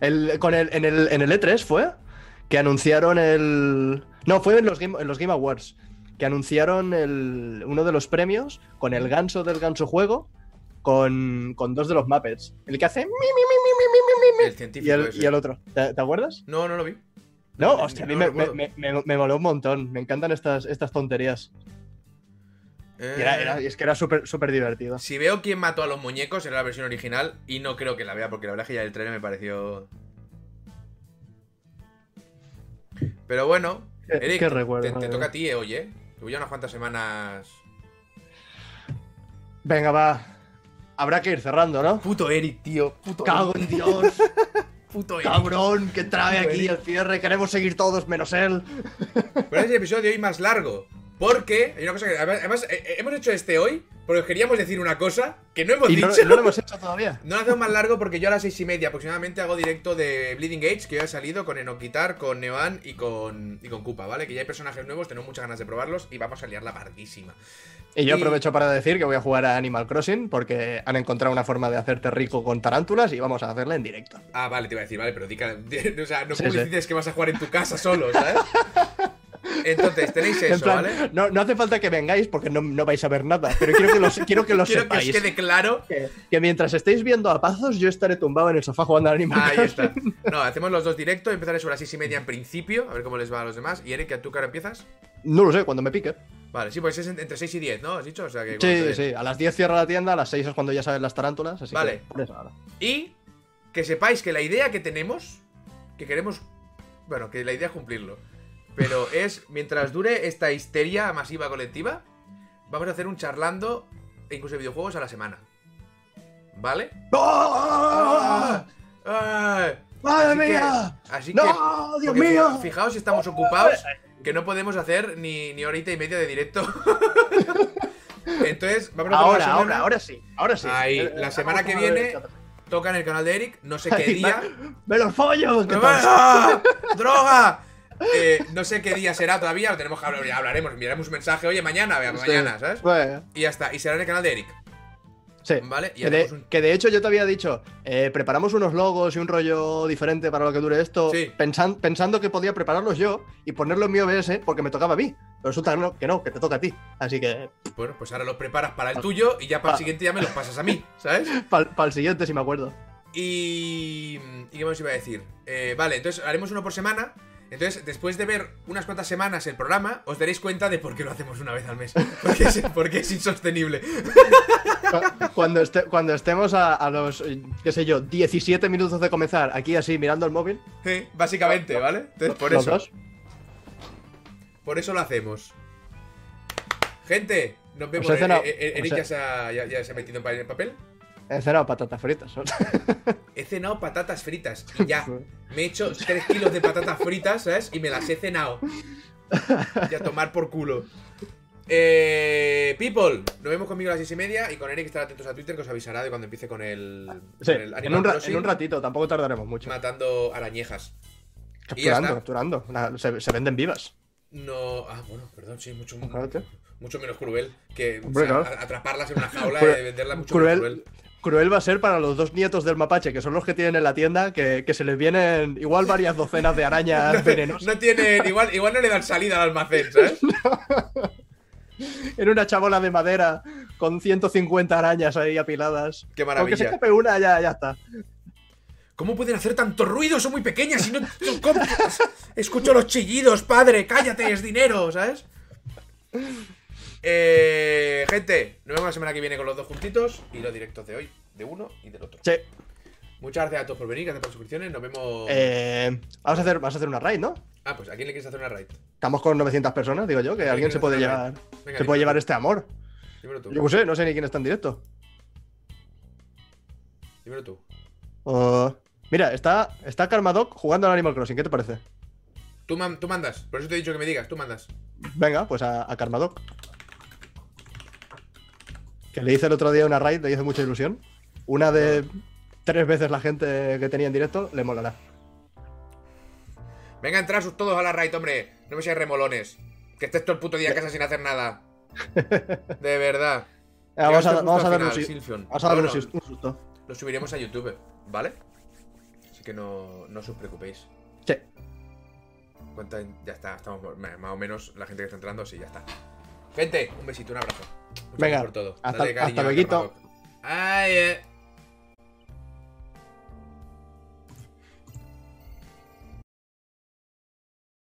El, con el, en, el, en el E3 fue que anunciaron el... No, fue en los Game, Awards, que anunciaron el, uno de los premios con el ganso del ganso juego, con, con dos de los Muppets. El que hace... Mi, el científico y el, otro. ¿Te, acuerdas? No, no lo vi. No, hostia, a mí me, me, me, me, moló un montón. Me encantan estas, estas tonterías. Era, es que era súper súper divertido. Si veo quién mató a los muñecos, era la versión original y no creo que la vea, porque la verdad es que ya el trailer me pareció Pero bueno, Eric, qué recuerdo, te, te madre toca a ti, eh, hoy, ¿eh? Tuve ya unas cuantas semanas. Venga, va. Habrá que ir cerrando, ¿no? Puto Eric, tío. Puto Cago en Dios, Puto Eric. cabrón, que trae aquí el cierre. Queremos seguir todos menos él. Pero es el episodio de hoy más largo. Porque hay una cosa que. Además, eh, eh, hemos hecho este hoy porque queríamos decir una cosa que no hemos Y no, dicho. no lo hemos hecho todavía. No lo hacemos más largo porque yo a las seis y media aproximadamente hago directo de Bleeding Age, que ya he salido con Enoquitar, con Neoan y con, y con Koopa, ¿vale? Que ya hay personajes nuevos, tenemos muchas ganas de probarlos y vamos a liarla parguísima. Y yo Y- aprovecho para decir que voy a jugar a Animal Crossing porque han encontrado una forma de hacerte rico con tarántulas y vamos a hacerla en directo. Ah, vale, te iba a decir, vale, pero di que- di- o sea, no Sí, publicites que vas a jugar en tu casa solo, ¿sabes? Entonces, tenéis En eso, plan, ¿vale? no, no hace falta que vengáis porque no, no vais a ver nada, pero quiero que, lo, quiero que lo Quiero que os quede claro. Que, que mientras estéis viendo a Pazos, yo estaré tumbado en el sofá jugando al Animal Ahí está. No, hacemos los dos directos. Empezaré sobre las seis y media en principio. A ver cómo les va a los demás. Y Eric, ¿a tú qué hora empiezas? No lo sé, cuando me pique. Vale, sí, pues es en- entre 6 y 10, ¿no? ¿Has dicho? O sea que. Sí, sí, a las 10 cierra la tienda, a las 6 es cuando ya saben las tarántulas, así Vale. que eso ahora. Y que sepáis que la idea que tenemos, que queremos, bueno, que la idea es cumplirlo, pero es, mientras dure esta histeria masiva colectiva, vamos a hacer un charlando, e incluso videojuegos a la semana. ¿Vale? ¡Ah! ¡Ah! ¡Madre Así que- mía! así ¡No, que, Dios porque mío! fija- Fijaos si estamos ocupados, que no podemos hacer ni, ni horita y media de directo. Entonces, vamos a hacer Ahora, una ahora, semana- ahora sí, ahora sí. Ahí, Eh, la eh, semana que viene-. Toca en el canal de Eric, no sé qué día. me- ¡Me los follo! ¿qué ¡No pasa? ¡Ah! ¡Droga! Eh, no sé qué día será todavía, lo tenemos que hablar, ya hablaremos, enviaremos un mensaje, oye, mañana, vea, mañana. ¿sabes? Bueno, Y ya está, y será en el canal de Eric, sí. ¿vale? Y Que de, un... que de hecho yo te había dicho, eh, preparamos unos logos y un rollo diferente para lo que dure esto, Sí. pensan- pensando que podía prepararlos yo y ponerlo en mi OBS porque me tocaba a mí. Pero resulta que no, que no, que te toca a ti. Así que Bueno, pues ahora los preparas para el tuyo y ya para el Ah. siguiente ya me los pasas a mí, ¿sabes? para el siguiente si me acuerdo. Y... ¿Y qué más iba a decir? Eh, vale, entonces haremos uno por semana. Entonces, después de ver unas cuantas semanas el programa, os daréis cuenta de por qué lo hacemos una vez al mes. Porque es, porque es insostenible. Cuando, este- cuando estemos a, a los, qué sé yo, 17 minutos de comenzar, aquí así mirando el móvil, Sí, básicamente, ¿vale? Entonces, por eso. dos. Por eso lo hacemos. Gente, nos vemos. Os he Eh, eh, eh, Eric ya se, ha, ya, ya se ha metido en en papel. He cenado patatas fritas. He cenado patatas fritas y ya. Me he hecho 3 kilos de patatas fritas, ¿sabes? Y me las he cenado. Y a tomar por culo. Eh, people, nos vemos conmigo a las 6 y media y con Eric estar atentos a Twitter que os avisará de cuando empiece con el, Sí, con el en un, ra- Crossing, en un ratito, tampoco tardaremos mucho. matando arañejas. Capturando, capturando. Se, se venden vivas. No. Ah, bueno, perdón, sí, mucho, Claro, mucho menos cruel que o sea, atraparlas en una jaula Cruel- y venderlas mucho cruel, menos cruel. Cruel va a ser para los dos nietos del mapache, que son los que tienen en la tienda, que, que se les vienen igual varias docenas de arañas No, venenosas. no tienen, igual, igual no le dan salida al almacén, ¿sabes? En una chabola de madera con 150 arañas ahí apiladas. Qué Aunque se maravilla. escape una, ya, ya está. ¿Cómo pueden hacer tanto ruido? Son muy pequeñas y no. Escucho los chillidos, padre. Cállate, es dinero, ¿sabes? Eh, gente, nos vemos la semana que viene con los dos juntitos y los directos de hoy, de uno y del otro. Sí. Muchas gracias a todos por venir, gracias por suscripciones. Nos vemos. Eh, vamos, a hacer, vamos a hacer una raid, ¿no? Ah, pues ¿a quién le quieres hacer una raid? Estamos con 900 personas, digo yo, que ¿Quién alguien se puede llevar? Venga, se puede llevar este amor. Dímelo tú. Yo qué sé, no sé ni quién está en directo. Dímelo tú. Uh, mira, está, está Karmadoc jugando al Animal Crossing, ¿qué te parece? Tú, man- tú mandas. Por eso te he dicho que me digas, tú mandas. Venga, pues a, a Karmadoc. Que le hice el otro día una raid, le hizo mucha ilusión. Una de tres veces la gente que tenía en directo, le molará. Venga, entrar sus todos a la raid, hombre. No me seáis remolones. Que estés todo el puto día en casa sin hacer nada. De verdad. Eh, vamos, a, vamos a darle un, vamos a darle un susto. Lo subiremos a YouTube, ¿vale? Así que no, no os preocupéis. Sí. Cuenta- ya está, estamos más o menos la gente que está entrando, sí, ya está. Gente, un besito, un abrazo. Muchas Venga, por todo. hasta- Dale cariño hasta a